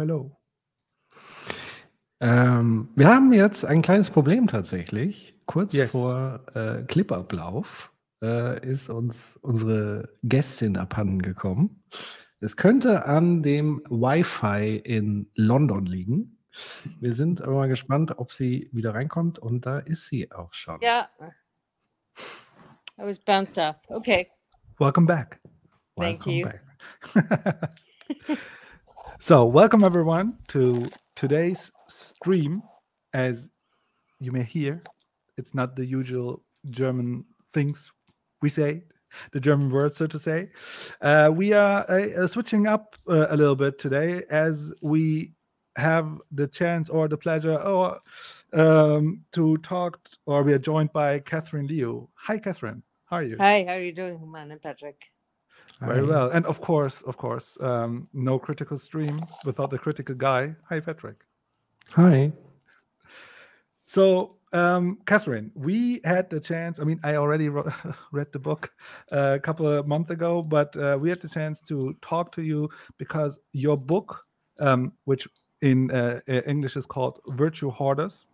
Hello. Ähm, wir haben jetzt ein kleines Problem tatsächlich. Kurz Yes. vor äh, Clipablauf äh, ist uns unsere Gästin abhanden gekommen. Es könnte an dem Wi-Fi in London liegen. Wir sind aber mal gespannt, ob sie wieder reinkommt und da ist sie auch schon. Yeah. I was bounced off. Okay. Welcome back. Thank Welcome you. back. So, welcome everyone to today's stream. As you may hear, it's not the usual German things we say, the German words, so to say. Uh, we are uh, uh, switching up uh, a little bit today as we have the chance or the pleasure or um, to talk, or we are joined by Catherine Liu. Hi, Catherine. How are you? Hi, how are you doing, Human and Patrick? Very well. And of course, of course, um, no critical stream without the critical guy. Hi, Patrick. Hi. So, um, Catherine, we had the chance. I mean, I already ro- read the book uh, a couple of months ago, but uh, we had the chance to talk to you because your book, um, which in uh, uh, English is called Virtue Hoarders,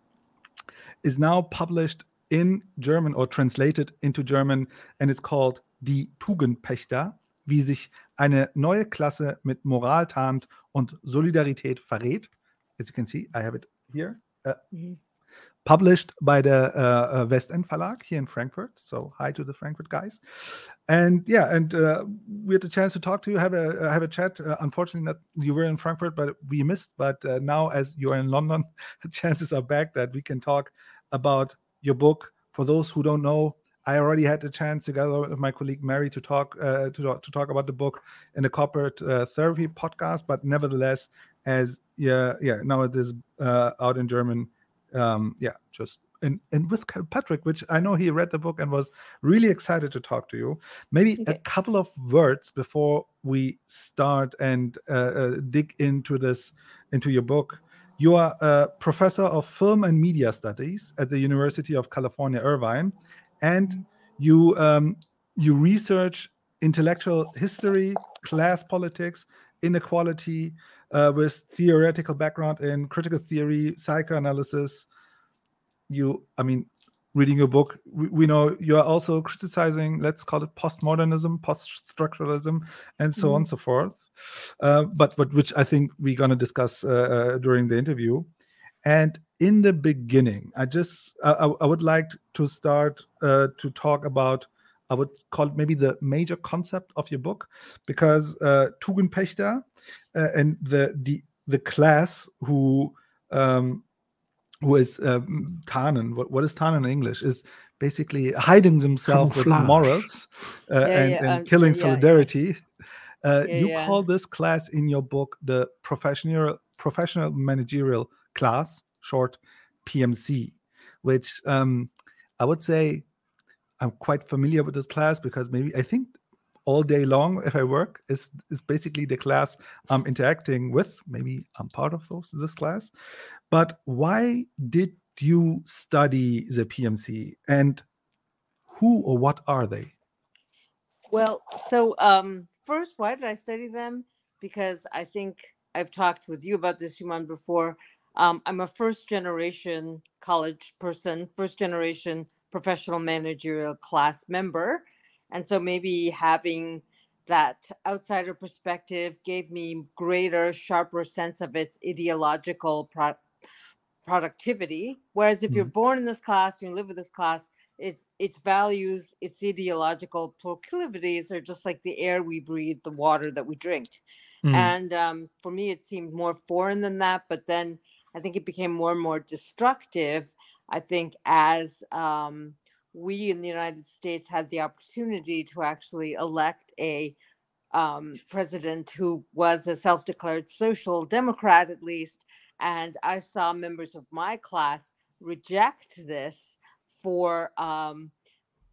is now published in German or translated into German, and it's called Die Tugendpächter, wie sich eine neue Klasse mit Moral tarnt und Solidarität verrät. As you can see, I have it here. Uh, Mhm. Published by the uh, uh, West End Verlag here in Frankfurt. So hi to the Frankfurt guys. And yeah, and we had the chance to talk to you, have a have a chat. Unfortunately, not you were in Frankfurt, but we missed. But now, as you are in London, chances are back that we can talk about your book. For those who don't know, I already had the chance together with my colleague Mary to talk uh, to, talk- to talk about the book in the corporate uh, therapy podcast. But nevertheless, as yeah yeah now it is uh, out in German, um, yeah just and and with Patrick, which I know he read the book and was really excited to talk to you. Maybe a couple of words before we start and uh, uh, dig into this into your book. You are a professor of film and media studies at the University of California, Irvine, and you um, you research intellectual history, class politics, inequality, uh, with theoretical background in critical theory, psychoanalysis. You, I mean, reading your book, we, we know you are also criticizing, let's call it postmodernism, post-structuralism, and so on and so forth. Uh, but but which I think we're going to discuss uh, uh, during the interview. And in the beginning, I just I, I would like to start uh, to talk about I would call it maybe the major concept of your book because uh, Tugendpächter uh, and the the the class who um, who is um, Tarnen. What, what is Tarnen in English? Is basically hiding themselves with morals uh, Yeah, and, yeah, and um, killing yeah, solidarity. Uh, you call this class in your book the professional professional managerial class, short PMC, which um, I would say I'm quite familiar with this class because maybe I think all day long if I work is is basically the class I'm interacting with. Maybe I'm part of those this class. But why did you study the PMC and who or what are they? Well, so um, first, why did I study them? Because I think I've talked with you about this, Human, before. Um, I'm a first generation college person, first generation professional managerial class member. And so maybe having that outsider perspective gave me greater, sharper sense of its ideological pro- productivity. Whereas if you're born in this class, you live with this class, it its values, its ideological proclivities are just like the air we breathe, the water that we drink. Mm. And um, for me, it seemed more foreign than that. But then I think it became more and more destructive. I think as um, we in the United States had the opportunity to actually elect a um, president who was a self declared social democrat, at least. And I saw members of my class reject this for um,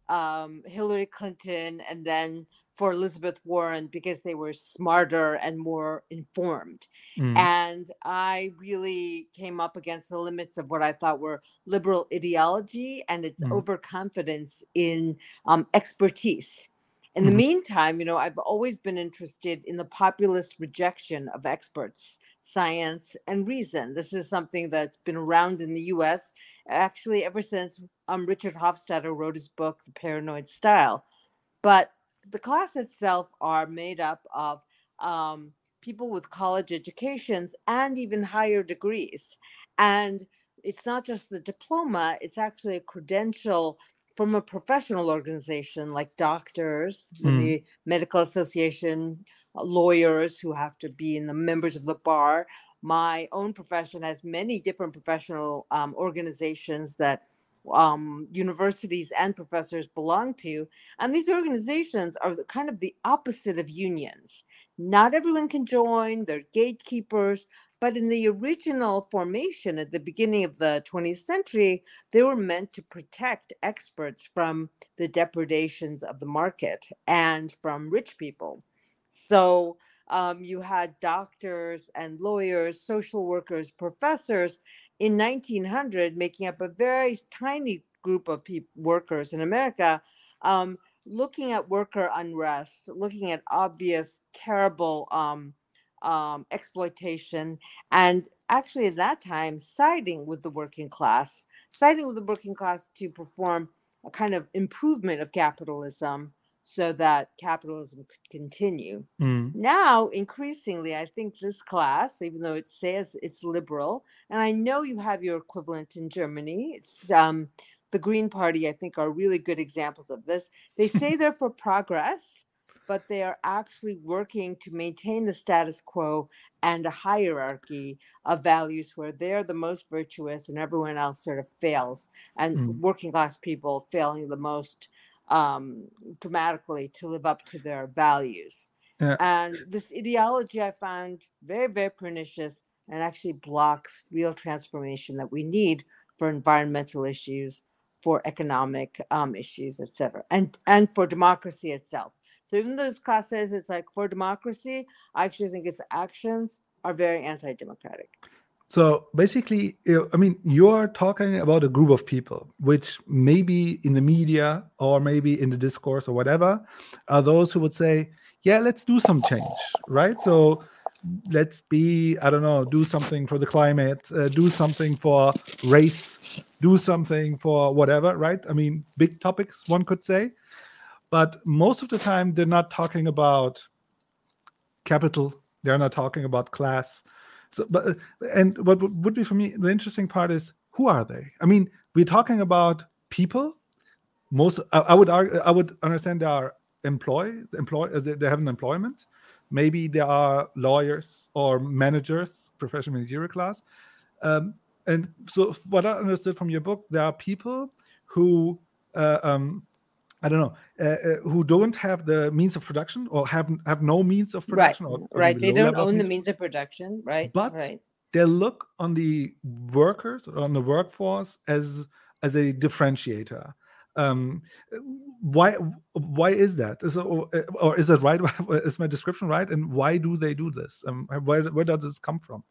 um, Hillary Clinton and then for Elizabeth Warren because they were smarter and more informed. Mm. And I really came up against the limits of what I thought were liberal ideology and its Mm. overconfidence in um, expertise. In the Mhm. meantime, you know, I've always been interested in the populist rejection of experts, science, and reason. This is something that's been around in the US actually ever since um, Richard Hofstadter wrote his book, The Paranoid Style. But the class itself are made up of um, people with college educations and even higher degrees. And it's not just the diploma, it's actually a credential from a professional organization like doctors, Mm. the medical association, uh, lawyers who have to be in the members of the bar. My own profession has many different professional um, organizations that um, universities and professors belong to. And these organizations are the- kind of the opposite of unions. Not everyone can join, they're gatekeepers. But in the original formation at the beginning of the 20th century, they were meant to protect experts from the depredations of the market and from rich people. So um, you had doctors and lawyers, social workers, professors in 1900 making up a very tiny group of peop workers in America. Um, looking at worker unrest, looking at obvious, terrible um, um, exploitation, and actually at that time siding with the working class, siding with the working class to perform a kind of improvement of capitalism so that capitalism could continue. Mm. Now, increasingly, I think this class, even though it says it's liberal, and I know you have your equivalent in Germany, it's um, the Green Party, I think, are really good examples of this. They say they're for progress, but they are actually working to maintain the status quo and a hierarchy of values where they're the most virtuous and everyone else sort of fails, and Mm. working class people failing the most um, dramatically to live up to their values. Yeah. And this ideology I found very, very pernicious and actually blocks real transformation that we need for environmental issues, for economic um, issues, et cetera, and, and for democracy itself. So even though this class says it's like for democracy, I actually think its actions are very anti-democratic. So basically, I mean, you're talking about a group of people, which maybe in the media or maybe in the discourse or whatever, are those who would say, yeah, let's do some change, right? So let's be, I don't know, do something for the climate, uh, do something for race, do something for whatever, right? I mean, big topics, one could say. But most of the time, they're not talking about capital, they're not talking about class. So, but and what would be for me the interesting part is who are they? I mean, we're talking about people. Most I, I would argue, I would understand they are employ employ uh, they, they have an employment. Maybe they are lawyers or managers, professional managerial class. Um, and so, what I understood from your book, there are people who uh, um, I don't know, uh, uh, who don't have the means of production or have have no means of Right, production, or, or right. They don't own the means- means of production, right? But right. they look on the workers or on the workforce as as a differentiator. Um, why why is that? Is it, or, or is it right? Is my description right? And why do they do this? Um, where where does this come from?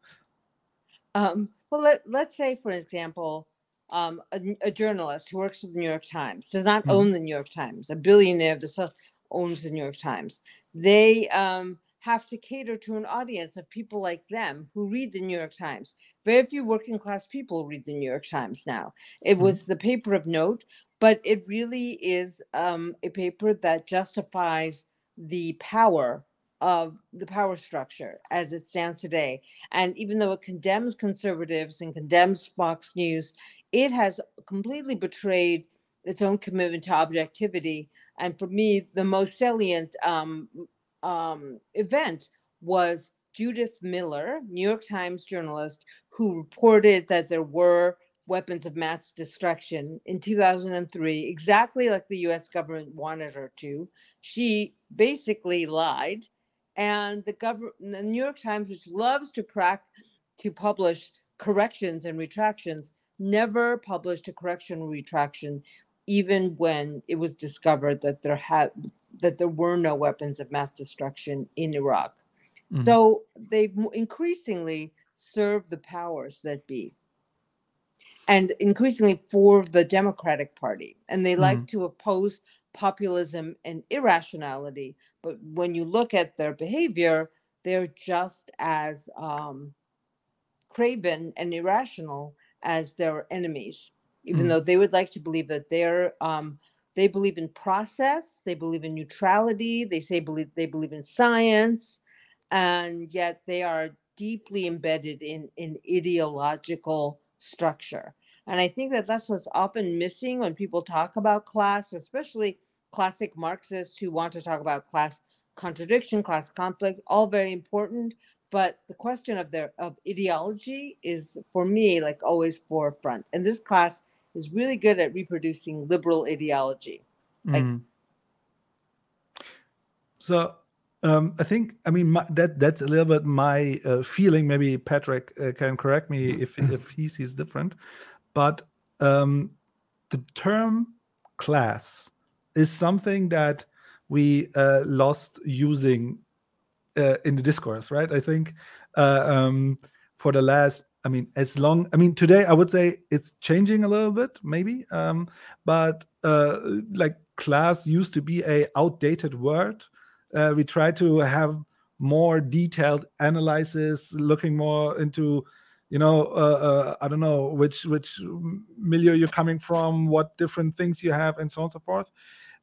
Um, well, let, let's say, for example, um, a, a journalist who works for the New York Times does not Mhm. own the New York Times. A billionaire that so- owns the New York Times. They um, have to cater to an audience of people like them who read the New York Times. Very few working class people read the New York Times now. It Mhm. was the paper of note, but it really is um, a paper that justifies the power of the power structure as it stands today. And even though it condemns conservatives and condemns Fox News, it has completely betrayed its own commitment to objectivity. And for me, the most salient um, um, event was Judith Miller, New York Times journalist, who reported that there were weapons of mass destruction in 2003, exactly like the US government wanted her to. She basically lied. And the the New York Times, which loves to prac- to publish corrections and retractions, never published a correction or retraction, even when it was discovered that there had that there were no weapons of mass destruction in Iraq. Mhm. So they've increasingly served the powers that be and increasingly for the Democratic Party. And they like to oppose populism and irrationality. But when you look at their behavior, they're just as um, craven and irrational as their enemies, even Mm. though they would like to believe that they're. Um, they believe in process. They believe in neutrality. They say believe they believe in science, and yet they are deeply embedded in in ideological structure. And I think that that's what's often missing when people talk about class, especially classic Marxists who want to talk about class contradiction, class conflict, all very important. But the question of their of ideology is for me like always forefront. And this class is really good at reproducing liberal ideology. Like- Mhm. So um, I think I mean my, that that's a little bit my uh, feeling. Maybe Patrick uh, can correct me if if he sees different, but um, the term class is something that we uh, lost using uh, in the discourse, right? I think uh, um, for the last, I mean, as long, I mean, today I would say it's changing a little bit, maybe, um, but uh, like class used to be a outdated word. Uh, we try to have more detailed analysis, looking more into, you know, uh, uh, I don't know which which milieu you're coming from, what different things you have, and so on and so forth.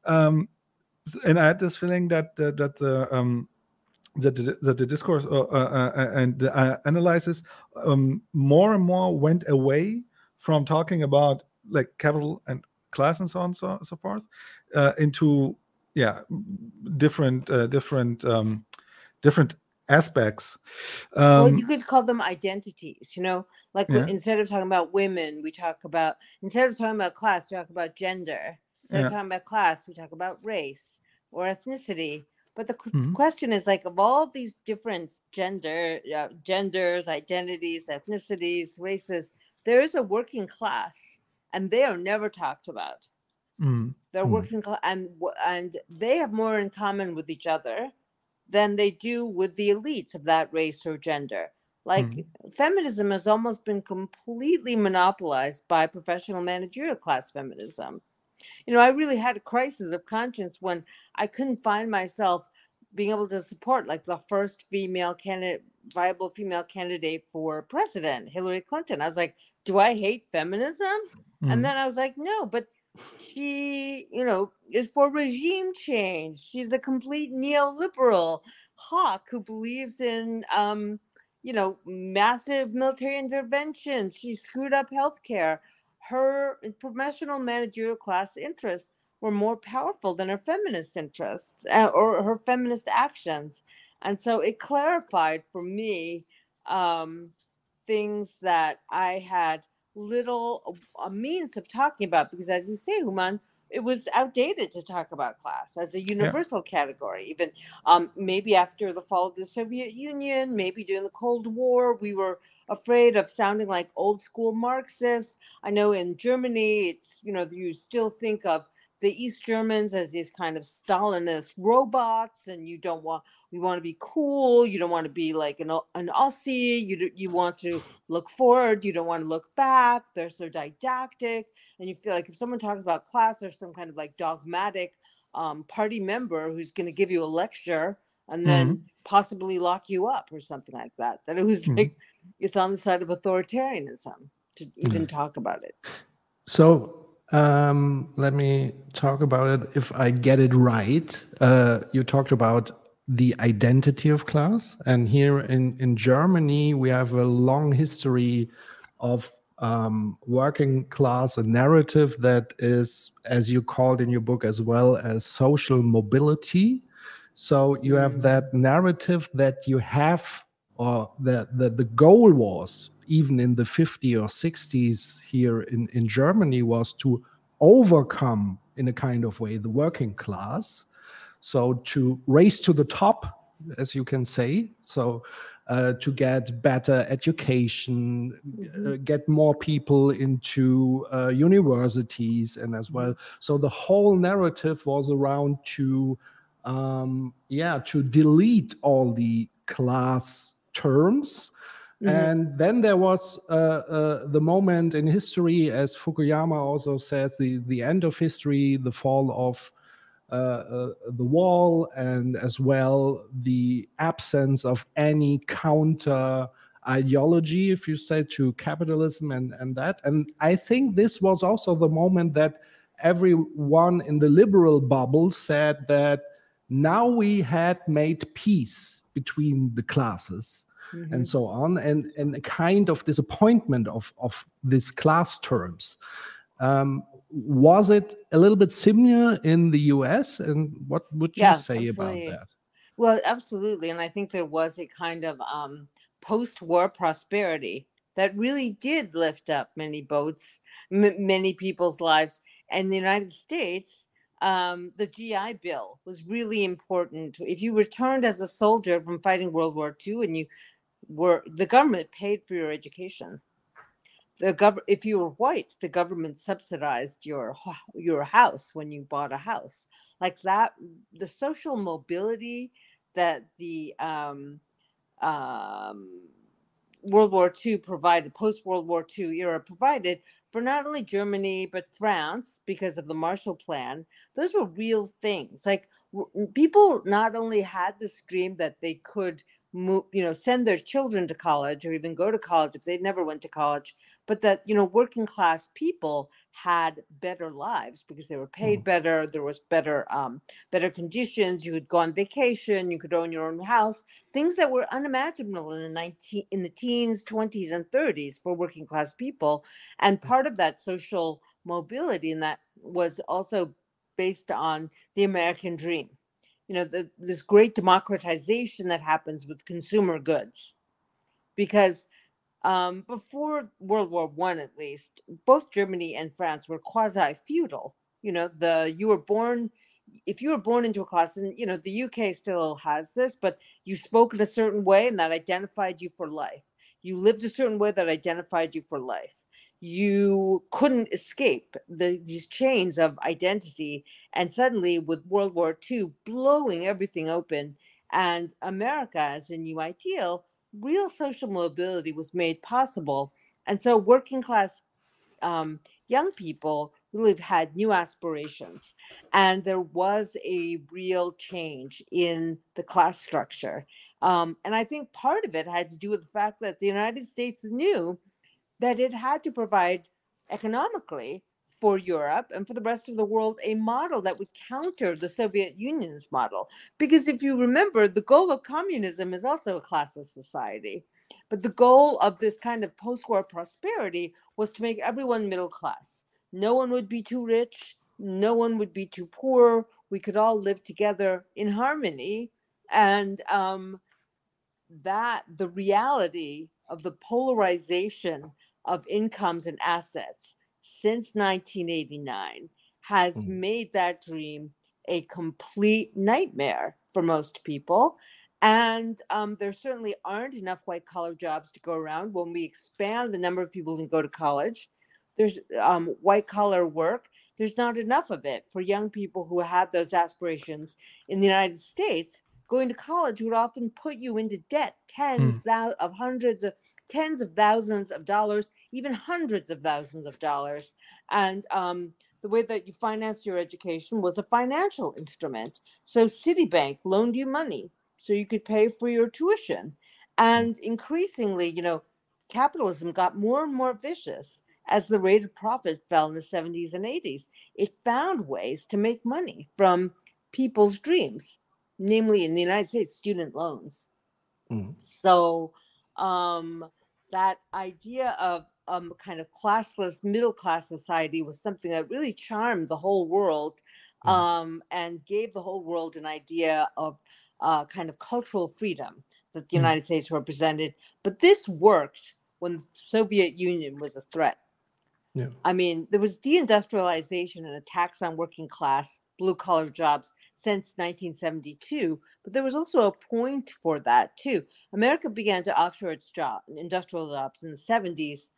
Um, and I had this feeling that that the um, that the, that the discourse uh, uh, uh, and the uh, analysis um, more and more went away from talking about like capital and class and so on so so forth uh, into yeah different uh, different um, different aspects. well, Um, you could call them identities, you know, like Yeah. instead of talking about women, we talk about, instead of talking about class, we talk about gender. Instead Yeah. of talking about class, we talk about race or ethnicity. But the Mhm. question is like, of all these different gender, uh, genders, identities, ethnicities, races, there is a working class and they are never talked about. mm, They're Hmm. working class and and they have more in common with each other than they do with the elites of that race or gender. Like Mm-hmm. feminism has almost been completely monopolized by professional managerial class feminism. You know, I really had a crisis of conscience when I couldn't find myself being able to support like the first female candidate viable female candidate for president, Hillary Clinton. I was like, do I hate feminism? mm, And then I was like, no, but she, you know, is for regime change. She's a complete neoliberal hawk who believes in, um, you know, massive military intervention. She screwed up healthcare. Her professional managerial class interests were more powerful than her feminist interests uh, or her feminist actions. And so it clarified for me um, things that I had little means of talking about because as you say human it was outdated to talk about class as a universal category even um, maybe after the fall of the soviet union maybe during the cold war we were afraid of sounding like old school marxists. I know in germany it's you know you still think of the east germans as these kind of stalinist robots and you don't want you want to be cool you don't want to be like an, an aussie you, do, you want to look forward you don't want to look back they're so didactic and you feel like if someone talks about class there's some kind of like dogmatic um, party member who's going to give you a lecture and then possibly lock you up or something like that that it was Mhm. like it's on the side of authoritarianism to even talk about it. So um, let me talk about it. If I get it right, uh, you talked about the identity of class, and here in in Germany we have a long history of um, working class, a narrative that is, as you called in your book as well, as social mobility. So you have that narrative that you have or the, the, the goal was, even in the 50s or 60s here in, in Germany, was to overcome, in a kind of way, the working class. So to race to the top, as you can say. So uh, to get better education, uh, get more people into uh, universities, and as well. So the whole narrative was around to, um, yeah, to delete all the class terms. And then there was uh, uh, the moment in history, as Fukuyama also says, the, the end of history, the fall of uh, uh, the wall, and as well the absence of any counter ideology, if you say, to capitalism and, and that. And I think this was also the moment that everyone in the liberal bubble said that now we had made peace between the classes and so on and and a kind of disappointment of of this class terms um, was it a little bit similar in the us and what would you Yeah, say absolutely. about that Well, absolutely. And I think there was a kind of um, post war prosperity that really did lift up many boats, m- many people's lives. And the United States, um, the GI Bill was really important. If you returned as a soldier from fighting World War II and you were, the government paid for your education. The gov- if you were white, the government subsidized your your house when you bought a house. Like that, the social mobility that the um, um, World War II provided, post World War II era provided for not only Germany but France because of the Marshall Plan. Those were real things. Like people not only had this dream that they could move, you know, send their children to college or even go to college if they never went to college, but that you know working class people had better lives because they were paid better. There was better um, better conditions. You could go on vacation. You could own your own house. Things that were unimaginable in the 19 in the teens, 20s, and 30s for working class people. And part of that social mobility and that was also based on the American dream. You know, the, this great democratization that happens with consumer goods, because um, before World War One, at least, both Germany and France were quasi feudal. You know, the you were born if you were born into a class, and you know the UK still has this, but you spoke in a certain way, and that identified you for life. You lived a certain way that identified you for life. You couldn't escape the, these chains of identity, and suddenly, with World War II blowing everything open, and America as a new ideal, real social mobility was made possible. And so, working class um, young people really had new aspirations. And there was a real change in the class structure. Um, and I think part of it had to do with the fact that the United States knew that it had to provide economically for Europe and for the rest of the world a model that would counter the Soviet Union's model. Because if you remember, the goal of communism is also a classless society. But the goal of this kind of post war prosperity was to make everyone middle class. No one would be too rich, no one would be too poor. We could all live together in harmony. And um, that the reality of the polarization of incomes and assets since 1989 has made that dream a complete nightmare for most people. And um, there certainly aren't enough white collar jobs to go around. When we expand the number of people who can go to college, there's um, white collar work. There's not enough of it for young people who have those aspirations in the United States. Going to college would often put you into debt, tens thou- of hundreds of tens of thousands of dollars, even hundreds of thousands of dollars. And um, the way that you financed your education was a financial instrument. So Citibank loaned you money so you could pay for your tuition. And increasingly, you know, capitalism got more and more vicious as the rate of profit fell in the 70s and 80s. It found ways to make money from people's dreams, namely in the United States, student loans. Mm. So um, that idea of um, kind of classless middle class society was something that really charmed the whole world Mm. um, and gave the whole world an idea of uh, kind of cultural freedom that the United States represented. But this worked when the Soviet Union was a threat. Yeah. I mean, there was deindustrialization and a tax on working class, blue collar jobs since 1972, but there was also a point for that too. America began to offshore its job, industrial jobs in the 70s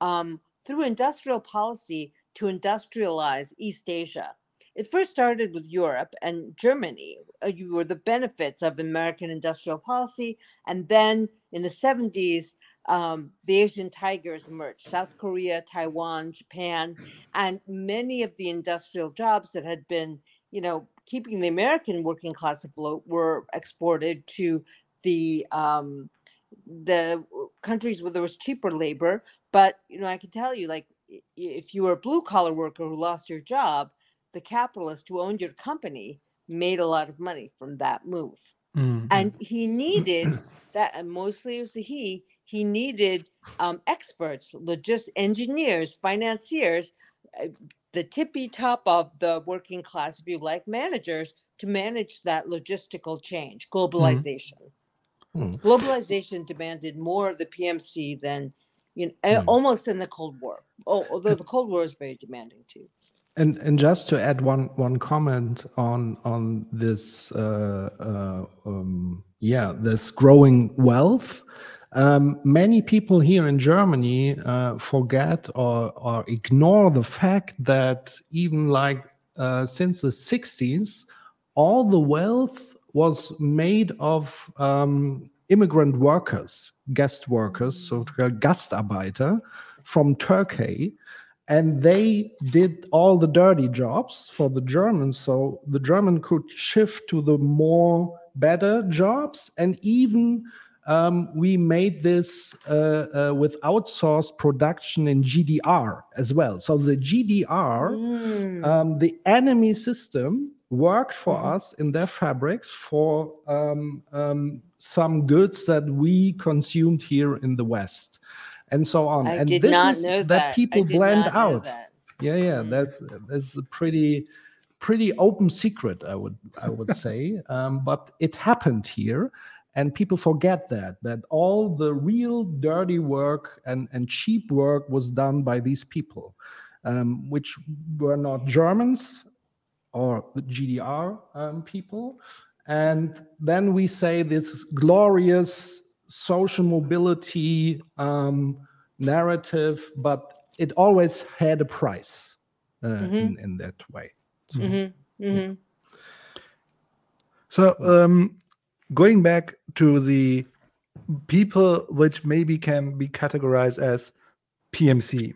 um, through industrial policy to industrialize East Asia. It first started with Europe and Germany. Uh, you were the benefits of American industrial policy, and then in the 70s, um, the Asian tigers emerged South Korea, Taiwan, Japan, and many of the industrial jobs that had been, you know, keeping the American working class afloat were exported to the um, the countries where there was cheaper labor. But you know, I can tell you, like, if you were a blue collar worker who lost your job, the capitalist who owned your company made a lot of money from that move Mm. and he needed that and mostly it was a he he needed um, experts logist engineers financiers uh, the tippy top of the working class if you like managers to manage that logistical change globalization Hmm. globalization demanded more of the pmc than you know uh, Hmm. almost in the cold war oh, although the cold war is very demanding too And and just to add one one comment on on this uh, uh, um, yeah this growing wealth. Um, many people here in Germany uh, forget or or ignore the fact that even like uh, since the 60s, all the wealth was made of um, immigrant workers, guest workers, so Gastarbeiter from Turkey and they did all the dirty jobs for the Germans. So the German could shift to the more better jobs, and even um, we made this uh, uh, with outsourced production in GDR as well. So the GDR, Mm. um, the enemy system, worked for Mhm. us in their fabrics for um, um, some goods that we consumed here in the West. And so on. i and did this not is know that, that, people blend out. that. Yeah, yeah, Mm. that's that's a pretty pretty open secret, I would I would say. Um, but it happened here, and people forget that that all the real dirty work and and cheap work was done by these people, um, which were not Germans or the GDR um, people. And then we say this glorious social mobility um, narrative, but it always had a price uh, in, in that way. So, Mhm, mhm. So, um, going back to the people which maybe can be categorized as PMC,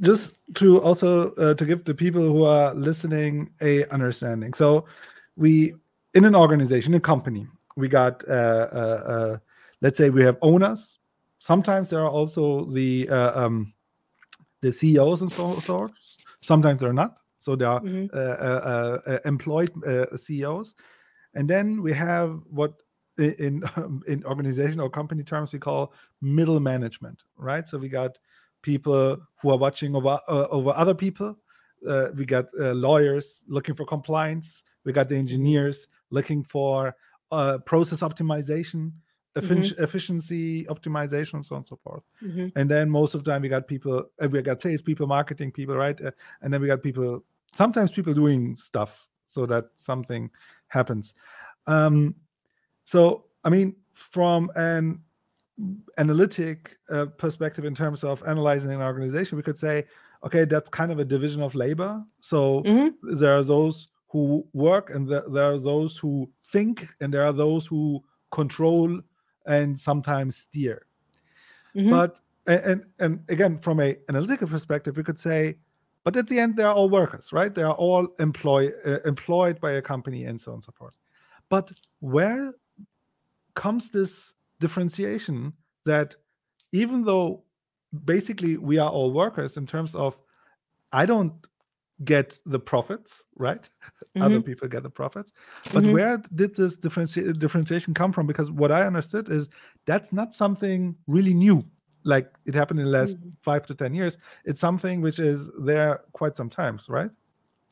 just to also uh, to give the people who are listening a understanding. So, we in an organization, a company, we got uh, uh, uh, let's say we have owners. Sometimes there are also the uh, um, the CEOs and so sorts. Sometimes they're not. So there are Mhm. uh, uh, uh, employed uh, CEOs, and then we have what in in organization or company terms we call middle management, right? So we got people who are watching over uh, over other people. Uh, we got uh, lawyers looking for compliance. We got the engineers looking for uh, process optimization, effic- efficiency optimization, and so on and so forth. Mhm. And then most of the time we got people, uh, we got sales people, marketing people, right? Uh, and then we got people, sometimes people doing stuff so that something happens. Um, so, I mean, from an analytic uh, perspective in terms of analyzing an organization, we could say, okay, that's kind of a division of labor. So Mhm. there are those who work and there, there are those who think and there are those who control and sometimes steer. Mhm. But and and again, from a analytical perspective, we could say, but at the end, they are all workers, right? They are all employ uh, employed by a company and so on and so forth. But where comes this differentiation that even though basically we are all workers in terms of I don't get the profits, right? Other people get the profits. But Mhm. where did this differenti- differentiation come from? Because what I understood is that's not something really new. Like it happened in the last Mhm. five to 10 years. It's something which is there quite some times, right?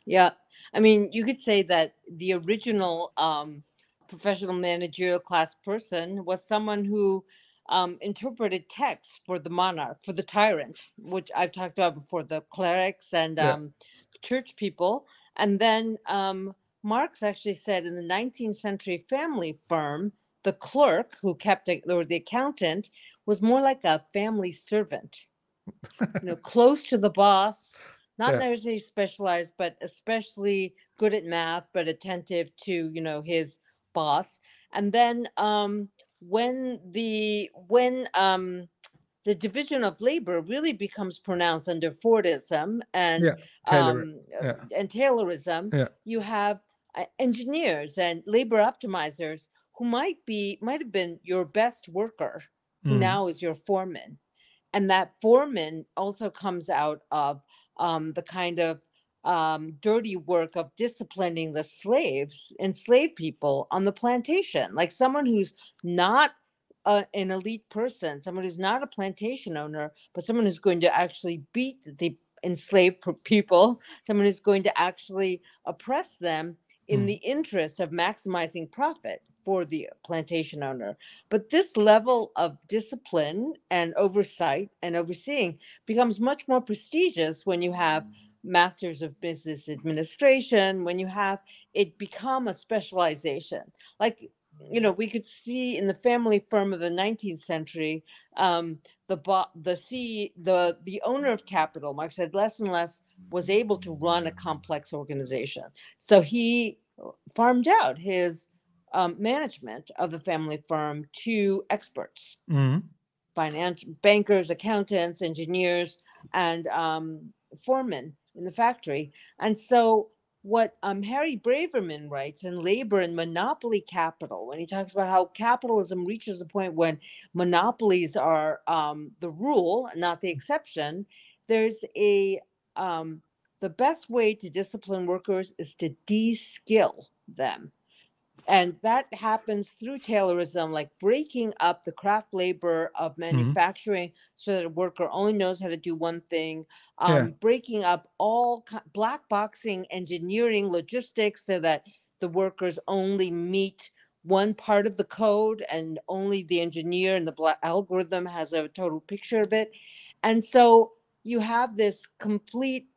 Yeah. I mean, you could say that the original um, professional managerial class person was someone who um, interpreted texts for the monarch, for the tyrant, which I've talked about before, the clerics and Yeah. um, church people. And then um, Marx actually said in the 19th century family firm, the clerk who kept it, or the accountant, was more like a family servant, you know, close to the boss, not Yeah. necessarily specialized, but especially good at math, but attentive to, you know, his boss. And then um, when the when um, the division of labor really becomes pronounced under Fordism and Yeah, Taylor- um, yeah. and Taylorism, Yeah. you have uh, engineers and labor optimizers who might be might have been your best worker, who Mm. now is your foreman, and that foreman also comes out of um, the kind of um, dirty work of disciplining the slaves, enslaved people on the plantation, like someone who's not a, an elite person, someone who's not a plantation owner, but someone who's going to actually beat the enslaved people, someone who's going to actually oppress them in Hmm. the interest of maximizing profit for the plantation owner. But this level of discipline and oversight and overseeing becomes much more prestigious when you have masters of business administration, when you have it become a specialization. Like you know, we could see in the family firm of the 19th century, um, the bo- the C the the owner of capital, Marx said, less and less was able to run a complex organization. So he uh, farmed out his um, management of the family firm to experts, Mhm. financial bankers, accountants, engineers, and um, foremen in the factory. And so what um, Harry Braverman writes in Labor and Monopoly Capital, when he talks about how capitalism reaches a point when monopolies are um, the rule, not the exception, there's a um, the best way to discipline workers is to de-skill them. And that happens through Taylorism, like breaking up the craft labor of manufacturing so that a worker only knows how to do one thing, um, Yeah. breaking up all black boxing engineering logistics so that the workers only meet one part of the code and only the engineer and the black algorithm has a total picture of it. And so you have this complete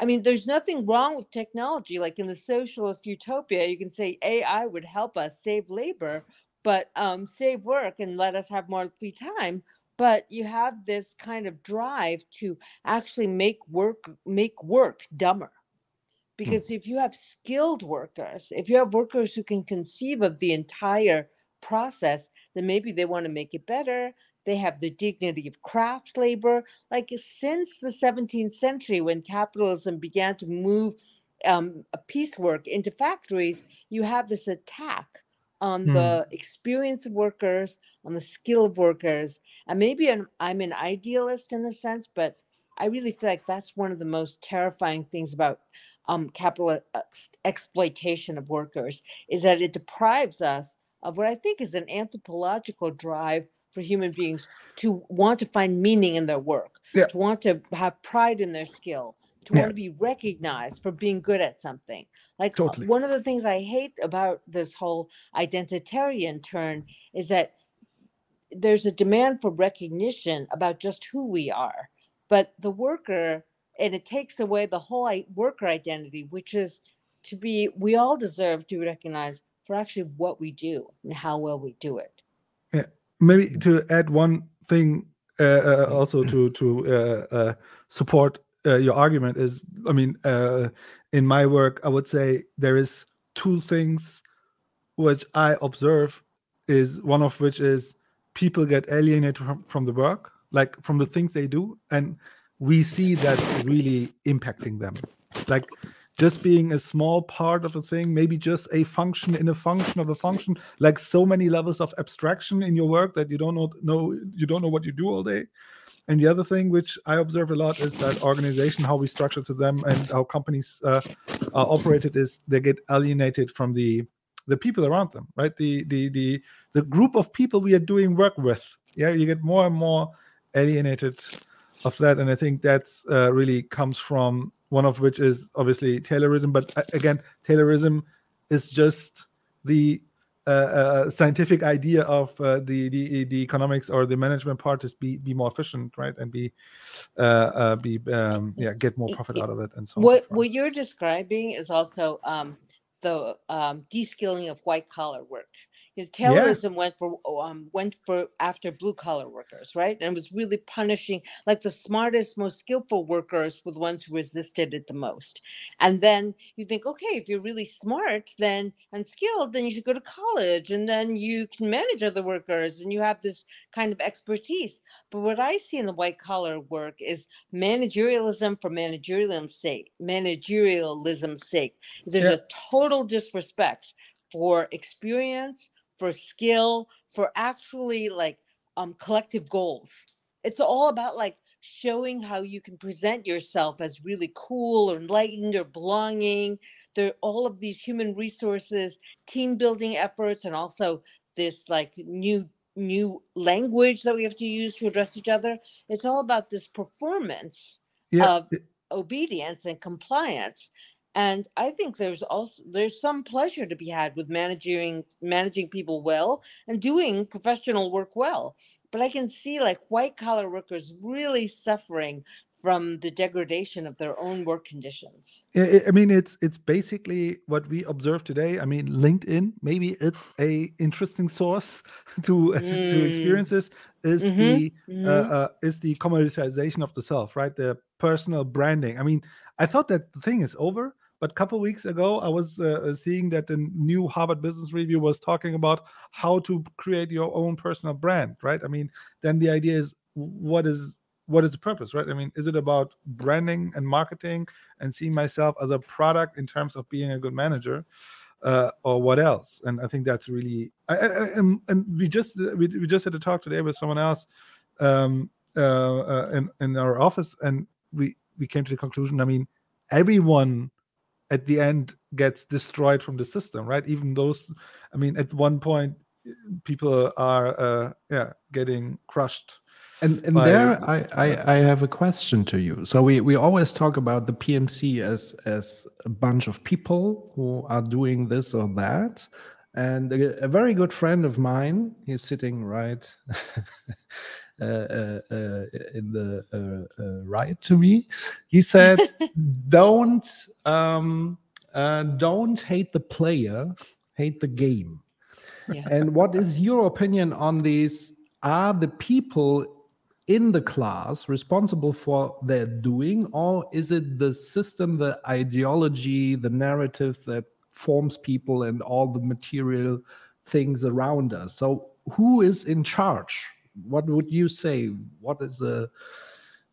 I mean, there's nothing wrong with technology. Like in the socialist utopia, you can say AI would help us save labor, but um, save work and let us have more free time. But you have this kind of drive to actually make work make work dumber. Because if you have skilled workers, if you have workers who can conceive of the entire process, then maybe they want to make it better. They have the dignity of craft labor. Like since the 17th century, when capitalism began to move um, a piecework into factories, you have this attack on Hmm. the experience of workers, on the skill of workers. And maybe I'm, I'm an idealist in a sense, but I really feel like that's one of the most terrifying things about um, capital ex- exploitation of workers is that it deprives us of what I think is an anthropological drive for human beings to want to find meaning in their work, Yeah. to want to have pride in their skill, to Yeah. want to be recognized for being good at something. Like uh, Totally. one of the things I hate about this whole identitarian turn is that there's a demand for recognition about just who we are, but the worker, and it takes away the whole worker identity, which is to be, we all deserve to be recognized for actually what we do and how well we do it. Maybe to add one thing uh, uh, also to to uh, uh, support uh, your argument is i mean uh, in my work i would say there is two things which i observe is one of which is people get alienated from, from the work like from the things they do and we see that's really impacting them. Like just being a small part of a thing maybe just a function in a function of a function like so many levels of abstraction in your work that you don't know, know you don't know what you do all day. And the other thing which i observe a lot is that organization how we structure to them and how companies uh, are operated is they get alienated from the the people around them right? The the the the group of people we are doing work with yeah you get more and more alienated of that and i think that's uh, really comes from one of which is obviously taylorism but uh, again taylorism is just the uh, uh, scientific idea of uh, the, the the economics or the management part is be be more efficient, right, and be uh, uh, be um, yeah get more profit out of it and so on. so What what you're describing is also um, the um, de-skilling of white collar work. You know, Yeah. Went for um, went for after blue collar workers, right? And was really punishing like the smartest, most skillful workers were the ones who resisted it the most. And then you think, okay, if you're really smart, then and skilled, then you should go to college, and then you can manage other workers, and you have this kind of expertise. But what I see in the white collar work is managerialism for managerialism's sake, managerialism's sake. There's Yeah. a total disrespect for experience, for skill, for actually like um collective goals. It's all about like showing how you can present yourself as really cool or enlightened or belonging. There are all of these human resources, team building efforts, and also this like new new language that we have to use to address each other. It's all about this performance yeah, of obedience and compliance and i think there's also there's some pleasure to be had with managing managing people well and doing professional work well but i can see like white collar workers really suffering from the degradation of their own work conditions I- mean, it's it's basically what we observe today. I mean, LinkedIn, maybe it's a interesting source to to Mm. experiences. Is Mhm, the mhm. uh, uh, is the commoditization of the self, right? The personal branding. I mean, I thought that the thing is over, but a couple weeks ago, I was uh, uh, seeing that the new Harvard Business Review was talking about how to create your own personal brand, right? I mean, then the idea is what is what is the purpose, right? I mean, is it about branding and marketing and seeing myself as a product in terms of being a good manager? uh, or what else? And I think that's really I, I, I- and, we just we, we just had a talk today with someone else um, uh, uh, in in our office, and we we came to the conclusion. I mean, everyone at the end gets destroyed from the system, right? Even those, I mean, at one point, people are uh, yeah getting crushed. And, and by- there, I, I, I have a question to you. So we, we always talk about the PMC as as a bunch of people who are doing this or that. And a, a very good friend of mine, he's sitting right in the uh, uh, right to me. He said, "Don't um, uh, don't hate the player, hate the game." Yeah. And what is your opinion on these? Are the people in the class responsible for their doing, or is it the system, the ideology, the narrative that forms people and all the material things around us? So, who is in charge? What would you say? What is a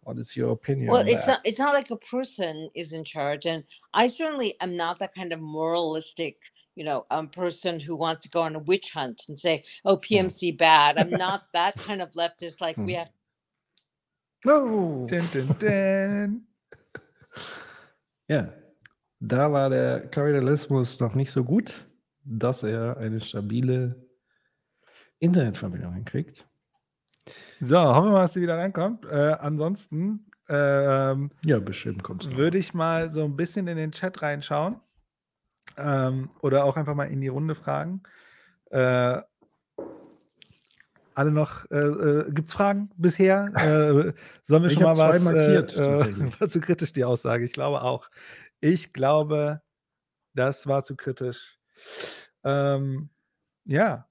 what is your opinion? well on it's that? not it's not like a person is in charge and i certainly am not that kind of moralistic you know um, person who wants to go on a witch hunt and say oh pmc bad i'm not that kind of leftist like we Hmm. have No. Dun, dun, dun. Ja, da war der Kapitalismus noch nicht so gut, dass er eine stabile Internetverbindung hinkriegt. So, hoffen wir mal, dass sie wieder reinkommt. Äh, ansonsten ähm, Ja, bestimmt kommt würde ich mal so ein bisschen in den Chat reinschauen ähm, oder auch einfach mal in die Runde fragen. Äh, alle noch, äh, äh, gibt es Fragen bisher? Äh, sollen wir Ich schon mal was, markiert, äh, war zu kritisch die Aussage? Ich glaube auch. Ich glaube, das war zu kritisch. Ähm, ja,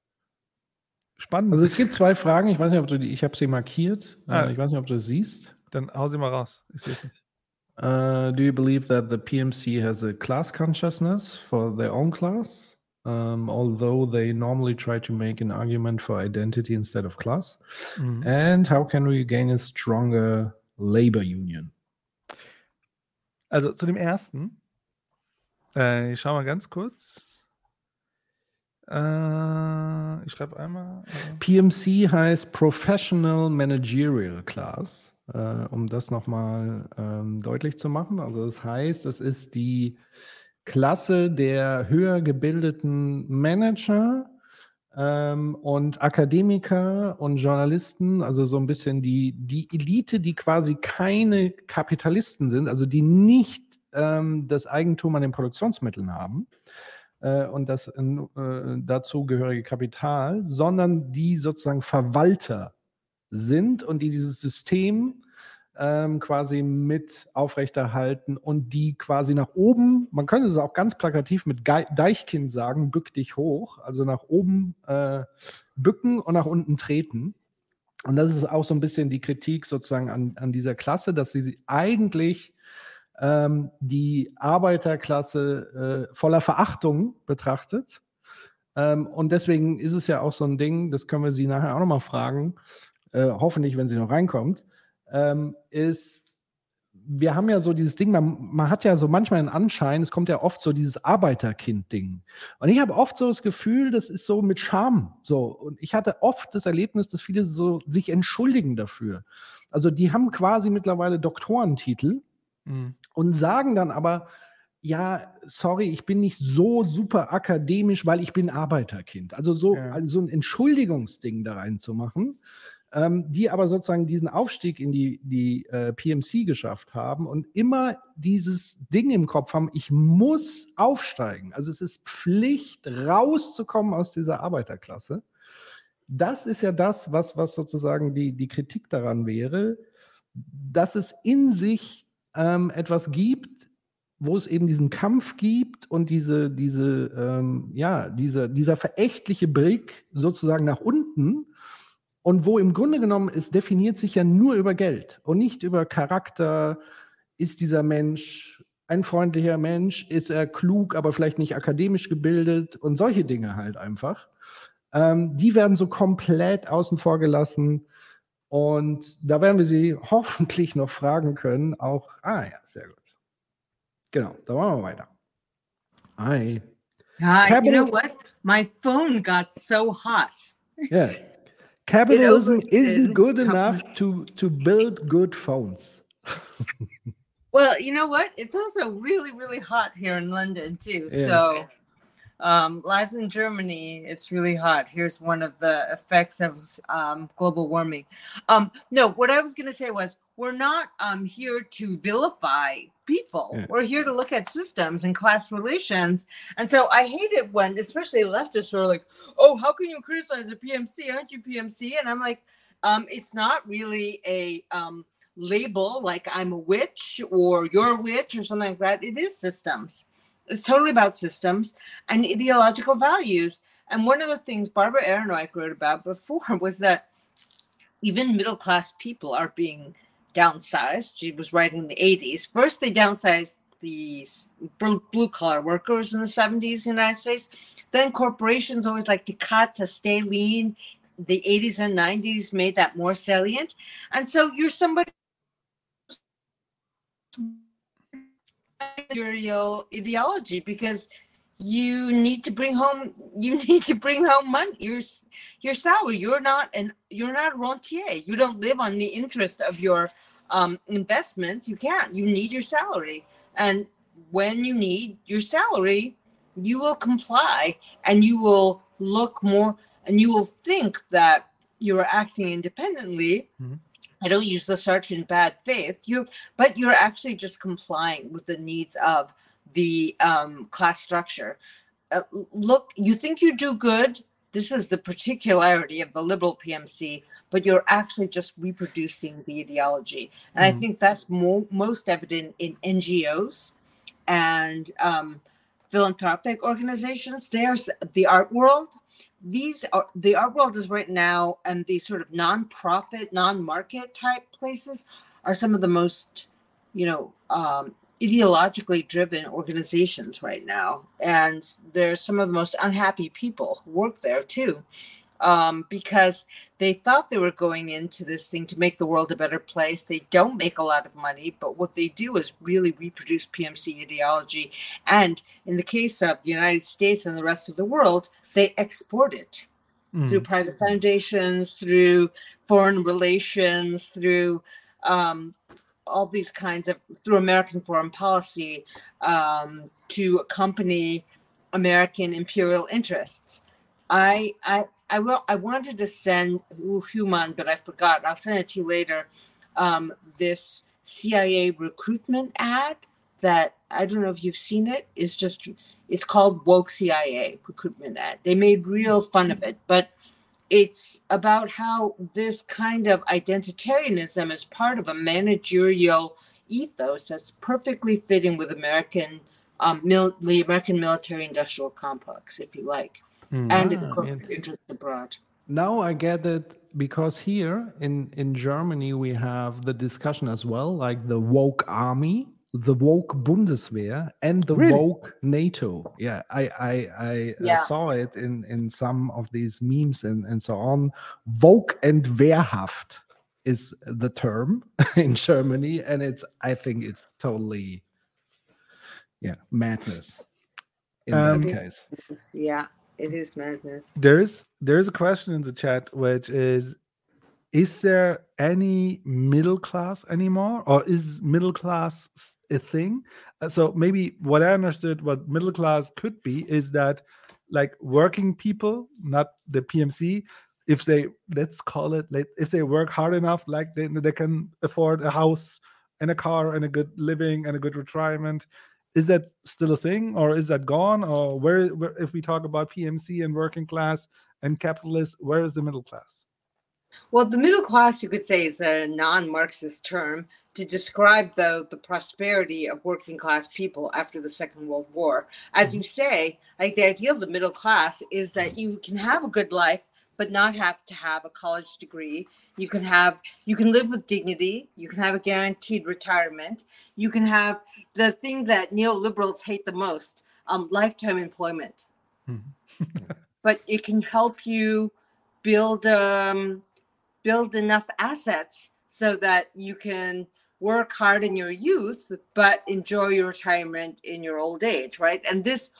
spannend. Also es gibt zwei Fragen, ich weiß nicht, ob du die, ich habe sie markiert. Ah. Äh, ich weiß nicht, ob du es siehst. Dann hau sie mal raus. Ich sehe es nicht. Uh, do you believe that the PMC has a class consciousness for their own class, um, although they normally try to make an argument for identity instead of class? Mhm. And how can we gain a stronger labor union? Also zu dem ersten. Äh, ich schau mal ganz kurz. Äh, ich schreibe einmal. äh, PMC heißt Professional Managerial Class, äh, um das nochmal ähm, deutlich zu machen. Also das heißt, das ist die Klasse der höher gebildeten Manager ähm, und Akademiker und Journalisten, also so ein bisschen die, die Elite, die quasi keine Kapitalisten sind, also die nicht ähm, das Eigentum an den Produktionsmitteln haben, äh, und das äh, dazugehörige Kapital, sondern die sozusagen Verwalter sind und die dieses System ähm, quasi mit aufrechterhalten und die quasi nach oben, man könnte es auch ganz plakativ mit Deichkind sagen, bück dich hoch, also nach oben äh, bücken und nach unten treten. Und das ist auch so ein bisschen die Kritik sozusagen an, an dieser Klasse, dass sie eigentlich ähm, die Arbeiterklasse äh, voller Verachtung betrachtet. Ähm, und deswegen ist es ja auch so ein Ding, das können wir Sie nachher auch nochmal fragen, äh, hoffentlich, wenn sie noch reinkommt, ähm, ist, wir haben ja so dieses Ding, man, man, hat ja so manchmal einen Anschein, es kommt ja oft so dieses Arbeiterkind-Ding. Und ich habe oft so das Gefühl, das ist so mit Scham. So. Und ich hatte oft das Erlebnis, dass viele so sich entschuldigen dafür. Also die haben quasi mittlerweile Doktorentitel mhm. und sagen dann aber, ja, sorry, ich bin nicht so super akademisch, weil ich bin Arbeiterkind. Also so, ja. also so ein Entschuldigungsding da reinzumachen ähm, die aber sozusagen diesen Aufstieg in die, die äh, PMC geschafft haben und immer dieses Ding im Kopf haben, ich muss aufsteigen. Also es ist Pflicht, rauszukommen aus dieser Arbeiterklasse. Das ist ja das, was, was sozusagen die, die Kritik daran wäre, dass es in sich ähm, etwas gibt, wo es eben diesen Kampf gibt und diese, diese, ähm, ja, diese, dieser verächtliche Blick sozusagen nach unten, und wo im Grunde genommen es definiert sich ja nur über Geld und nicht über Charakter. Ist dieser Mensch ein freundlicher Mensch? Ist er klug, aber vielleicht nicht akademisch gebildet? Und solche Dinge halt einfach. Ähm, die werden so komplett außen vor gelassen. Und da werden wir Sie hoffentlich noch fragen können. Auch, ah ja, sehr gut. Genau, da machen wir weiter. Hi. Hi, you know what? My phone got so hot. Yeah. Capitalism isn't good enough to to build good phones. well, you know what? It's also really, really hot here in London too. Yeah. So um, lies in Germany, it's really hot. Here's one of the effects of um, global warming. Um, no, what I was going to say was we're not um, here to vilify people. Yeah. We're here to look at systems and class relations. And so I hate it when, especially leftists, are like, "Oh, how can you criticize a PMC? Aren't you PMC?" And I'm like, um, "It's not really a um, label like I'm a witch or you're a witch or something like that. It is systems." It's totally about systems and ideological values. And one of the things Barbara Ehrenreich wrote about before was that even middle class people are being downsized. She was writing in the 80s. First, they downsized the blue collar workers in the 70s in the United States. Then corporations always like to cut to stay lean. The 80s and 90s made that more salient. And so you're somebody managerial ideology because you need to bring home you need to bring home money your your salary. You're not an you're not a rentier. You don't live on the interest of your um, investments. You can't. You need your salary. And when you need your salary you will comply and you will look more and you will think that you're acting independently mm-hmm. I don't use the search in bad faith. You, but you're actually just complying with the needs of the um, class structure. Uh, look, you think you do good. This is the particularity of the liberal PMC, but you're actually just reproducing the ideology. And mm. I think that's more, most evident in NGOs and um, philanthropic organizations. There's the art world. These are the art world is right now and these sort of non-profit non-market type places are some of the most you know um, ideologically driven organizations right now. And there's some of the most unhappy people who work there too um, because they thought they were going into this thing to make the world a better place. They don't make a lot of money, but what they do is really reproduce PMC ideology. And in the case of the United States and the rest of the world, they export it mm. through private foundations, through foreign relations, through um, all these kinds of through American foreign policy um, to accompany American imperial interests. I I I will I wanted to send Human, but I forgot. I'll send it to you later. Um, this CIA recruitment ad that I don't know if you've seen it. Is just it's called woke CIA recruitment ad. They made real fun of it, but it's about how this kind of identitarianism is part of a managerial ethos that's perfectly fitting with American um, mil- the American military-industrial complex, if you like, Hmm. and its Ah, corporate yeah. interests abroad. Now I get it because here in in Germany we have the discussion as well, like the woke army, the woke Bundeswehr, and the Really? woke NATO. Yeah, I I, I uh, Yeah. saw it in in some of these memes and and so on. Woke and wehrhaft is the term in Germany, and it's I think it's totally yeah madness in Um, that case. Yeah, it is madness. There's there's a question in the chat which is is there any middle class anymore or is middle class a thing Uh, so maybe what i understood what middle class could be is that like working people not the pmc if they let's call it like if they work hard enough like they, they can afford a house and a car and a good living and a good retirement is that still a thing or is that gone? Or where, where if we talk about pmc and working class and capitalist where is the middle class? Well, the middle class, you could say, is a non-Marxist term to describe, though, the prosperity of working class people after the Second World War. As mm-hmm. you say, like the idea of the middle class is that you can have a good life, but not have to have a college degree. You can have, you can live with dignity. You can have a guaranteed retirement. You can have the thing that neoliberals hate the most: um, lifetime employment. but it can help you build um, build enough assets so that you can work hard in your youth but enjoy your retirement in your old age right and this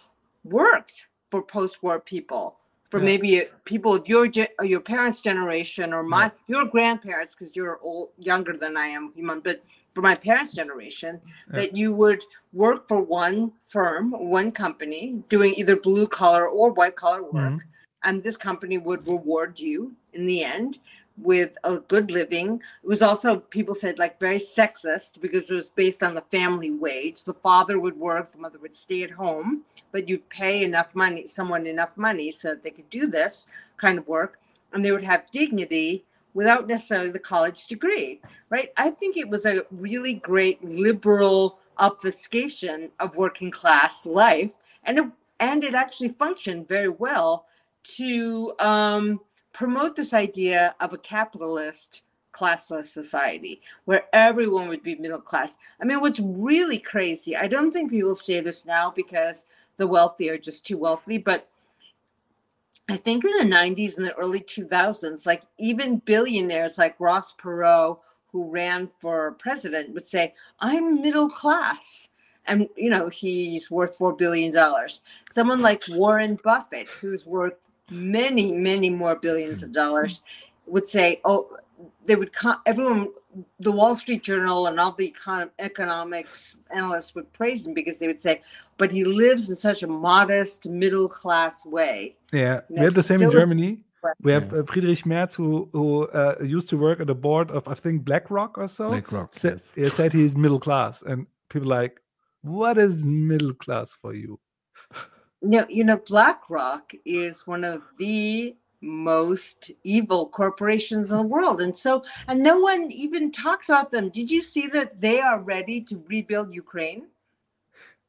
worked for post-war people for Yeah. maybe people of your uh, your parents generation or my your grandparents because you're old younger than i am but for my parents generation that you would work for one firm one company doing either blue collar or white collar work and this company would reward you in the end with a good living. It was also people said like very sexist because it was based on the family wage. The father would work, the mother would stay at home, but you'd pay enough money, someone enough money so that they could do this kind of work, and they would have dignity without necessarily the college degree, right? I think it was a really great liberal obfuscation of working class life, and it and it actually functioned very well to um, promote this idea of a capitalist classless society where everyone would be middle class. I mean, what's really crazy, I don't think people say this now because the wealthy are just too wealthy, but I think in the 90s and the early 2000s, like even billionaires like Ross Perot, who ran for president, would say, I'm middle class. And, you know, he's worth $4 billion. Someone like Warren Buffett, who's worth many, many more billions of dollars, would say, oh, they would, co- everyone, the Wall Street Journal and all the econ- economics analysts would praise him because they would say, but he lives in such a modest, middle class way. Yeah, we have the same in Germany. We have uh, Friedrich Merz, who who uh, used to work at the board of I think BlackRock or so. BlackRock, Sa- yes. he said he's middle class, and people like, what is middle class for you? No, you know, BlackRock is one of the most evil corporations in the world. And so, and no one even talks about them. Did you see that they are ready to rebuild Ukraine?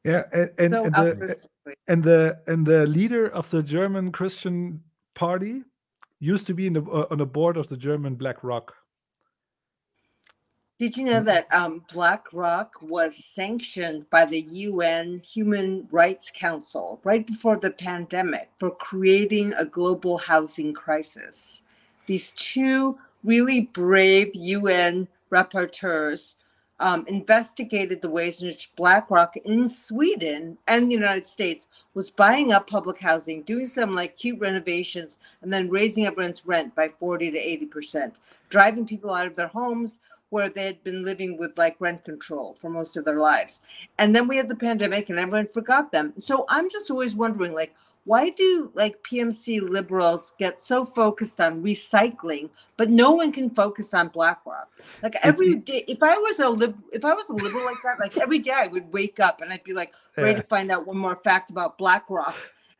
Yeah, and and, So and the and the and the leader of the German Christian Party used to be in the uh, on the board of the German BlackRock. Did you know that um, BlackRock was sanctioned by the UN Human Rights Council right before the pandemic for creating a global housing crisis? These two really brave UN rapporteurs um, investigated the ways in which BlackRock in Sweden and the United States was buying up public housing, doing some like cute renovations, and then raising everyone's rent by 40 to 80 percent, driving people out of their homes where they had been living with like rent control for most of their lives. And then we had the pandemic and everyone forgot them. So I'm just always wondering like why do like PMC liberals get so focused on recycling, but no one can focus on BlackRock? Like every day, if I was a lib, if I was a liberal like that, like every day I would wake up and I'd be like ready Yeah. to find out one more fact about BlackRock,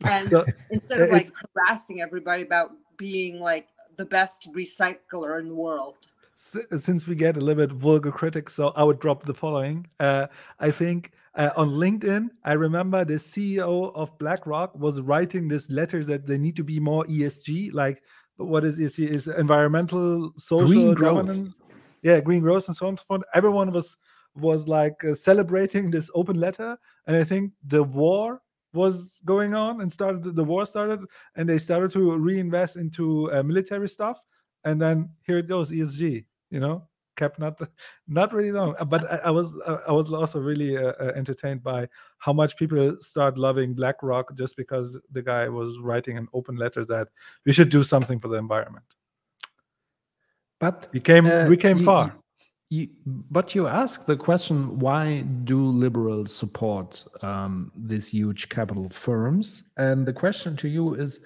and So, instead of like harassing everybody about being like the best recycler in the world. Since we get a little bit vulgar critics, so I would drop the following. Uh, I think uh, on LinkedIn, I remember the CEO of BlackRock was writing this letter that they need to be more ESG, like what is ESG? Is environmental, social Green growth. yeah, green growth and so on and so forth. Everyone was was like uh, celebrating this open letter, and I think the war was going on and started the war started, and they started to reinvest into uh, military stuff, and then here it goes ESG. You know, kept not not really long, Uh, but I, I was uh, I was also really uh, uh, entertained by how much people start loving BlackRock just because the guy was writing an open letter that we should do something for the environment. But We came uh, we came you- far. You, but you ask the question why do liberals support um, these huge capital firms? And the question to you is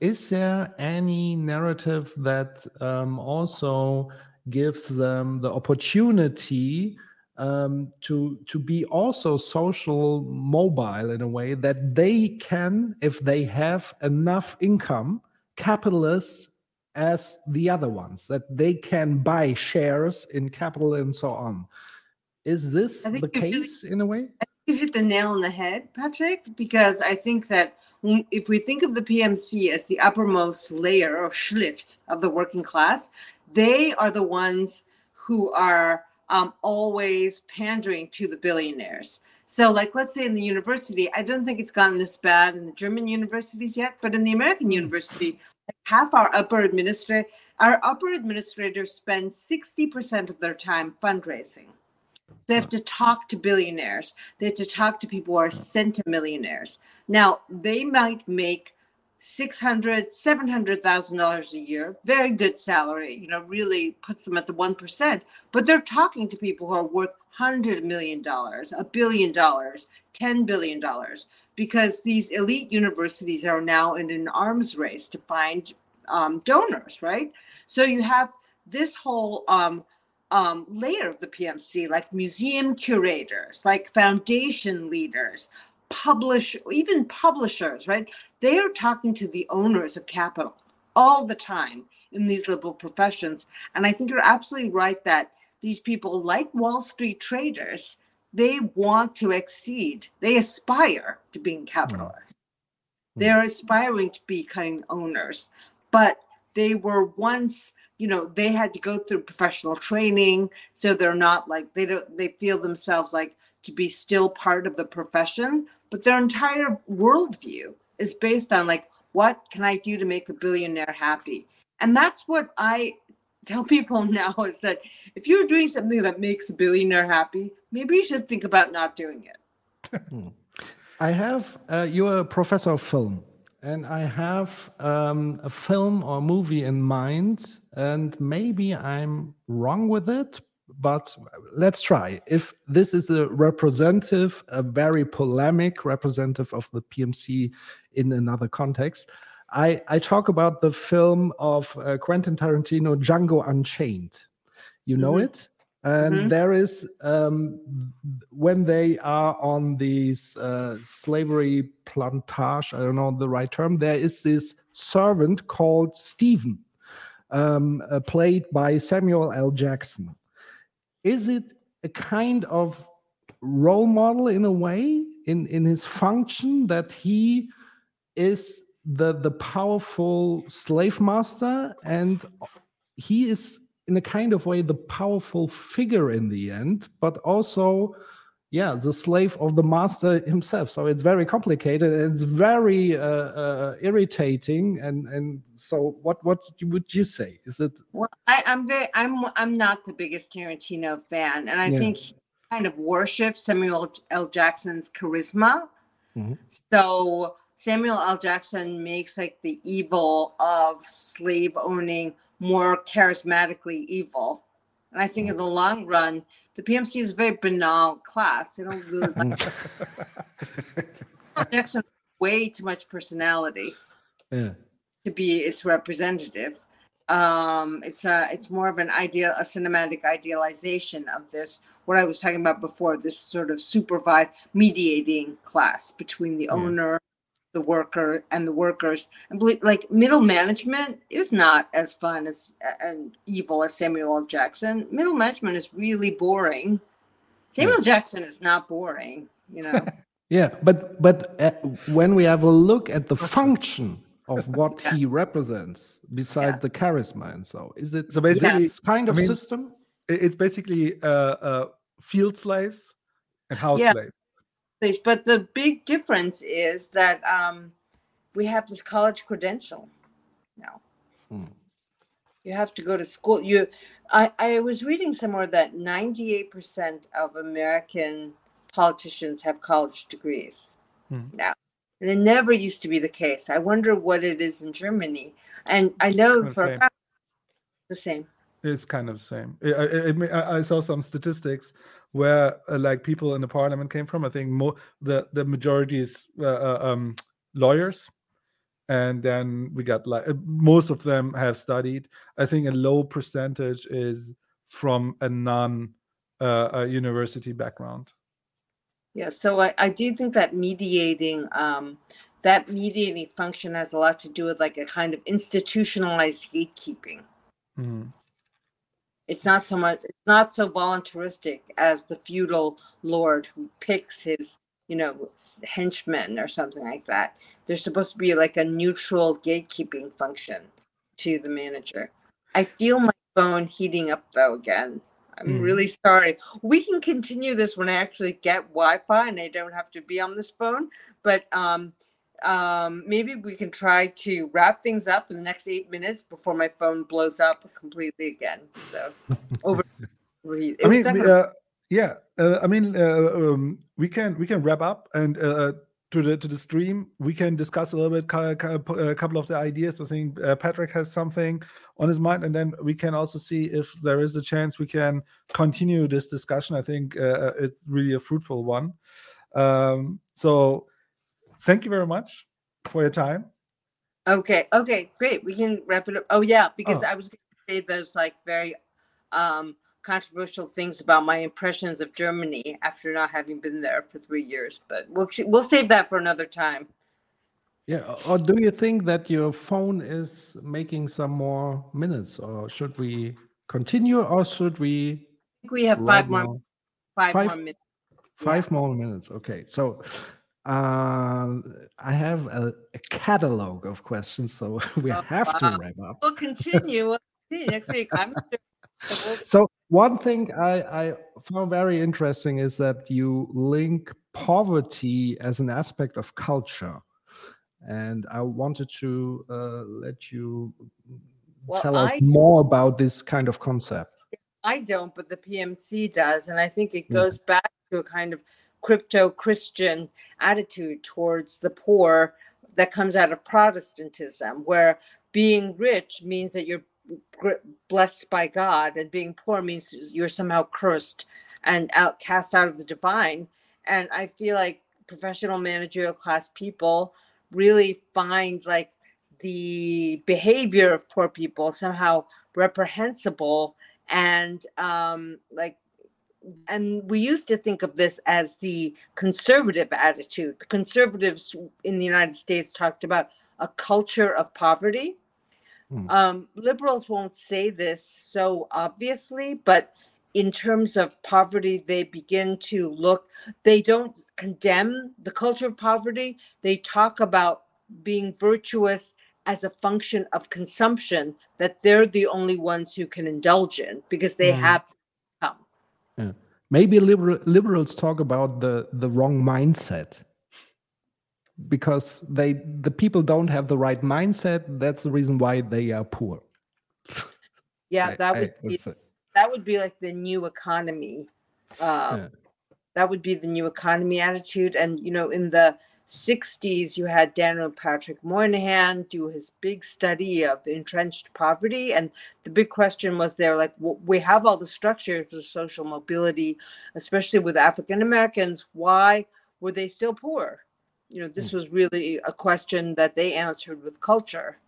Is there any narrative that um, also gives them the opportunity um, to, to be also social mobile in a way that they can, if they have enough income, capitalists as the other ones that they can buy shares in capital and so on. Is this the you really- case in a way? I think You hit the nail on the head, Patrick, because I think that if we think of the PMC as the uppermost layer or schlicht of the working class, they are the ones who are um, always pandering to the billionaires. So, like, let's say in the university, I don't think it's gotten this bad in the German universities yet, but in the American university, like half our upper administrator, our upper administrators spend 60% of their time fundraising. They have to talk to billionaires. They have to talk to people who are centimillionaires. Now, they might make six hundred, seven hundred thousand dollars a year, very good salary, you know, really puts them at the one percent. But they're talking to people who are worth hundred million dollars, a billion dollars, ten billion dollars, because these elite universities are now in an arms race to find um, donors, right? So you have this whole um, um, layer of the PMC, like museum curators, like foundation leaders, publish, even publishers, right? They are talking to the owners of capital all the time in these liberal professions. And I think you're absolutely right that these people, like Wall Street traders, they want to exceed, they aspire to being capitalists. They're aspiring to becoming owners, but they were once you know they had to go through professional training so they're not like they don't they feel themselves like to be still part of the profession but their entire worldview is based on like what can i do to make a billionaire happy? And that's what i tell people now is that if you're doing something that makes a billionaire happy maybe you should think about not doing it. I have, uh, you're a professor of film, and I have um, a film or movie in mind, and maybe I'm wrong with it, but let's try. If this is a representative, a very polemic representative of the PMC in another context, I, I talk about the film of uh, Quentin Tarantino, Django Unchained. You know Mhm. it? And Mhm. there is um, when they are on these uh, slavery plantage, I don't know the right term. There is this servant called Stephen, um, uh, played by Samuel L. Jackson. Is it a kind of role model in a way in in his function that he is the the powerful slave master and he is in a kind of way the powerful figure in the end but also yeah the slave of the master himself so it's very complicated and it's very uh, uh, irritating and and so what what would you say is it Well, I, I'm very, I'm, I'm not the biggest Tarantino fan, and I Yeah. think he kind of worships Samuel L. Jackson's charisma. Mhm. So Samuel L. Jackson makes like the evil of slave owning more charismatically evil, and I think in the long run, the PMC is a very banal class. They don't really like Jackson way too much personality Yeah. to be its representative. Um, it's a it's more of an ideal a cinematic idealization of this what I was talking about before this sort of supervised mediating class between the Yeah. owner, the worker, and the workers. And believe like middle management is not as fun as and evil as Samuel L. Jackson. Middle management is really boring. Samuel Jackson is not boring, you know. Yeah, but but uh, when we have a look at the function of what Yeah. he represents, beside Yeah. the charisma and so, is it So basically, this kind I of mean- system? It's basically uh, uh, field slaves and house Yeah. slaves. They- But the big difference is that um, we have this college credential now. Hmm. You have to go to school. You, I, I was reading somewhere that 98% of American politicians have college degrees Hmm. now. And it never used to be the case. I wonder what it is in Germany. And I know the for same. fact the same. It's kind of the same. I, I, it ma- I I saw some statistics where uh, like people in the parliament came from. I think more the the majority is uh, uh, um, lawyers, and then we got like uh, most of them have studied. I think a low percentage is from a non uh, university background. Yeah, so I, I do think that mediating um, that mediating function has a lot to do with like a kind of institutionalized gatekeeping. Mhm. It's not so much it's not so voluntaristic as the feudal lord who picks his you know henchmen or something like that. There's supposed to be like a neutral gatekeeping function to the manager. I feel my phone heating up though again. I'm Mhm. really sorry. We can continue this when I actually get Wi-Fi and I don't have to be on this phone. But um, um, maybe we can try to wrap things up in the next eight minutes before my phone blows up completely again. So over. I mean, It's not we, gonna- uh, yeah. Uh, I mean, uh, um, we can we can wrap up and uh, to the to the stream. We can discuss a little bit pu- a couple of the ideas. I think uh, Patrick has something on his mind, and then we can also see if there is a chance we can continue this discussion. I think uh, it's really a fruitful one. Um, so, thank you very much for your time. Okay. Okay. Great. We can wrap it up. Oh yeah, because Oh. I was going to say those like very um, controversial things about my impressions of Germany after not having been there for three years. But we'll we'll save that for another time. Yeah, or do you think that your phone is making some more minutes, or should we continue, or should we I think we have five more five, five- more minutes. Five more minutes. Okay. So um, I have a, a catalog of questions, so we Oh, have to wrap up. We'll continue. We'll continue next week. I'm sure. So one thing I, I found very interesting is that you link poverty as an aspect of culture, and I wanted to uh, let you Well, tell us I- more about this kind of concept. I don't, but the PMC does. And I think it Mhm. goes back to a kind of crypto Christian attitude towards the poor that comes out of Protestantism, where being rich means that you're blessed by God, and being poor means you're somehow cursed and outcast out of the divine. And I feel like professional managerial class people really find like the behavior of poor people somehow reprehensible and um like and we used to think of this as the conservative attitude the conservatives in the united states talked about a culture of poverty Hmm. um liberals won't say this so obviously but in terms of poverty they begin to look they don't condemn the culture of poverty they talk about being virtuous as a function of consumption that they're the only ones who can indulge in because they Mm. have. Maybe liberal, liberals talk about the the wrong mindset because they the people don't have the right mindset. That's the reason why they are poor. Yeah, I- that I would be say. that would be like the new economy. Um, Yeah. That would be the new economy attitude. And you know, in the 60s, you had Daniel Patrick Moynihan do his big study of entrenched poverty. And the big question was there like, we have all the structures for social mobility, especially with African Americans. Why were they still poor? you know, this was really a question that they answered with culture.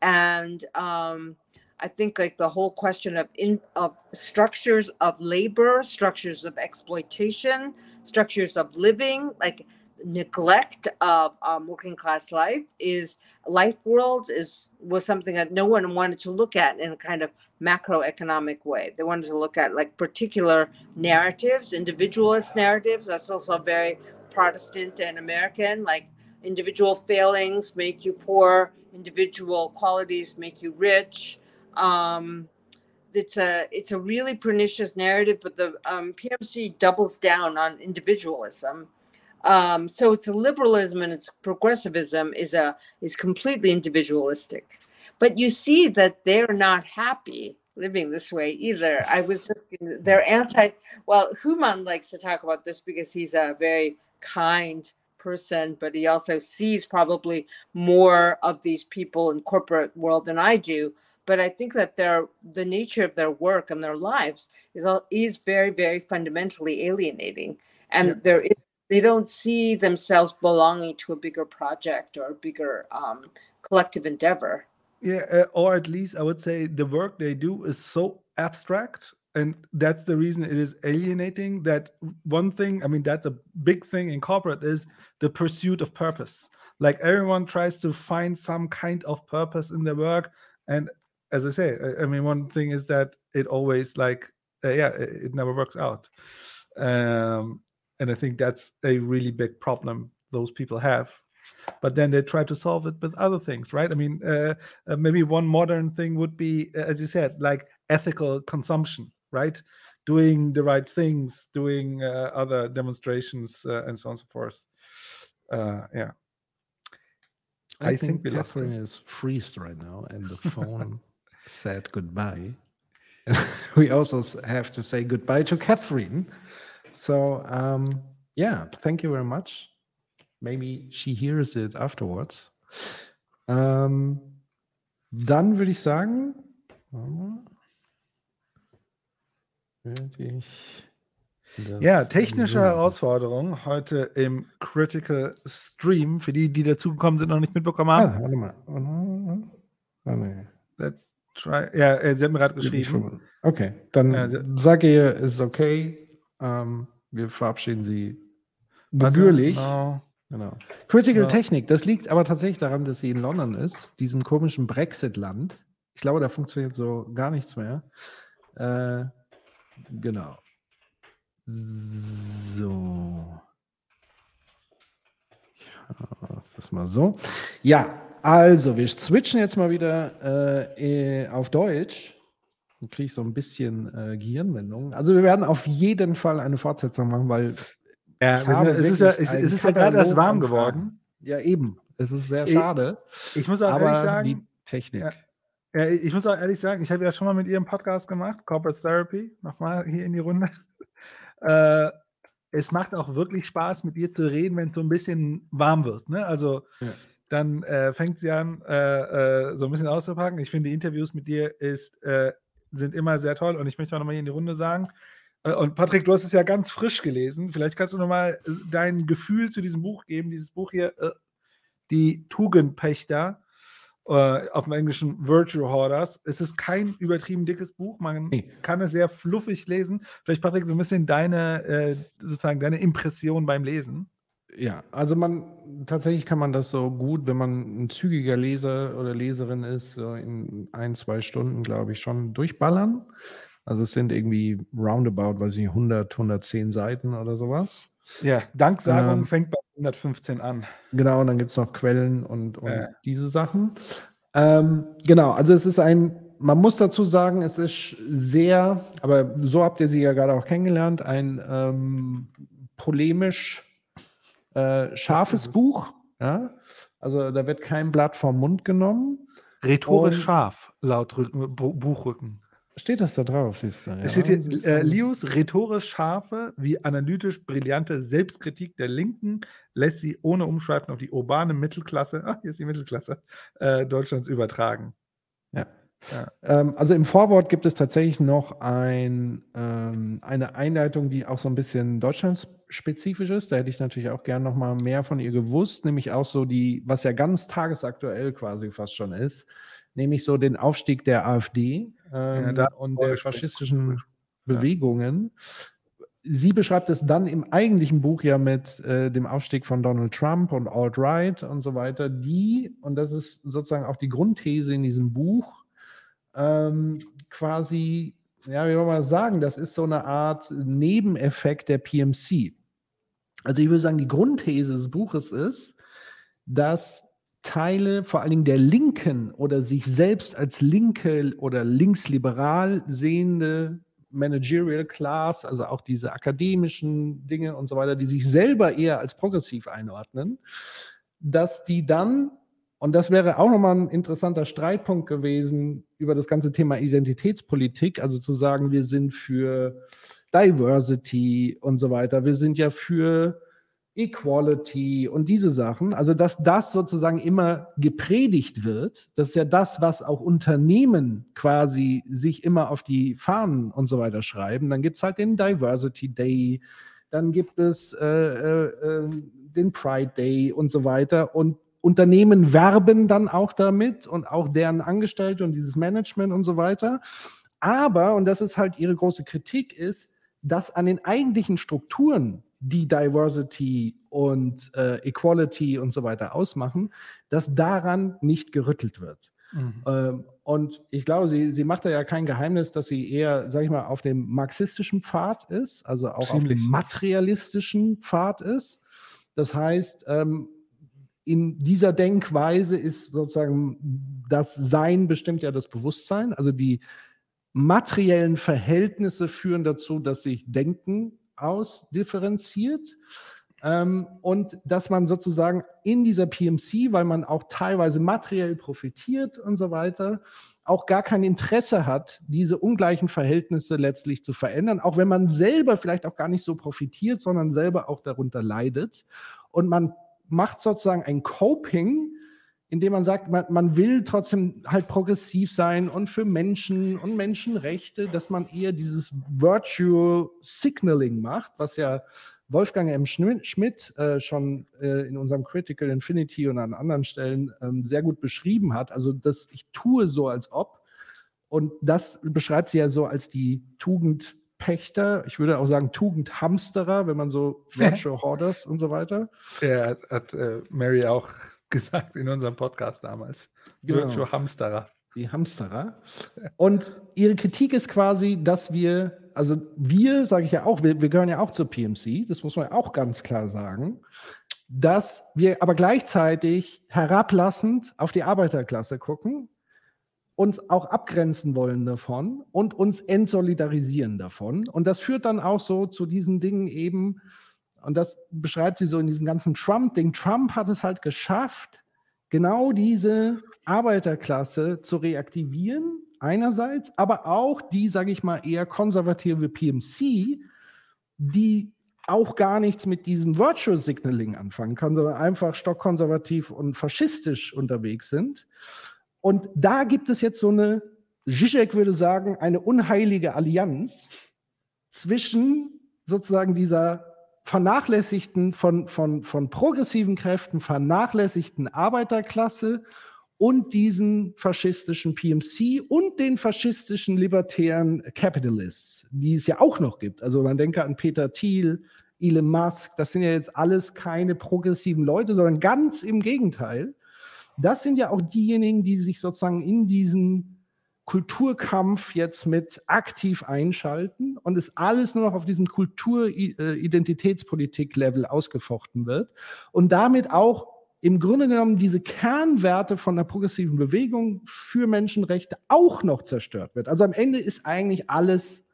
And um, I think like the whole question of in of structures of labor, structures of exploitation, structures of living, like neglect of um, working class life is life world is was something that no one wanted to look at in a kind of macroeconomic way. They wanted to look at like particular narratives, individualist narratives. That's also very Protestant and American, like individual failings make you poor, individual qualities make you rich. Um, it's a it's a really pernicious narrative, but the um, PMC doubles down on individualism. Um, so it's a liberalism and it's progressivism is a is completely individualistic. But you see that they're not happy living this way either. I was just they're anti. Well, Human likes to talk about this because he's a very kind person, but he also sees probably more of these people in corporate world than I do. But I think that their the nature of their work and their lives is all, is very very fundamentally alienating, and Yeah. there is, they don't see themselves belonging to a bigger project or a bigger um, collective endeavor. Yeah, uh, or at least I would say the work they do is so abstract, and that's the reason it is alienating. That one thing, I mean, that's a big thing in corporate is the pursuit of purpose. Like everyone tries to find some kind of purpose in their work, and as I say, I, mean, one thing is that it always like, uh, yeah, it, it never works out. Um, and I think that's a really big problem those people have. But then they try to solve it with other things right? I mean uh, uh, maybe one modern thing would be uh, as you said like ethical consumption right? Doing the right things doing uh, other demonstrations uh, and so on and so forth. Uh, yeah. I, I think, think Catherine is freezed right now, and the phone said goodbye. we also have to say goodbye to Catherine. So, um, yeah, thank you very much. Maybe she hears it afterwards. Ähm, dann würde ich sagen, würde ich ja technische so. Herausforderung heute im critical stream für die die dazugekommen sind noch nicht mitbekommen Ah, haben warte mal. Warte mal. Ah, nee. let's try ja äh, sie haben gerade geschrieben. Okay, dann Ja, se- sag ihr, ist okay. Ähm, wir verabschieden sie Warte, gebührlich. genau. Genau. Critical Ja. Technik, das liegt aber tatsächlich daran, dass sie in London ist, diesem komischen Brexit-Land. Ich glaube, da funktioniert so gar nichts mehr. Äh, genau. So. Ja, das mal so. Ja, also wir switchen jetzt mal wieder äh, eh, auf Deutsch. Dann kriege ich so ein bisschen äh, Gehirnwendung. Also wir werden auf jeden Fall eine Fortsetzung machen, weil Ja, Ich ja- es ist ja, es, es ist ja gerade erst warm geworden. Ja, eben. Es ist sehr Ich- schade. Ich muss auch ehrlich aber sagen, die Technik. Ja. ja, ich muss auch ehrlich sagen, ich habe ja schon mal mit ihr einen Podcast gemacht, Corporate Therapy, nochmal hier in die Runde. Äh, es macht auch wirklich Spaß, mit ihr zu reden, wenn es so ein bisschen warm wird. Ne? Also Ja. dann äh, fängt sie an, äh, äh, so ein bisschen auszupacken. Ich finde, die Interviews mit dir ist, äh, sind immer sehr toll und ich möchte auch nochmal hier in die Runde sagen. äh, Und Patrick, du hast es ja ganz frisch gelesen. Vielleicht kannst du nochmal dein Gefühl zu diesem Buch geben. Dieses Buch hier, äh, Die Tugendpächter, äh, auf dem Englischen Virtue Hoarders. Es ist kein übertrieben dickes Buch. Man kann es sehr fluffig lesen. Vielleicht, Patrick, so ein bisschen deine, äh, sozusagen deine Impression beim Lesen. Ja, also man tatsächlich kann man das so gut, wenn man ein zügiger Leser oder Leserin ist, so in ein, zwei Stunden, glaube ich, schon durchballern. Also es sind irgendwie roundabout, weiß ich nicht, 100, 110 Seiten oder sowas. Ja, Danksagung Ähm, fängt bei 115 an. Genau, und dann gibt es noch Quellen und, und Ja. diese Sachen. Ähm, genau, also es ist ein, man muss dazu sagen, es ist sehr, aber so habt ihr sie ja gerade auch kennengelernt, ein ähm, polemisch äh, scharfes es. Buch. Ja? Also da wird kein Blatt vom Mund genommen. Rhetorisch Und- scharf, laut Rücken, Bu Buchrücken. Steht das da drauf, siehst du? Ja, Es steht hier, äh, Lius rhetorisch scharfe wie analytisch brillante Selbstkritik der Linken lässt sie ohne Umschweifen auf die urbane Mittelklasse, ach, hier ist die Mittelklasse, äh, Deutschlands übertragen. Ja. Ähm, also im Vorwort gibt es tatsächlich noch ein, ähm, eine Einleitung, die auch so ein bisschen deutschlandspezifisch ist. Da hätte ich natürlich auch gern noch mal mehr von ihr gewusst, nämlich auch so die, was ja ganz tagesaktuell quasi fast schon ist, nämlich so den Aufstieg der AfD ähm, da- und der faschistischen Bewegungen. Sie beschreibt es dann im eigentlichen Buch ja mit äh, dem Aufstieg von Donald Trump und Alt-Right und so weiter, die, und das ist sozusagen auch die Grundthese in diesem Buch, ähm, quasi, ja, wie soll man sagen, das ist so eine Art Nebeneffekt der PMC. Also ich würde sagen, die Grundthese des Buches ist, dass Teile vor allen Dingen der Linken oder sich selbst als linke oder linksliberal sehende Managerial Class, also auch diese akademischen Dinge und so weiter, die sich selber eher als progressiv einordnen, dass die dann, und das wäre auch nochmal ein interessanter Streitpunkt gewesen über das ganze Thema Identitätspolitik, also zu sagen, wir sind für Diversity und so weiter, wir sind ja für Equality und diese Sachen, also dass das sozusagen immer gepredigt wird, das ist ja das, was auch Unternehmen quasi sich immer auf die Fahnen und so weiter schreiben. Dann gibt es halt den Diversity Day, dann gibt es äh, äh, äh, den Pride Day und so weiter. Und Unternehmen werben dann auch damit und auch deren Angestellte und dieses Management und so weiter. Aber, und das ist halt ihre große Kritik, ist, dass an den eigentlichen Strukturen, die Diversity und äh, Equality und so weiter ausmachen, dass daran nicht gerüttelt wird. Ähm, und ich glaube, sie, sie macht da ja kein Geheimnis, dass sie eher, sag ich mal, auf dem marxistischen Pfad ist, also auch auf Ziemlich. dem materialistischen Pfad ist. Das heißt, ähm, in dieser Denkweise ist sozusagen das Sein bestimmt ja das Bewusstsein. Also die materiellen Verhältnisse führen dazu, dass sich Denken ausdifferenziert. Ähm, und dass man sozusagen in dieser PMC, weil man auch teilweise materiell profitiert und so weiter, auch gar kein Interesse hat, diese ungleichen Verhältnisse letztlich zu verändern, auch wenn man selber vielleicht auch gar nicht so profitiert, sondern selber auch darunter leidet. Und man macht sozusagen ein Coping, indem man sagt, man, man will trotzdem halt progressiv sein und für Menschen und Menschenrechte, dass man eher dieses Virtual Signaling macht, was ja Wolfgang M. Schmidt, äh, schon äh, in unserem Critical Infinity und an anderen Stellen ähm, sehr gut beschrieben hat. Also, dass ich tue so, als ob. Und das beschreibt sie ja so als die Tugendpächter. Ich würde auch sagen Tugendhamsterer, wenn man so Virtual Hoarders und so weiter. Ja, hat, hat äh, Mary auch gesagt in unserem Podcast damals. Genau. Virtual Hamsterer. Die Hamsterer. Und ihre Kritik ist quasi, dass wir, also wir, sage ich ja auch, wir, wir gehören ja auch zur PMC, das muss man ja auch ganz klar sagen, dass wir aber gleichzeitig herablassend auf die Arbeiterklasse gucken, uns auch abgrenzen wollen davon und uns entsolidarisieren davon. Und das führt dann auch so zu diesen Dingen eben, und das beschreibt sie so in diesem ganzen Trump-Ding. Trump hat es halt geschafft, genau diese Arbeiterklasse zu reaktivieren, einerseits, aber auch die, sage ich mal, eher konservative PMC, die auch gar nichts mit diesem Virtual Signaling anfangen kann, sondern einfach stockkonservativ und faschistisch unterwegs sind. Und da gibt es jetzt so eine, Zizek würde sagen, eine unheilige Allianz zwischen sozusagen dieser vernachlässigten, von, von, von progressiven Kräften vernachlässigten Arbeiterklasse und diesen faschistischen PMC und den faschistischen libertären Capitalists, die es ja auch noch gibt. Also man denke an Peter Thiel, Elon Musk, das sind ja jetzt alles keine progressiven Leute, sondern ganz im Gegenteil. Das sind ja auch diejenigen, die sich sozusagen in diesen Kulturkampf jetzt mit aktiv einschalten und es alles nur noch auf diesem Kultur-Identitätspolitik-Level ausgefochten wird und damit auch im Grunde genommen diese Kernwerte von der progressiven Bewegung für Menschenrechte auch noch zerstört wird. Also am Ende ist eigentlich alles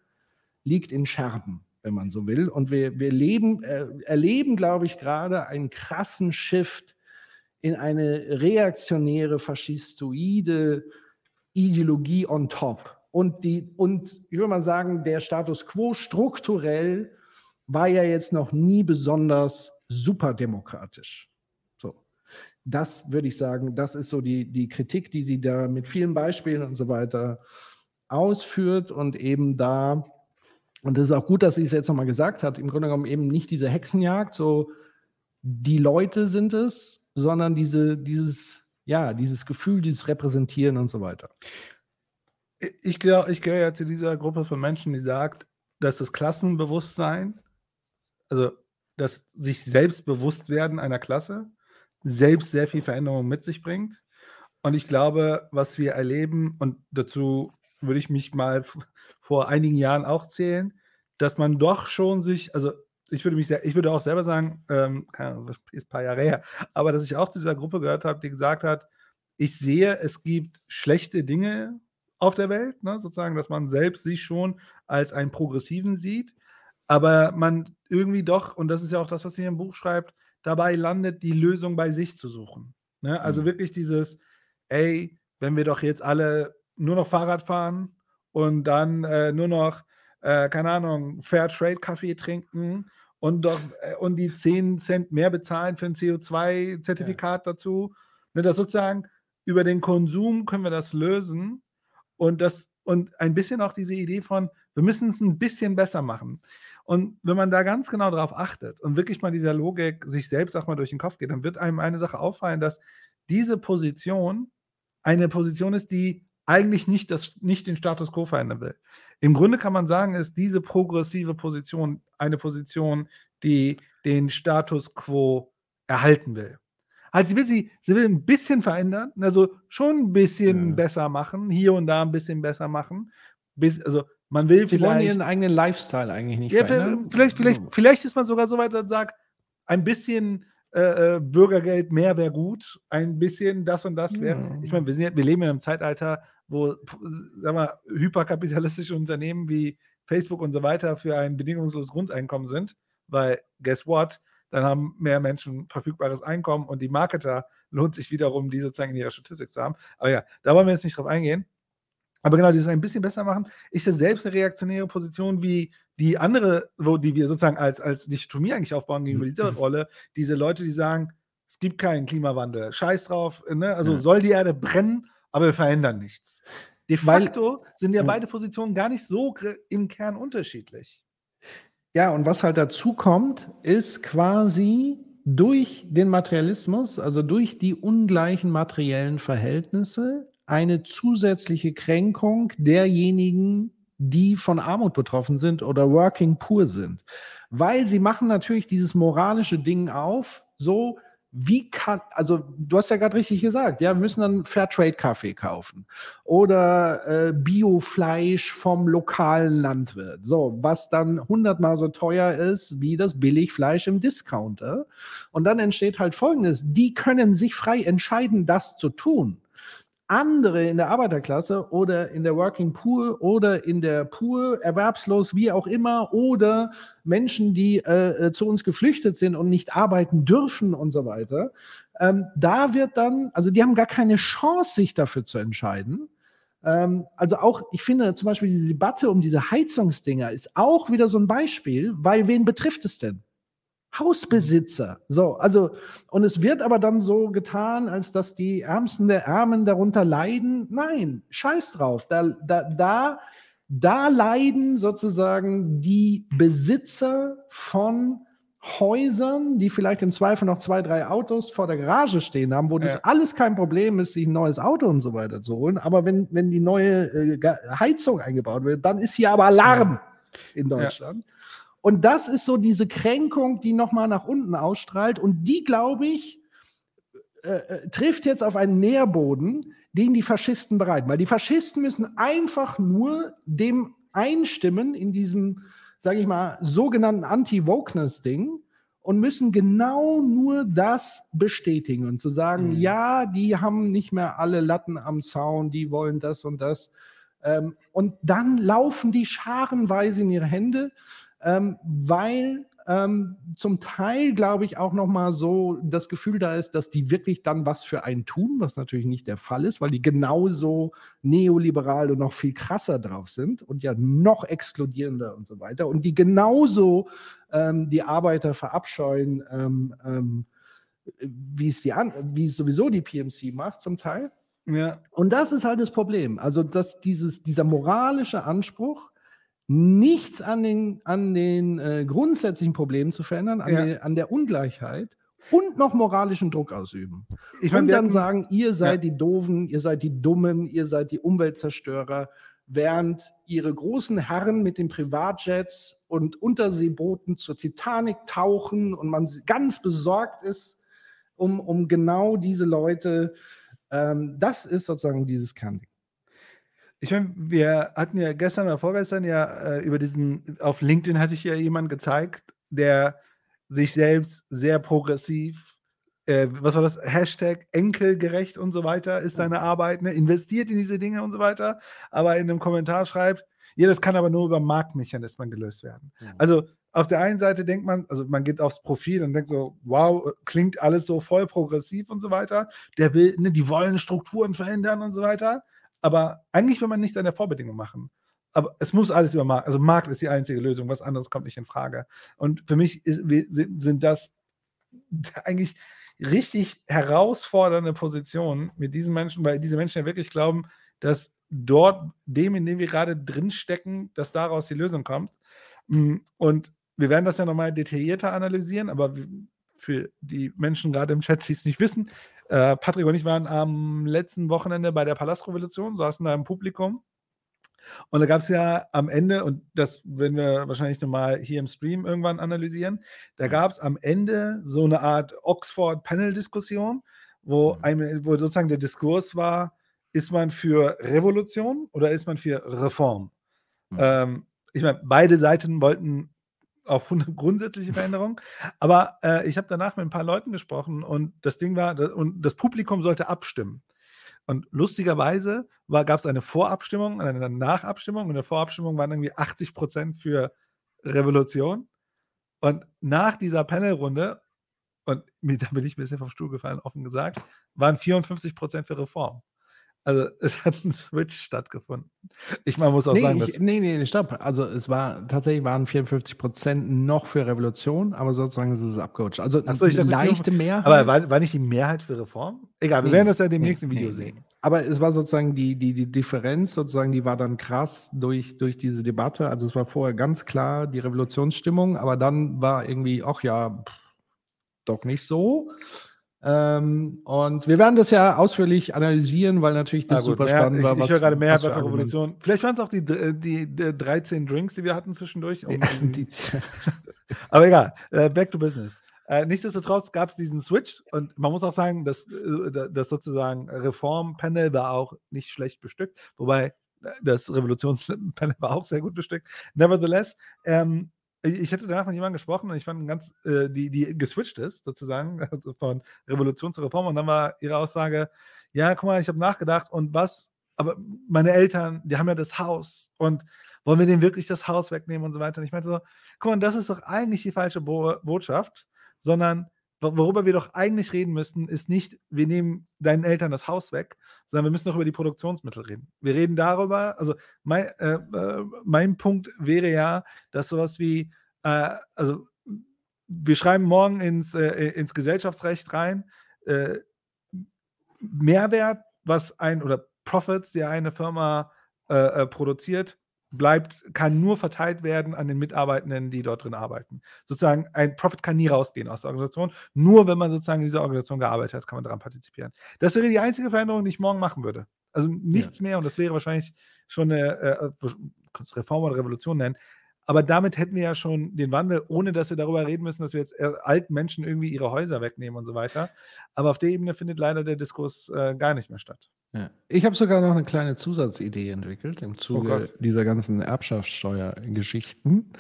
liegt in Scherben, wenn man so will. Und wir, wir leben, äh, erleben, glaube ich, gerade einen krassen Shift in eine reaktionäre, faschistoide Ideologie on top. Und, die, und ich würde mal sagen, der Status quo strukturell war ja jetzt noch nie besonders superdemokratisch. So. das würde ich sagen, das ist so die, die Kritik, die sie da mit vielen Beispielen und so weiter ausführt und eben da, und das ist auch gut, dass sie es jetzt nochmal gesagt hat, im Grunde genommen eben nicht diese Hexenjagd, so die Leute sind es, sondern diese, dieses, ja, dieses Gefühl, dieses Repräsentieren und so weiter. Ich, glaube, ich gehöre ja zu dieser Gruppe von Menschen, die sagt, dass das Klassenbewusstsein, also das sich selbst bewusst werden einer Klasse, selbst sehr viel Veränderung mit sich bringt. Und ich glaube, was wir erleben, und dazu würde ich mich mal vor einigen Jahren auch zählen, dass man doch schon sich, also ich würde mich sehr, ich würde auch selber sagen, ähm, ist ein paar Jahre her, aber dass ich auch zu dieser Gruppe gehört habe, die gesagt hat, ich sehe, es gibt schlechte Dinge auf der Welt, ne, sozusagen, dass man selbst sich schon als einen Progressiven sieht, aber man irgendwie doch, und das ist ja auch das, was sie im Buch schreibt, dabei landet, die Lösung bei sich zu suchen. Ne? Also mhm. wirklich dieses, ey, wenn wir doch jetzt alle nur noch Fahrrad fahren und dann äh, nur noch, äh, keine Ahnung, Fair Trade Kaffee trinken und doch äh, und die 10 Cent mehr bezahlen für ein CO2-Zertifikat ja. dazu. Ne, das sozusagen über den Konsum können wir das lösen und das und ein bisschen auch diese Idee von, wir müssen es ein bisschen besser machen. Und wenn man da ganz genau darauf achtet und wirklich mal dieser Logik sich selbst auch mal durch den Kopf geht, dann wird einem eine Sache auffallen, dass diese Position eine Position ist, die eigentlich nicht, das, nicht den Status quo verändern will. Im Grunde kann man sagen, ist diese progressive Position eine Position, die den Status quo erhalten will. Also sie will sie, sie will ein bisschen verändern, also schon ein bisschen ja. besser machen, hier und da ein bisschen besser machen. Bis, also man will sie wollen ihren eigenen Lifestyle eigentlich nicht ja, verändern. Vielleicht, vielleicht, vielleicht ist man sogar so weit und sagt, ein bisschen äh, äh, Bürgergeld mehr wäre gut, ein bisschen das und das wäre. Ja. Ich meine, wir, wir leben in einem Zeitalter, wo, sag mal, hyperkapitalistische Unternehmen wie Facebook und so weiter für ein bedingungsloses Grundeinkommen sind, weil guess what? Dann haben mehr Menschen verfügbares Einkommen und die Marketer lohnt sich wiederum, die sozusagen in ihrer Statistik zu haben. Aber ja, da wollen wir jetzt nicht drauf eingehen. Aber genau, dieses ein bisschen besser machen, ist ja selbst eine reaktionäre Position wie die andere, wo die wir sozusagen als, als Dichotomie eigentlich aufbauen gegenüber dieser Rolle. Diese Leute, die sagen, es gibt keinen Klimawandel, scheiß drauf, ne? also ja. soll die Erde brennen aber wir verändern nichts. De facto Weil, sind ja beide Positionen gar nicht so im Kern unterschiedlich. Ja, und was halt dazu kommt, ist quasi durch den Materialismus, also durch die ungleichen materiellen Verhältnisse, eine zusätzliche Kränkung derjenigen, die von Armut betroffen sind oder working poor sind. Weil sie machen natürlich dieses moralische Ding auf, so wie kann, also du hast ja gerade richtig gesagt, ja, wir müssen dann Fairtrade-Kaffee kaufen oder äh, Biofleisch vom lokalen Landwirt. So, was dann hundertmal so teuer ist wie das Billigfleisch im Discounter. Und dann entsteht halt Folgendes, die können sich frei entscheiden, das zu tun andere in der Arbeiterklasse oder in der Working Poor oder in der Poor, erwerbslos, wie auch immer, oder Menschen, die äh, äh, zu uns geflüchtet sind und nicht arbeiten dürfen und so weiter, ähm, da wird dann, also die haben gar keine Chance, sich dafür zu entscheiden. Ähm, also auch, ich finde zum Beispiel diese Debatte um diese Heizungsdinger ist auch wieder so ein Beispiel, weil wen betrifft es denn? Hausbesitzer. So, also, und es wird aber dann so getan, als dass die Ärmsten der Ärmen darunter leiden. Nein, scheiß drauf. Da, da, da, da leiden sozusagen die Besitzer von Häusern, die vielleicht im Zweifel noch zwei, drei Autos vor der Garage stehen haben, wo das ja. alles kein Problem ist, sich ein neues Auto und so weiter zu holen. Aber wenn, wenn die neue äh, Heizung eingebaut wird, dann ist hier aber Alarm ja. in Deutschland. Ja. Und das ist so diese Kränkung, die nochmal nach unten ausstrahlt. Und die, glaube ich, äh, äh, trifft jetzt auf einen Nährboden, den die Faschisten bereiten. Weil die Faschisten müssen einfach nur dem einstimmen in diesem, sage ich mal, sogenannten Anti-Wokeness-Ding und müssen genau nur das bestätigen und zu sagen, mhm. ja, die haben nicht mehr alle Latten am Zaun, die wollen das und das. Ähm, und dann laufen die scharenweise in ihre Hände ähm, weil ähm, zum Teil, glaube ich, auch nochmal so das Gefühl da ist, dass die wirklich dann was für einen tun, was natürlich nicht der Fall ist, weil die genauso neoliberal und noch viel krasser drauf sind und ja noch exkludierender und so weiter und die genauso ähm, die Arbeiter verabscheuen, ähm, ähm, wie es die an, wie es sowieso die PMC macht zum Teil. Ja. Und das ist halt das Problem. Also, dass dieses, dieser moralische Anspruch, nichts an den, an den äh, grundsätzlichen Problemen zu verändern, an, Ja. der, an der Ungleichheit und noch moralischen Druck ausüben. Ich und dann hatten- sagen, ihr seid Ja. die Doofen, ihr seid die Dummen, ihr seid die Umweltzerstörer, während ihre großen Herren mit den Privatjets und Unterseebooten zur Titanic tauchen und man ganz besorgt ist um, um genau diese Leute. Ähm, das ist sozusagen dieses Kernding. Ich meine, wir hatten ja gestern oder vorgestern ja äh, über diesen, auf LinkedIn hatte ich ja jemanden gezeigt, der sich selbst sehr progressiv, äh, was war das, Hashtag enkelgerecht und so weiter, ist seine Arbeit, ne, investiert in diese Dinge und so weiter, aber in einem Kommentar schreibt, ja, das kann aber nur über Marktmechanismen gelöst werden. Also auf der einen Seite denkt man, also man geht aufs Profil und denkt so, wow, klingt alles so voll progressiv und so weiter. Der will, ne, die wollen Strukturen verändern und so weiter. Aber eigentlich will man nichts an der Vorbedingung machen. Aber es muss alles über Markt, also Markt ist die einzige Lösung, was anderes kommt nicht in Frage. Und für mich ist, sind, das eigentlich richtig herausfordernde Positionen mit diesen Menschen, weil diese Menschen ja wirklich glauben, dass dort, dem, in dem wir gerade drinstecken, dass daraus die Lösung kommt. Mm, Und wir werden das ja nochmal detaillierter analysieren, aber für die Menschen gerade im Chat, die es nicht wissen, äh, Patrick und ich waren am letzten Wochenende bei der Palastrevolution, saßen da im Publikum. Und da gab es ja am Ende, und das werden wir wahrscheinlich nochmal hier im Stream irgendwann analysieren, da gab es am Ende so eine Art Oxford-Panel-Diskussion, wo, Mhm. wo sozusagen der Diskurs war, ist man für Revolution oder ist man für Reform? Mhm. Ähm, ich meine, beide Seiten wollten auf eine grundsätzliche Veränderung, aber äh, ich habe danach mit ein paar Leuten gesprochen und das Ding war, das, und das Publikum sollte abstimmen. Und lustigerweise gab es eine Vorabstimmung, eine Nachabstimmung. Und in der Vorabstimmung waren irgendwie 80 Prozent für Revolution. Und nach dieser Panelrunde, und da bin ich ein bisschen vom Stuhl gefallen, offen gesagt, waren 54 Prozent für Reform. Also es hat ein Switch stattgefunden. Ich man muss auch Nee, sagen, ich, dass nee, nee, stopp. Also es war tatsächlich waren 54 Prozent noch für Revolution, aber sozusagen ist es abgerutscht. Also so, ich eine leichte Mehrheit. Aber war, war nicht die Mehrheit für Reform? Egal, wir Nee, werden das ja demnächst nee, im Video sehen. Aber es war sozusagen die, die, die Differenz, sozusagen, die war dann krass durch, durch diese Debatte. Also es war vorher ganz klar die Revolutionsstimmung, aber dann war irgendwie, ach ja, pff, doch nicht so. Ähm, und wir werden das ja ausführlich analysieren, weil natürlich das gut, super Mehrheit- spannend war. Ich, ich was- höre gerade was für Revolution. Vielleicht waren es auch die, dr- die, die 13 Drinks, die wir hatten zwischendurch. um- um- Die- Aber egal, äh, back to business. Äh, nichtsdestotrotz gab es diesen Switch und man muss auch sagen, dass äh, das sozusagen Reformpanel war auch nicht schlecht bestückt, wobei äh, das Revolutionspanel war auch sehr gut bestückt. Nevertheless, ähm, ich ich hatte danach mit jemandem gesprochen und ich fand ganz, äh, die, die geswitcht ist, sozusagen, also von Revolution zu Reform. Und dann war ihre Aussage: Ja, guck mal, ich habe nachgedacht und was, aber meine Eltern, die haben ja das Haus und wollen wir denen wirklich das Haus wegnehmen und so weiter. Und ich meinte so: Guck mal, das ist doch eigentlich die falsche Bo Botschaft, sondern wo- worüber wir doch eigentlich reden müssten, ist nicht, wir nehmen deinen Eltern das Haus weg, sondern wir müssen doch über die Produktionsmittel reden. Wir reden darüber, also mein, äh, äh, mein Punkt wäre ja, dass sowas wie, äh, also wir schreiben morgen ins, äh, ins Gesellschaftsrecht rein, äh, Mehrwert, was ein, oder Profits, die eine Firma äh, produziert, bleibt, kann nur verteilt werden an den Mitarbeitenden, die dort drin arbeiten. Sozusagen ein Profit kann nie rausgehen aus der Organisation. Nur wenn man sozusagen in dieser Organisation gearbeitet hat, kann man daran partizipieren. Das wäre die einzige Veränderung, die ich morgen machen würde. Also nichts mehr und das wäre wahrscheinlich schon eine äh, kannst Reform oder Revolution nennen. Aber damit hätten wir ja schon den Wandel, ohne dass wir darüber reden müssen, dass wir jetzt äh, alten Menschen irgendwie ihre Häuser wegnehmen und so weiter. Aber auf der Ebene findet leider der Diskurs äh, gar nicht mehr statt. Ja. Ich habe sogar noch eine kleine Zusatzidee entwickelt im Zuge Gott. dieser ganzen Erbschaftssteuergeschichten.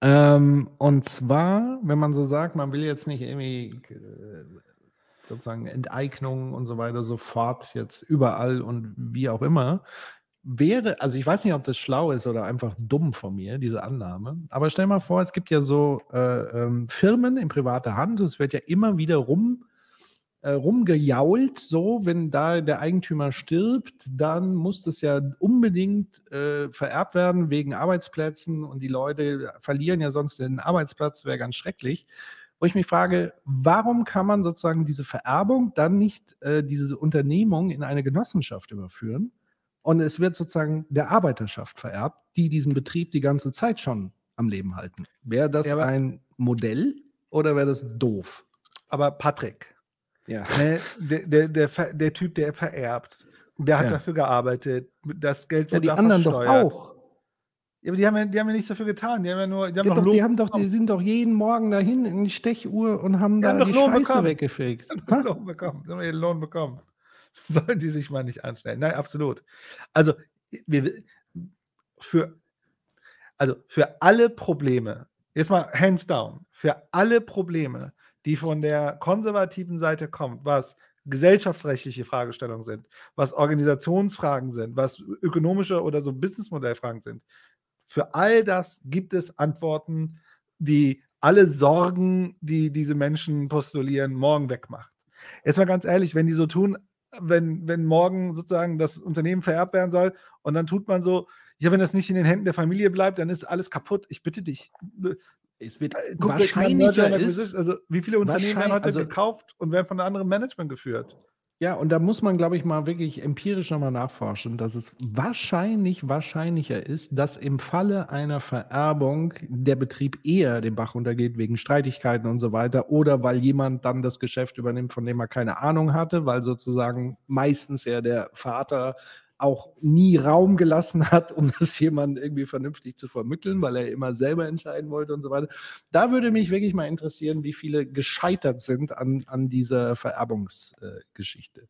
Ähm, und zwar, wenn man so sagt, man will jetzt nicht irgendwie äh, sozusagen Enteignungen und so weiter sofort jetzt überall und wie auch immer, wäre, also ich weiß nicht, ob das schlau ist oder einfach dumm von mir, diese Annahme, aber stell mal vor, es gibt ja so äh, ähm, Firmen in privater Hand, es wird ja immer wieder rum äh, rumgejault, so, wenn da der Eigentümer stirbt, dann muss das ja unbedingt äh, vererbt werden wegen Arbeitsplätzen und die Leute verlieren ja sonst den Arbeitsplatz, wäre ganz schrecklich. wo ich mich frage, warum kann man sozusagen diese Vererbung dann nicht äh, diese Unternehmung in eine Genossenschaft überführen und es wird sozusagen der Arbeiterschaft vererbt, die diesen Betrieb die ganze Zeit schon am Leben halten. Wäre das Ja, ein Modell oder wäre das doof? Aber Patrick, Ja. ne, der, der, der, der Typ, der vererbt, der hat Ja. dafür gearbeitet, das Geld ja wird die anderen doch versteuert. auch. Ja, aber die haben, ja, die haben ja nichts dafür getan. Die haben ja nur, die haben Ja, doch doch, die, haben doch, die sind doch jeden Morgen dahin in die Stechuhr und haben Die da haben doch die Lohn Scheiße bekommen. weggefegt. Die haben Lohn bekommen. Die haben ihren Lohn bekommen. Sollen die sich mal nicht anstellen? Nein, absolut. Also, wir, für, also für alle Probleme, jetzt mal hands down, für alle Probleme, die von der konservativen Seite kommen, was gesellschaftsrechtliche Fragestellungen sind, was Organisationsfragen sind, was ökonomische oder so Businessmodellfragen sind, für all das gibt es Antworten, die alle Sorgen, die diese Menschen postulieren, morgen wegmacht. Jetzt mal ganz ehrlich, wenn die so tun, wenn, wenn morgen sozusagen das Unternehmen vererbt werden soll und dann tut man so, ja, wenn das nicht in den Händen der Familie bleibt, dann ist alles kaputt. Ich bitte dich. Es wird Äh, Merger wahrscheinlicher ist, also wie viele Unternehmen werden heute also- gekauft und werden von einem anderen Management geführt? Ja, und da muss man, glaube ich, mal wirklich empirisch nochmal nachforschen, dass es wahrscheinlich wahrscheinlicher ist, dass im Falle einer Vererbung der Betrieb eher den Bach runtergeht wegen Streitigkeiten und so weiter oder weil jemand dann das Geschäft übernimmt, von dem er keine Ahnung hatte, weil sozusagen meistens ja der Vater auch nie Raum gelassen hat, um das jemand irgendwie vernünftig zu vermitteln, weil er immer selber entscheiden wollte und so weiter. Da würde mich wirklich mal interessieren, wie viele gescheitert sind an, an dieser Vererbungsgeschichte.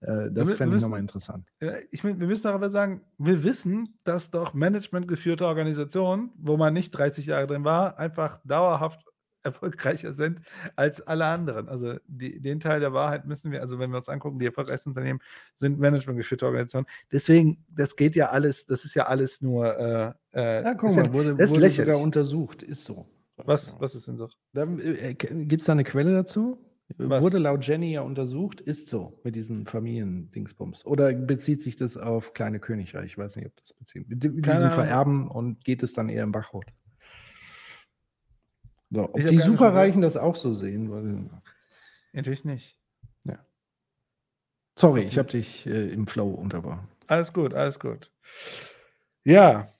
Äh, das wir fände ich nochmal interessant. Ich wir müssen aber sagen, wir wissen, dass doch managementgeführte Organisationen, wo man nicht 30 Jahre drin war, einfach dauerhaft erfolgreicher sind als alle anderen. Also die, den Teil der Wahrheit müssen wir, also wenn wir uns angucken, die erfolgreichsten Unternehmen sind managementgeführte Organisationen. Deswegen, das geht ja alles, das ist ja alles nur. Äh, äh, Ja, guck mal, wurde, das wurde sogar untersucht. Ist so. was, was ist denn so? Gibt es da eine Quelle dazu? Was? Wurde laut Jenny ja untersucht, ist so mit diesen Familiendingsbums. Oder bezieht sich das auf kleine Königreich? Ich weiß nicht, ob das bezieht. Mit, diesem. Vererben und geht es dann eher im Bach. So, ob die Superreichen das auch so sehen? Weil, Natürlich nicht. sorry, ich habe dich äh, im Flow unterbrochen. Alles gut, alles gut. Ja,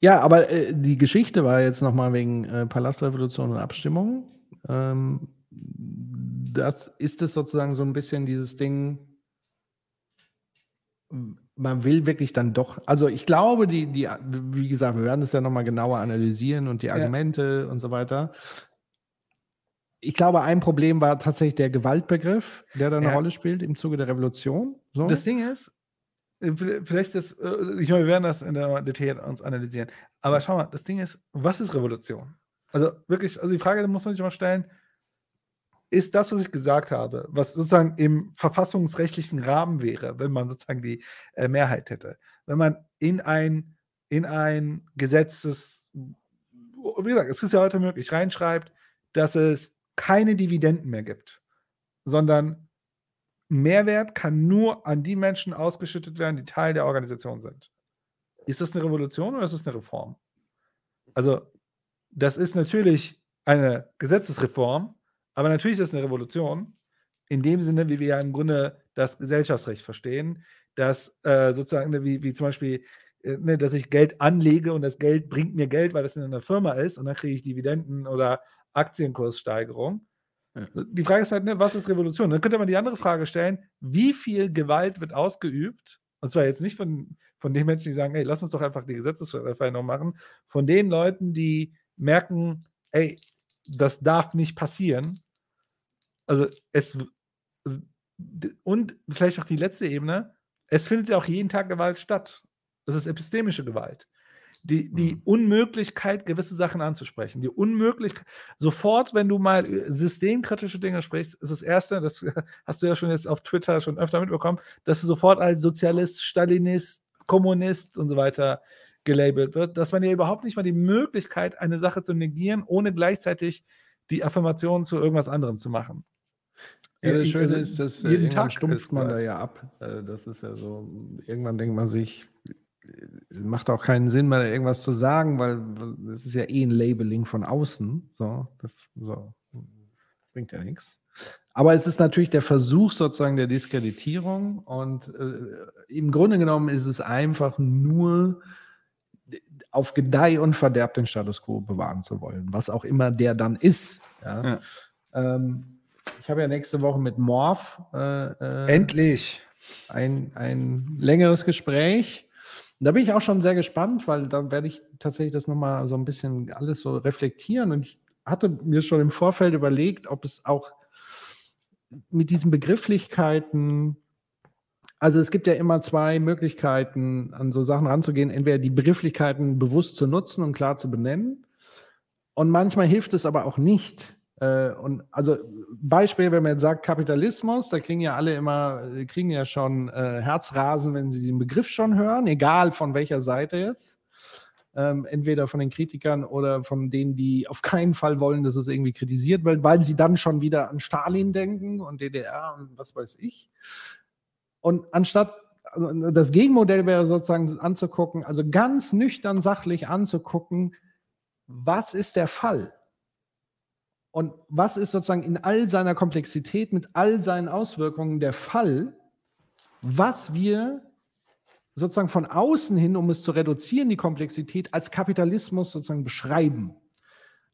Ja, aber äh, die Geschichte war jetzt nochmal wegen äh, Palastrevolution und Abstimmung. Ähm, das ist es sozusagen so ein bisschen dieses Ding, man will wirklich dann doch, also ich glaube, die, die, wie gesagt, wir werden es ja nochmal genauer analysieren und die Argumente und so weiter. Ich glaube, ein Problem war tatsächlich der Gewaltbegriff, der da eine Ja. Rolle spielt im Zuge der Revolution. So. Das Ding ist, äh, vi- vielleicht das, äh, ich meine, wir werden das in der Detail uns analysieren. Aber schau mal, das Ding ist, was ist Revolution? Also wirklich, also die Frage muss man sich mal stellen, ist das, was ich gesagt habe, was sozusagen im verfassungsrechtlichen Rahmen wäre, wenn man sozusagen die äh, Mehrheit hätte, wenn man in ein, in ein Gesetzes, wie gesagt, es ist ja heute möglich, reinschreibt, dass es keine Dividenden mehr gibt, sondern Mehrwert kann nur an die Menschen ausgeschüttet werden, die Teil der Organisation sind. Ist das eine Revolution oder ist das eine Reform? Also, das ist natürlich eine Gesetzesreform, aber natürlich ist das eine Revolution. In dem Sinne, wie wir ja im Grunde das Gesellschaftsrecht verstehen, dass äh, sozusagen, ne, wie, wie zum Beispiel, äh, ne, dass ich Geld anlege und das Geld bringt mir Geld, weil das in einer Firma ist und dann kriege ich Dividenden oder Aktienkurssteigerung. Die Frage ist halt, ne, was ist Revolution? Dann könnte man die andere Frage stellen, wie viel Gewalt wird ausgeübt? Und zwar jetzt nicht von, von den Menschen, die sagen, ey, lass uns doch einfach die Gesetzesveränderung machen, von den Leuten, die merken, ey, das darf nicht passieren. Also es und vielleicht auch die letzte Ebene, es findet ja auch jeden Tag Gewalt statt. Das ist epistemische Gewalt. Die, die Mhm. Unmöglichkeit, gewisse Sachen anzusprechen. Die Unmöglichkeit, sofort, wenn du mal äh, systemkritische Dinge sprichst, ist das Erste, das hast du ja schon jetzt auf Twitter schon öfter mitbekommen, dass du sofort als Sozialist, Stalinist, Kommunist und so weiter gelabelt wird, dass man ja überhaupt nicht mal die Möglichkeit, eine Sache zu negieren, ohne gleichzeitig die Affirmation zu irgendwas anderem zu machen. Ja, das Ich- Schöne also ist, dass äh, jeden Tag stumpft man da Gewalt. ja ab. Äh, Das ist ja so, irgendwann denkt man sich, macht auch keinen Sinn, mal irgendwas zu sagen, weil das ist ja eh ein Labeling von außen. So, das, so, das bringt ja nichts. Aber es ist natürlich der Versuch sozusagen der Diskreditierung und äh, im Grunde genommen ist es einfach nur auf Gedeih und Verderb den Status quo bewahren zu wollen, was auch immer der dann ist. Ja. Ja. Ähm, ich habe ja nächste Woche mit Morph äh, äh endlich ein, ein längeres Gespräch da bin ich auch schon sehr gespannt, weil dann werde ich tatsächlich das nochmal so ein bisschen alles so reflektieren. Und ich hatte mir schon im Vorfeld überlegt, ob es auch mit diesen Begrifflichkeiten, also es gibt ja immer zwei Möglichkeiten, an so Sachen ranzugehen. Entweder die Begrifflichkeiten bewusst zu nutzen und klar zu benennen. Und manchmal hilft es aber auch nicht, äh, und also Beispiel, wenn man jetzt sagt Kapitalismus, da kriegen ja alle immer, kriegen ja schon äh, Herzrasen, wenn sie den Begriff schon hören, egal von welcher Seite jetzt. Ähm, entweder von den Kritikern oder von denen, die auf keinen Fall wollen, dass es irgendwie kritisiert wird, weil sie dann schon wieder an Stalin denken und DDR und was weiß ich. Und anstatt also das Gegenmodell wäre sozusagen anzugucken, also ganz nüchtern sachlich anzugucken, was ist der Fall? Und was ist sozusagen in all seiner Komplexität, mit all seinen Auswirkungen der Fall, was wir sozusagen von außen hin, um es zu reduzieren, die Komplexität als Kapitalismus sozusagen beschreiben.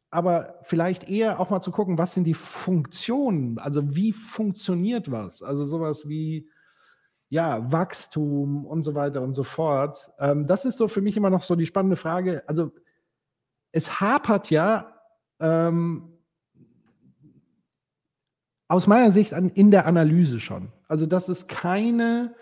Aber vielleicht eher auch mal zu gucken, was sind die Funktionen, also wie funktioniert was? Also sowas wie ja, Wachstum und so weiter und so fort. Ähm, das ist so für mich immer noch so die spannende Frage. Also es hapert ja ähm, aus meiner Sicht an, in der Analyse schon. Also, dass es keine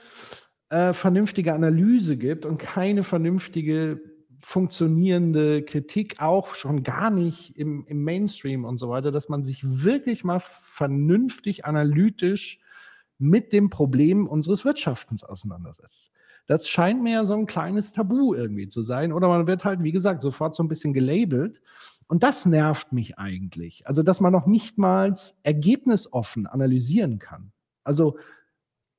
äh, vernünftige Analyse gibt und keine vernünftige funktionierende Kritik, auch schon gar nicht im, im Mainstream und so weiter, dass man sich wirklich mal vernünftig analytisch mit dem Problem unseres Wirtschaftens auseinandersetzt. Das scheint mir so ein kleines Tabu irgendwie zu sein. Oder man wird halt, wie gesagt, sofort so ein bisschen gelabelt. Und das nervt mich eigentlich. Also, dass man noch nicht mal ergebnisoffen analysieren kann. Also,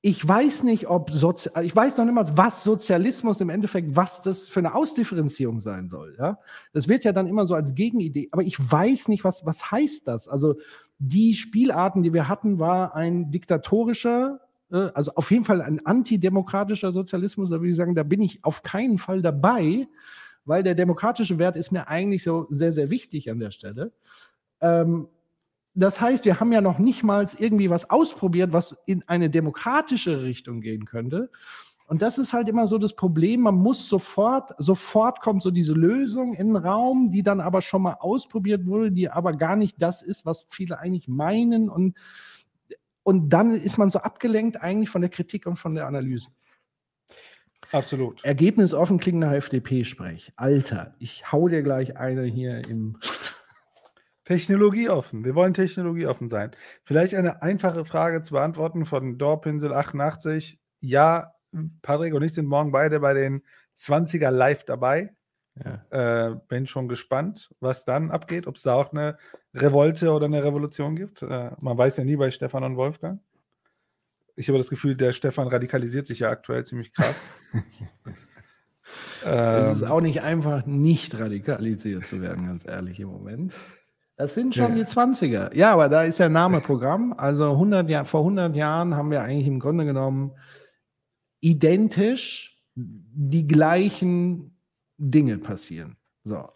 ich weiß nicht, ob Sozi ich weiß noch nicht mal, was Sozialismus im Endeffekt, was das für eine Ausdifferenzierung sein soll. Ja? Das wird ja dann immer so als Gegenidee, aber ich weiß nicht, was, was heißt das? Also die Spielarten, die wir hatten, war ein diktatorischer, äh, also auf jeden Fall ein antidemokratischer Sozialismus. Da würde ich sagen, da bin ich auf keinen Fall dabei weil der demokratische Wert ist mir eigentlich so sehr, sehr wichtig an der Stelle. Ähm, das heißt, wir haben ja noch nicht mal irgendwie was ausprobiert, was in eine demokratische Richtung gehen könnte. Und das ist halt immer so das Problem. Man muss sofort, sofort kommt so diese Lösung in den Raum, die dann aber schon mal ausprobiert wurde, die aber gar nicht das ist, was viele eigentlich meinen. Und, und dann ist man so abgelenkt eigentlich von der Kritik und von der Analyse. Absolut. Ergebnisoffen klingen nach FDP-Sprech. Alter, ich hau dir gleich eine hier im. Technologieoffen. Wir wollen technologieoffen sein. Vielleicht eine einfache Frage zu beantworten von Dorpinsel88. Ja, Patrick und ich sind morgen beide bei den 20er live dabei. Ja. Äh, bin schon gespannt, was dann abgeht, ob es da auch eine Revolte oder eine Revolution gibt. Äh, man weiß ja nie bei Stefan und Wolfgang ich habe das Gefühl, der Stefan radikalisiert sich ja aktuell ziemlich krass. es ist ähm. auch nicht einfach, nicht radikalisiert zu werden, ganz ehrlich im Moment. Das sind schon ja. die 20er. Ja, aber da ist ja Name Programm. Also 100 Jahr, vor 100 Jahren haben wir eigentlich im Grunde genommen identisch die gleichen Dinge passieren. So.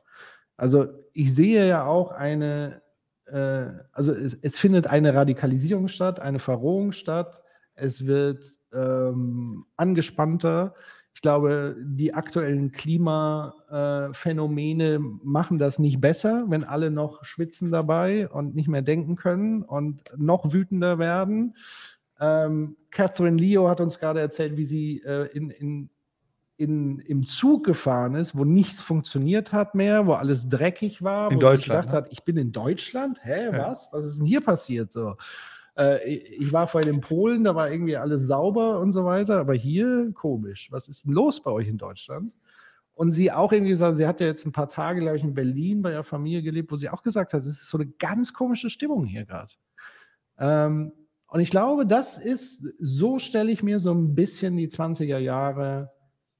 Also ich sehe ja auch eine, äh, also es, es, findet eine Radikalisierung statt, eine Verrohung statt es wird ähm, angespannter. Ich glaube, die aktuellen Klimaphänomene äh, machen das nicht besser, wenn alle noch schwitzen dabei und nicht mehr denken können und noch wütender werden. Ähm, Catherine Leo hat uns gerade erzählt, wie sie äh, in, in, in, im Zug gefahren ist, wo nichts funktioniert hat mehr, wo alles dreckig war, in wo Deutschland, sie gedacht ne? hat, ich bin in Deutschland? Hä, ja. was? Was ist denn hier passiert? So. Äh, ich war vorhin in Polen, da war irgendwie alles sauber und so weiter, aber hier komisch. Was ist denn los bei euch in Deutschland? Und sie auch irgendwie gesagt, sie hat ja jetzt ein paar Tage, glaube ich, in Berlin bei ihrer Familie gelebt, wo sie auch gesagt hat, es ist so eine ganz komische Stimmung hier gerade. Ähm, und ich glaube, das ist, so stelle ich mir so ein bisschen die 20er Jahre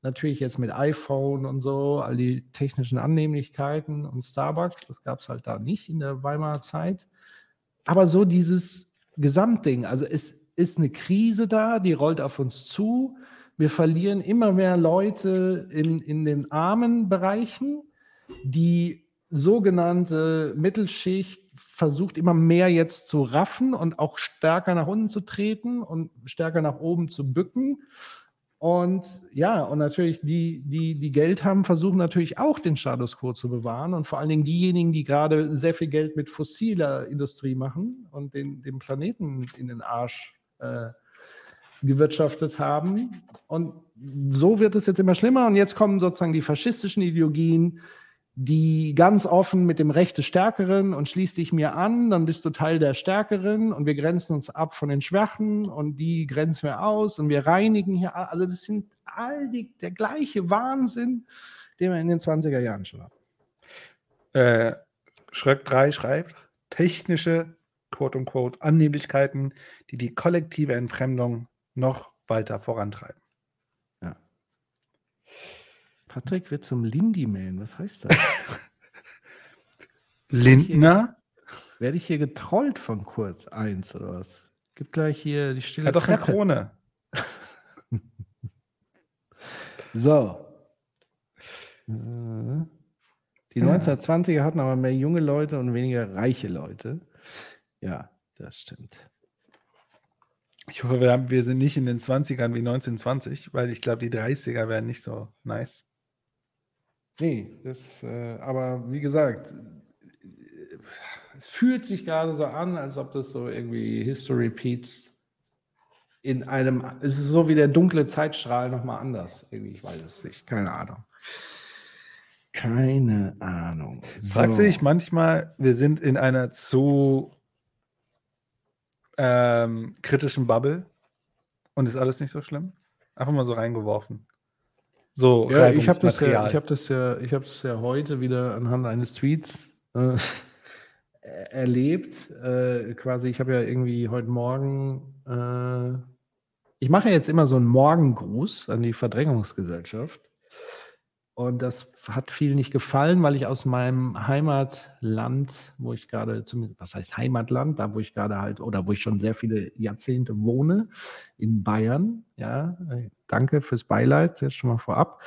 natürlich jetzt mit iPhone und so, all die technischen Annehmlichkeiten und Starbucks, das gab es halt da nicht in der Weimarer Zeit. Aber so dieses Gesamtding, also es ist eine Krise da, die rollt auf uns zu. Wir verlieren immer mehr Leute in, in den armen Bereichen. Die sogenannte Mittelschicht versucht immer mehr jetzt zu raffen und auch stärker nach unten zu treten und stärker nach oben zu bücken. Und ja, und natürlich die, die, die Geld haben, versuchen natürlich auch den Status quo zu bewahren. Und vor allen Dingen diejenigen, die gerade sehr viel Geld mit fossiler Industrie machen und den, den Planeten in den Arsch äh, gewirtschaftet haben. Und so wird es jetzt immer schlimmer. Und jetzt kommen sozusagen die faschistischen Ideologien, die ganz offen mit dem Recht des Stärkeren und schließ dich mir an, dann bist du Teil der Stärkeren und wir grenzen uns ab von den Schwachen und die grenzen wir aus und wir reinigen hier. Also das sind all die, der gleiche Wahnsinn, den wir in den 20er Jahren schon hatten. Äh, Schröck 3 schreibt, technische, quote unquote, Annehmlichkeiten, die die kollektive Entfremdung noch weiter vorantreiben. Patrick wird zum Lindy-Man. Was heißt das? Lindner? Werde ich hier getrollt von Kurt 1 oder was? Gibt gleich hier die stille hat doch eine Treppe. Krone. So. Äh, Die 1920er hatten aber mehr junge Leute und weniger reiche Leute. Ja, das stimmt. Ich hoffe, wir, haben, wir sind nicht in den 20ern wie 1920, weil ich glaube, die 30er wären nicht so nice. Nee, das, äh, aber wie gesagt, es fühlt sich gerade so an, als ob das so irgendwie History repeats in einem, es ist so wie der dunkle Zeitstrahl nochmal anders. Irgendwie, ich weiß es nicht, keine Ahnung. Keine Ahnung. Fragst du dich manchmal, wir sind in einer zu ähm, kritischen Bubble und ist alles nicht so schlimm? Einfach mal so reingeworfen. So, Ja, ich habe das, ja, ich hab das, ja, ich hab das ja heute wieder anhand eines Tweets äh, er- erlebt. Äh, quasi, ich habe ja irgendwie heute Morgen, äh, ich mache ja jetzt immer so einen Morgengruß an die Verdrängungsgesellschaft. Und das hat viel nicht gefallen, weil ich aus meinem Heimatland, wo ich gerade, zumindest, was heißt Heimatland, da wo ich gerade halt, oder wo ich schon sehr viele Jahrzehnte wohne, in Bayern, ja, danke fürs Beileid, jetzt schon mal vorab.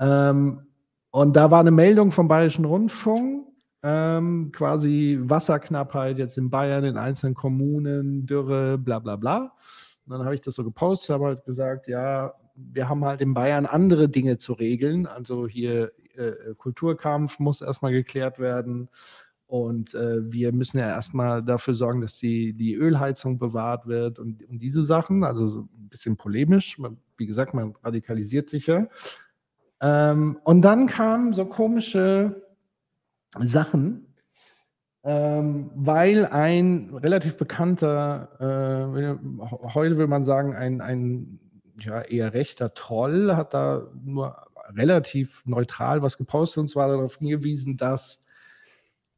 Ähm, und da war eine Meldung vom Bayerischen Rundfunk, ähm, quasi Wasserknappheit jetzt in Bayern, in einzelnen Kommunen, Dürre, bla bla bla. Und dann habe ich das so gepostet, habe halt gesagt, ja, wir haben halt in Bayern andere Dinge zu regeln. Also hier äh, Kulturkampf muss erstmal geklärt werden. Und äh, wir müssen ja erstmal dafür sorgen, dass die, die Ölheizung bewahrt wird und, und diese Sachen. Also so ein bisschen polemisch. Man, wie gesagt, man radikalisiert sich ja. Ähm, und dann kamen so komische Sachen, ähm, weil ein relativ bekannter, äh, heute will man sagen, ein, ein ja, eher rechter Troll hat da nur relativ neutral was gepostet und zwar darauf hingewiesen, dass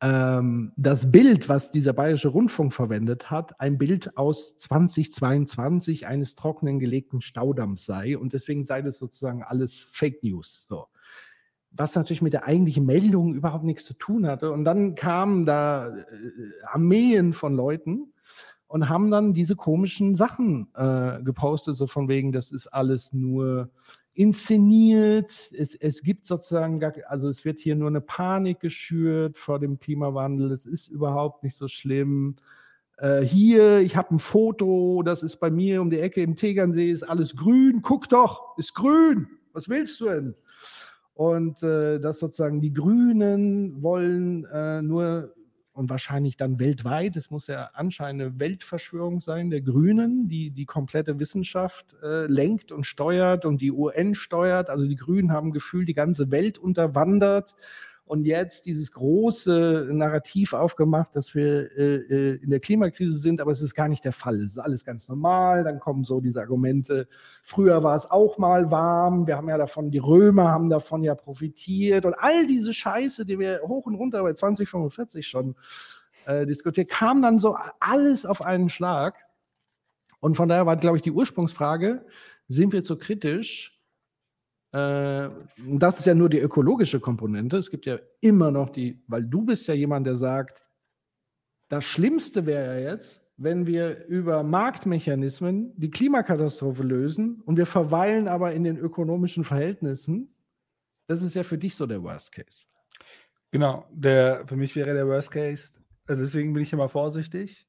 ähm, das Bild, was dieser Bayerische Rundfunk verwendet hat, ein Bild aus 2022 eines trockenen gelegten Staudamms sei und deswegen sei das sozusagen alles Fake News. So. Was natürlich mit der eigentlichen Meldung überhaupt nichts zu tun hatte. Und dann kamen da äh, Armeen von Leuten und haben dann diese komischen Sachen äh, gepostet, so von wegen, das ist alles nur inszeniert. Es, es gibt sozusagen, gar, also es wird hier nur eine Panik geschürt vor dem Klimawandel. Es ist überhaupt nicht so schlimm. Äh, hier, ich habe ein Foto, das ist bei mir um die Ecke im Tegernsee, ist alles grün. Guck doch, ist grün. Was willst du denn? Und äh, dass sozusagen die Grünen wollen äh, nur und wahrscheinlich dann weltweit, es muss ja anscheinend eine Weltverschwörung sein der Grünen, die die komplette Wissenschaft äh, lenkt und steuert und die UN steuert. Also die Grünen haben gefühlt die ganze Welt unterwandert und jetzt dieses große Narrativ aufgemacht, dass wir äh, äh, in der Klimakrise sind, aber es ist gar nicht der Fall. Es ist alles ganz normal. Dann kommen so diese Argumente, früher war es auch mal warm, wir haben ja davon, die Römer haben davon ja profitiert und all diese Scheiße, die wir hoch und runter bei 2045 schon äh, diskutiert, kam dann so alles auf einen Schlag. Und von daher war, glaube ich, die Ursprungsfrage, sind wir zu kritisch? Äh, das ist ja nur die ökologische Komponente. Es gibt ja immer noch die, weil du bist ja jemand, der sagt, das Schlimmste wäre ja jetzt, wenn wir über Marktmechanismen die Klimakatastrophe lösen und wir verweilen aber in den ökonomischen Verhältnissen. Das ist ja für dich so der Worst Case. Genau, der, für mich wäre der Worst Case, also deswegen bin ich immer vorsichtig.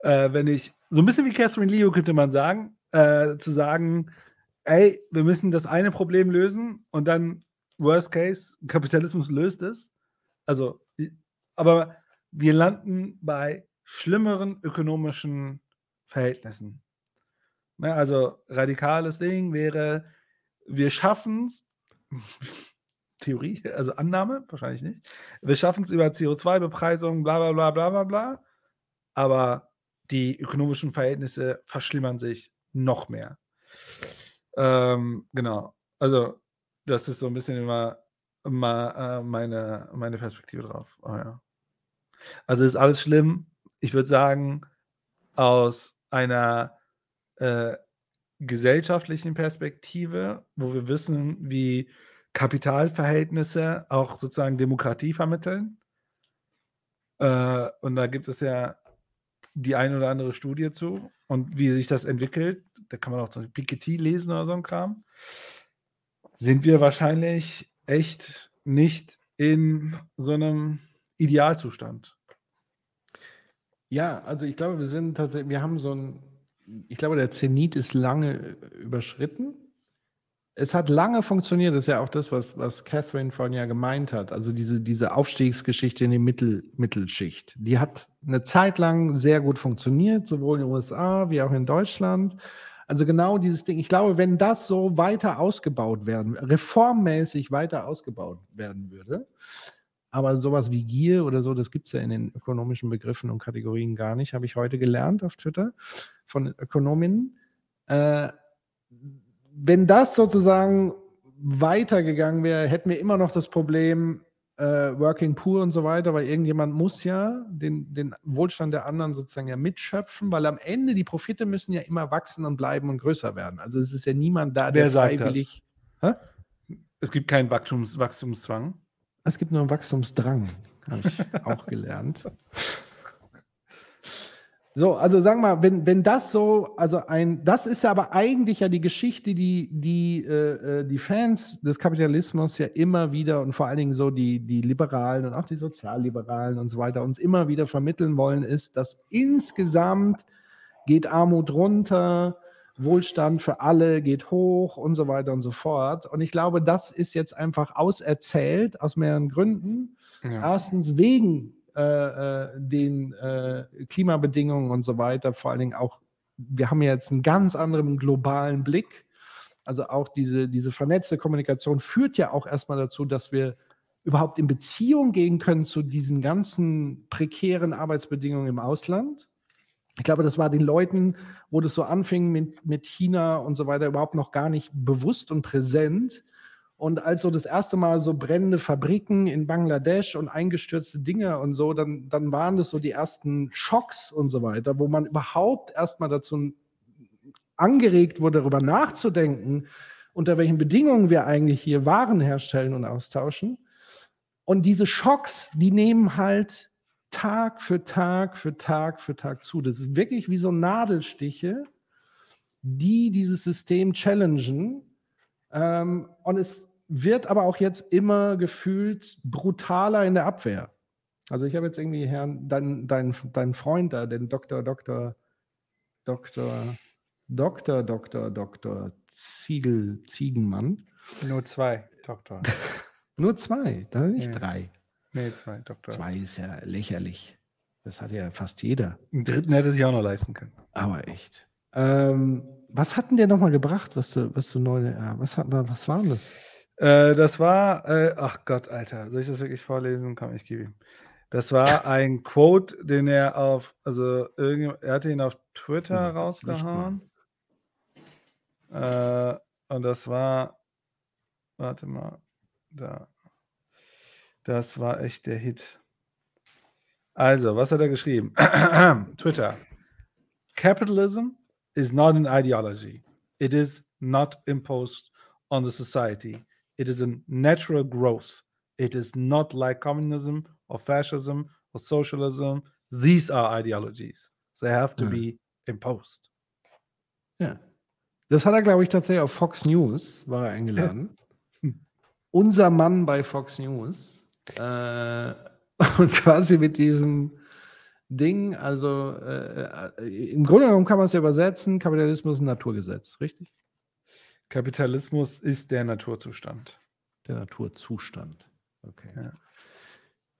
Äh, wenn ich, so ein bisschen wie Catherine Leo könnte man sagen, äh, zu sagen, ey, wir müssen das eine Problem lösen und dann Worst Case, Kapitalismus löst es. Also, aber wir landen bei schlimmeren ökonomischen Verhältnissen. Ne, also radikales Ding wäre, wir schaffen es, Theorie, also Annahme, wahrscheinlich nicht, wir schaffen es über CO2-Bepreisung, bla bla bla bla bla bla, aber die ökonomischen Verhältnisse verschlimmern sich noch mehr. Ähm, genau. Also, das ist so ein bisschen immer, immer äh, meine, meine Perspektive drauf. Oh, ja. Also ist alles schlimm. Ich würde sagen, aus einer äh, gesellschaftlichen Perspektive, wo wir wissen, wie Kapitalverhältnisse auch sozusagen Demokratie vermitteln. Äh, und da gibt es ja die eine oder andere Studie zu und wie sich das entwickelt. Da kann man auch Beispiel Piketty lesen oder so ein Kram. Sind wir wahrscheinlich echt nicht in so einem Idealzustand. Ja, also ich glaube, wir sind tatsächlich, wir haben so ein, ich glaube, der Zenit ist lange überschritten. Es hat lange funktioniert, das ist ja auch das, was, was Catherine vorhin ja gemeint hat. Also diese, diese Aufstiegsgeschichte in die Mittel, Mittelschicht. Die hat eine Zeit lang sehr gut funktioniert, sowohl in den USA wie auch in Deutschland. Also genau dieses Ding. Ich glaube, wenn das so weiter ausgebaut werden, reformmäßig weiter ausgebaut werden würde, aber sowas wie Gier oder so, das gibt es ja in den ökonomischen Begriffen und Kategorien gar nicht, habe ich heute gelernt auf Twitter von Ökonominnen. Äh, wenn das sozusagen weitergegangen wäre, hätten wir immer noch das Problem äh, Working Poor und so weiter, weil irgendjemand muss ja den, den Wohlstand der anderen sozusagen ja mitschöpfen, weil am Ende die Profite müssen ja immer wachsen und bleiben und größer werden. Also es ist ja niemand da, der Wer sagt freiwillig. das? Es gibt keinen Wachstums Wachstumszwang. Es gibt nur einen Wachstumsdrang, habe ich auch gelernt. So, also sagen wir mal, wenn, wenn das so, also ein, das ist ja aber eigentlich ja die Geschichte, die die, äh, die Fans des Kapitalismus ja immer wieder und vor allen Dingen so die, die Liberalen und auch die Sozialliberalen und so weiter uns immer wieder vermitteln wollen, ist, dass insgesamt geht Armut runter, Wohlstand für alle geht hoch und so weiter und so fort. Und ich glaube, das ist jetzt einfach auserzählt aus mehreren Gründen. Ja. Erstens wegen äh, äh, den äh, Klimabedingungen und so weiter, vor allen Dingen auch, wir haben ja jetzt einen ganz anderen globalen Blick. Also auch diese, diese vernetzte Kommunikation führt ja auch erstmal dazu, dass wir überhaupt in Beziehung gehen können zu diesen ganzen prekären Arbeitsbedingungen im Ausland. Ich glaube, das war den Leuten, wo das so anfing mit, mit China und so weiter, überhaupt noch gar nicht bewusst und präsent. Und als so das erste Mal so brennende Fabriken in Bangladesch und eingestürzte Dinge und so, dann, dann waren das so die ersten Schocks und so weiter, wo man überhaupt erstmal dazu angeregt wurde, darüber nachzudenken, unter welchen Bedingungen wir eigentlich hier Waren herstellen und austauschen. Und diese Schocks, die nehmen halt Tag für Tag für Tag für Tag zu. Das ist wirklich wie so Nadelstiche, die dieses System challengen. Ähm, und es wird aber auch jetzt immer gefühlt brutaler in der Abwehr. Also ich habe jetzt irgendwie Herrn, deinen dein, dein Freund da, den Dr. Dr. Dr. Dr. Dr. Dr. Ziegel, Ziegenmann. Nur zwei, Doktor. Nur zwei, da nicht Ja. drei. Nee, zwei, Doktor. Zwei ist ja lächerlich. Das hat ja fast jeder. Einen dritten hätte sich auch noch leisten können. Aber echt. Ähm, was hat denn der nochmal gebracht, was du, was du neu, ja, was, hat, was war denn das? Äh, das war, äh, ach Gott, Alter, soll ich das wirklich vorlesen? Komm, ich gebe ihm. Das war ein Quote, den er auf, also er hatte ihn auf Twitter Also, rausgehauen. Äh, und das war, warte mal, da. Das war echt der Hit. Also, was hat er geschrieben? Twitter. Capitalism is not an ideology. It is not imposed on the society. It is a natural growth. It is not like communism or fascism or socialism. These are ideologies. They have to Ja. be imposed. Ja. Das hat er, glaube ich, tatsächlich auf Fox News, war er eingeladen. Hm. Unser Mann bei Fox News. Äh, und quasi mit diesem Ding, also äh, äh, im Grunde genommen kann man es ja übersetzen, Kapitalismus ist ein Naturgesetz, richtig? Kapitalismus ist der Naturzustand. Der Naturzustand. Okay. Ja.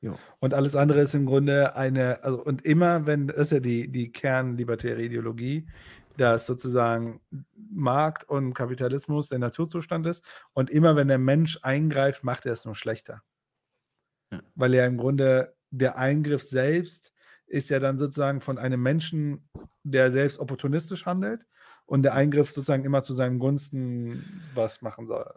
Jo. Und alles andere ist im Grunde eine, also und immer, wenn, das ist ja die, die kernlibertäre Ideologie, dass sozusagen Markt und Kapitalismus der Naturzustand ist und immer, wenn der Mensch eingreift, macht er es nur schlechter. Ja. Weil ja im Grunde der Eingriff selbst ist ja dann sozusagen von einem Menschen, der selbst opportunistisch handelt und der Eingriff sozusagen immer zu seinen Gunsten was machen soll.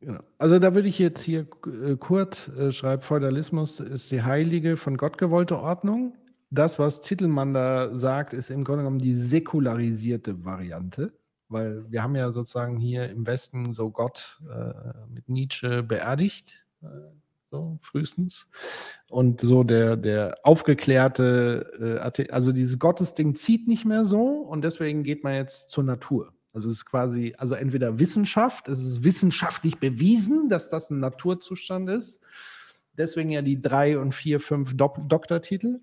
Genau. Also da würde ich jetzt hier, äh, Kurt äh, schreibt, Feudalismus ist die heilige, von Gott gewollte Ordnung. Das, was Zittelmann da sagt, ist im Grunde genommen die säkularisierte Variante, weil wir haben ja sozusagen hier im Westen so Gott äh, mit Nietzsche beerdigt, äh, so frühestens. Und so der, der aufgeklärte, äh, also dieses Gottesding zieht nicht mehr so und deswegen geht man jetzt zur Natur. Also es ist quasi, also entweder Wissenschaft, es ist wissenschaftlich bewiesen, dass das ein Naturzustand ist. Deswegen ja die drei und vier, fünf Dok Doktortitel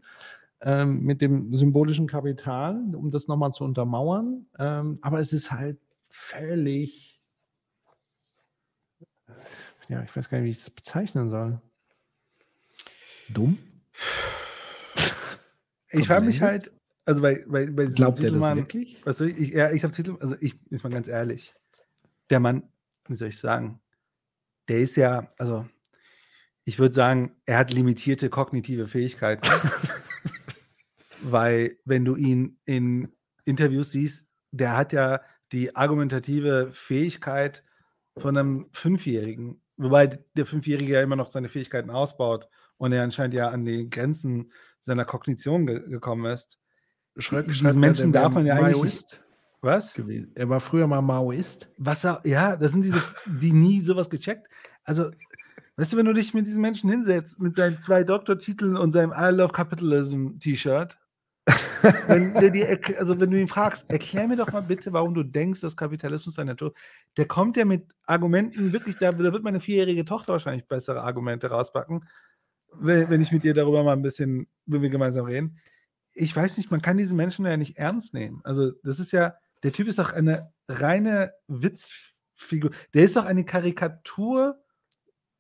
ähm, mit dem symbolischen Kapital, um das nochmal zu untermauern. Ähm, aber es ist halt völlig, ja, ich weiß gar nicht, wie ich es bezeichnen soll. Dumm? Ich frage mich halt, also bei, bei, bei diesem Glaubt das Titelmann- wirklich? Was soll ich, ich, ja, ich habe Titel, also ich, ist mal ganz ehrlich, der Mann, wie soll ich sagen, der ist ja, also ich würde sagen, er hat limitierte kognitive Fähigkeiten, weil wenn du ihn in Interviews siehst, der hat ja die argumentative Fähigkeit von einem Fünfjährigen, wobei der Fünfjährige ja immer noch seine Fähigkeiten ausbaut und er anscheinend ja an die Grenzen seiner Kognition ge gekommen ist. Schreibt, Diesen Menschen darf man ja eigentlich nicht- Maoist Was? gewesen. Er war früher mal Maoist. Was er, ja, das sind diese, die nie sowas gecheckt. Also, weißt du, wenn du dich mit diesen Menschen hinsetzt, mit seinen zwei Doktortiteln und seinem I Love Capitalism T-Shirt, wenn, dir erkl- also wenn du ihn fragst, erklär mir doch mal bitte, warum du denkst, dass Kapitalismus ein Natur, der kommt ja mit Argumenten wirklich, da, da wird meine vierjährige Tochter wahrscheinlich bessere Argumente rauspacken, wenn, wenn ich mit ihr darüber mal ein bisschen, wenn wir gemeinsam reden. Ich weiß nicht, man kann diese Menschen ja nicht ernst nehmen. Also, das ist ja, der Typ ist doch eine reine Witzfigur. Der ist doch eine Karikatur,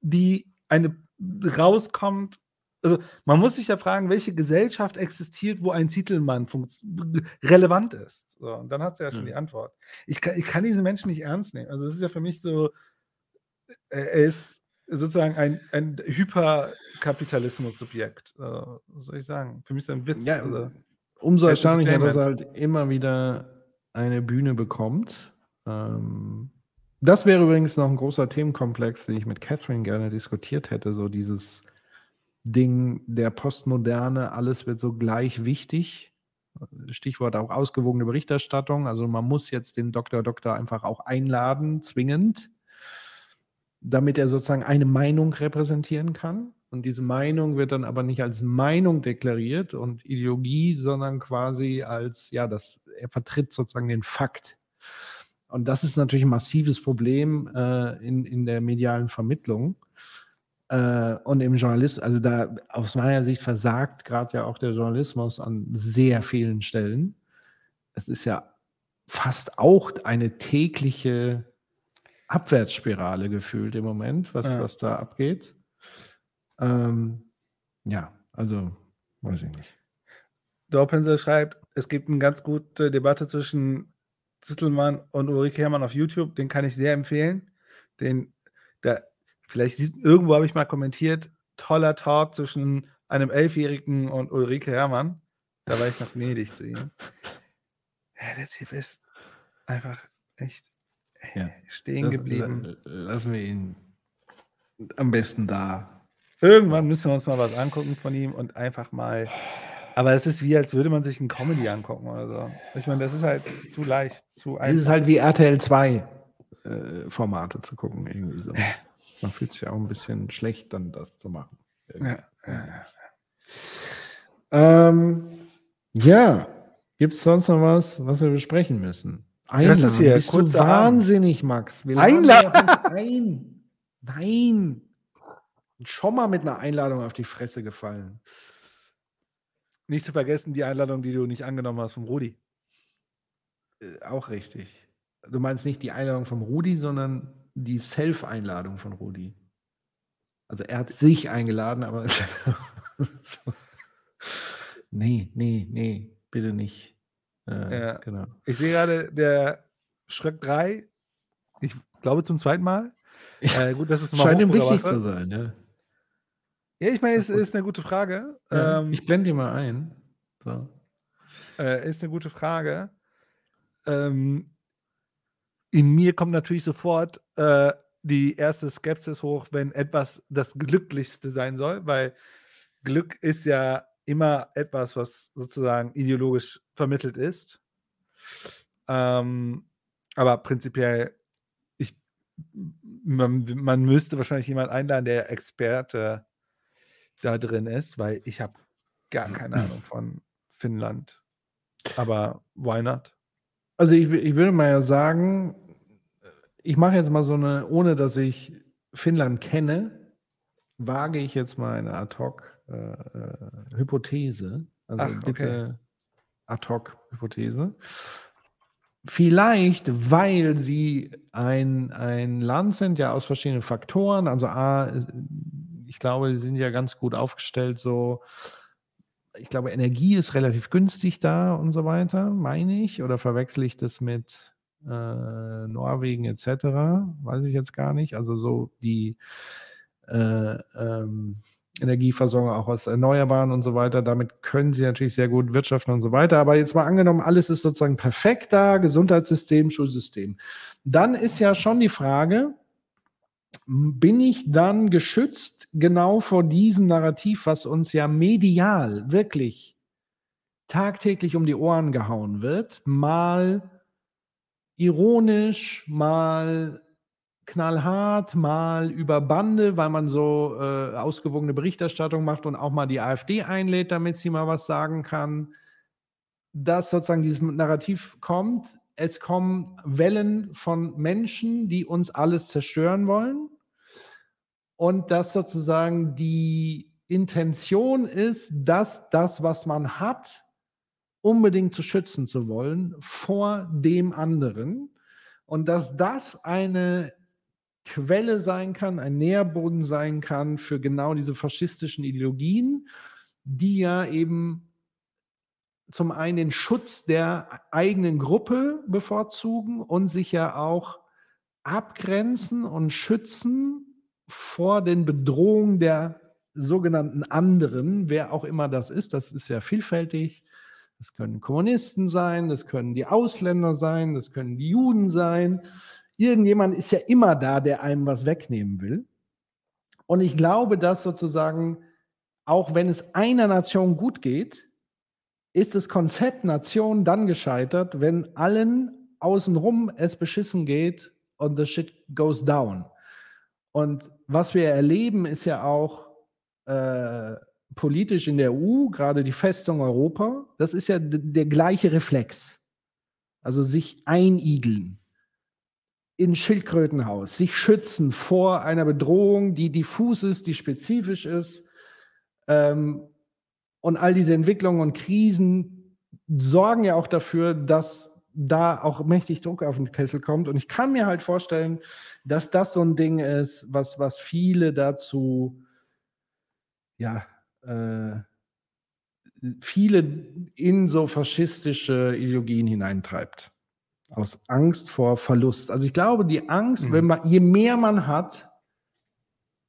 die eine rauskommt. Also, man muss sich ja fragen, welche Gesellschaft existiert, wo ein Titelmann relevant ist. So, und dann hat sie ja schon Hm. die Antwort. Ich kann, ich kann diese Menschen nicht ernst nehmen. Also, es ist ja für mich so, er er ist sozusagen ein, ein Hyperkapitalismus-Subjekt. Äh, was soll ich sagen? Für mich ist er ein Witz. Ja, also, umso erstaunlicher, dass er halt immer wieder eine Bühne bekommt. Ähm, das wäre übrigens noch ein großer Themenkomplex, den ich mit Catherine gerne diskutiert hätte. So dieses Ding der Postmoderne, alles wird so gleich wichtig. Stichwort auch ausgewogene Berichterstattung. Also man muss jetzt den Doktor Doktor einfach auch einladen, zwingend, damit er sozusagen eine Meinung repräsentieren kann. Und diese Meinung wird dann aber nicht als Meinung deklariert und Ideologie, sondern quasi als, ja, das, er vertritt sozusagen den Fakt. Und das ist natürlich ein massives Problem äh, in, in der medialen Vermittlung. Äh, und im Journalismus, also da aus meiner Sicht versagt gerade ja auch der Journalismus an sehr vielen Stellen. Es ist ja fast auch eine tägliche Abwärtsspirale gefühlt im Moment, was, Ja. was da abgeht. Ähm, ja, also weiß ich nicht. Dorpensel schreibt, es gibt eine ganz gute Debatte zwischen Zittelmann und Ulrike Herrmann auf YouTube. Den kann ich sehr empfehlen. Den, da, vielleicht sieht, irgendwo habe ich mal kommentiert, toller Talk zwischen einem Elfjährigen und Ulrike Herrmann. Da war ich noch gnädig zu ihm. Ja, der Typ ist einfach echt äh, Ja. stehen Das- geblieben. la- Lassen wir ihn am besten da. Irgendwann müssen wir uns mal was angucken von ihm und einfach mal. Aber es ist wie, als würde man sich ein Comedy angucken oder so. Ich meine, das ist halt zu leicht, zu Es einfach. ist halt wie RTL 2. äh, Formate zu gucken, irgendwie so. Man fühlt sich ja auch ein bisschen schlecht, dann das zu machen. Ja, ja. Ähm, ja, gibt es sonst noch was, was wir besprechen müssen? Das ist hier Bist Abend. wahnsinnig, Max. Wir Einladen? Ein. Nein. Schon mal mit einer Einladung auf die Fresse gefallen. Nicht zu vergessen die Einladung, die du nicht angenommen hast vom Rudi. Äh, auch richtig. Du meinst nicht die Einladung vom Rudi, sondern die Self-Einladung von Rudi. Also er hat sich eingeladen, aber so. nee, nee, nee, bitte nicht. Äh, Ja. Genau. Ich sehe gerade, der Schröck 3, ich glaube zum zweiten Mal. Äh, gut, das ist mal Scheint ihm wichtig zu sein. Ja. Ja, ich meine, es ist- ist eine gute Frage. Ja, Ähm, ich blende die mal ein. So. äh, ist eine gute Frage. Ähm, in mir kommt natürlich sofort äh, die erste Skepsis hoch, wenn etwas das Glücklichste sein soll, weil Glück ist ja immer etwas, was sozusagen ideologisch vermittelt ist. Ähm, aber prinzipiell, ich, man, man müsste wahrscheinlich jemand einladen, der Experte da drin ist, weil ich habe gar keine Ahnung von Finnland. Aber why not? Also ich, ich würde mal ja sagen, ich mache jetzt mal so eine, ohne dass ich Finnland kenne, wage ich jetzt mal eine Ad-Hoc-Hypothese. also Ach, okay. bitte Ad-Hoc-Hypothese. Vielleicht, weil sie ein, ein Land sind, ja aus verschiedenen Faktoren. Also A, ich glaube, sie sind ja ganz gut aufgestellt, so ich glaube, Energie ist relativ günstig da und so weiter, meine ich. Oder verwechsel ich das mit äh, Norwegen etc.? Weiß ich jetzt gar nicht. Also so die äh, ähm, Energieversorgung auch aus Erneuerbaren und so weiter. Damit können sie natürlich sehr gut wirtschaften und so weiter. Aber jetzt mal angenommen, alles ist sozusagen perfekt da, Gesundheitssystem, Schulsystem. Dann ist ja schon die Frage, bin ich dann geschützt genau vor diesem Narrativ, was uns ja medial wirklich tagtäglich um die Ohren gehauen wird, mal ironisch, mal knallhart, mal über Bande, weil man so äh, ausgewogene Berichterstattung macht und auch mal die AfD einlädt, damit sie mal was sagen kann, dass sozusagen dieses Narrativ kommt. Es kommen Wellen von Menschen, die uns alles zerstören wollen. Und dass sozusagen die Intention ist, dass das, was man hat, unbedingt zu schützen zu wollen vor dem anderen. Und dass das eine Quelle sein kann, ein Nährboden sein kann für genau diese faschistischen Ideologien, die ja eben zum einen den Schutz der eigenen Gruppe bevorzugen und sich ja auch abgrenzen und schützen vor den Bedrohungen der sogenannten anderen, wer auch immer das ist. Das ist ja vielfältig. Das können Kommunisten sein, das können die Ausländer sein, das können die Juden sein. Irgendjemand ist ja immer da, der einem was wegnehmen will. Und ich glaube, dass sozusagen, auch wenn es einer Nation gut geht, ist das Konzept Nation dann gescheitert, wenn allen außenrum es beschissen geht und the shit goes down. Und was wir erleben, ist ja auch äh, politisch in der EU, gerade die Festung Europa, das ist ja der gleiche Reflex. Also sich einigeln in Schildkrötenhaus, sich schützen vor einer Bedrohung, die diffus ist, die spezifisch ist. Ähm, und all diese Entwicklungen und Krisen sorgen ja auch dafür, dass da auch mächtig Druck auf den Kessel kommt. Und ich kann mir halt vorstellen, dass das so ein Ding ist, was, was viele dazu, ja, äh, viele in so faschistische Ideologien hineintreibt. Aus Angst vor Verlust. Also ich glaube, die Angst, Mhm. wenn man, je mehr man hat,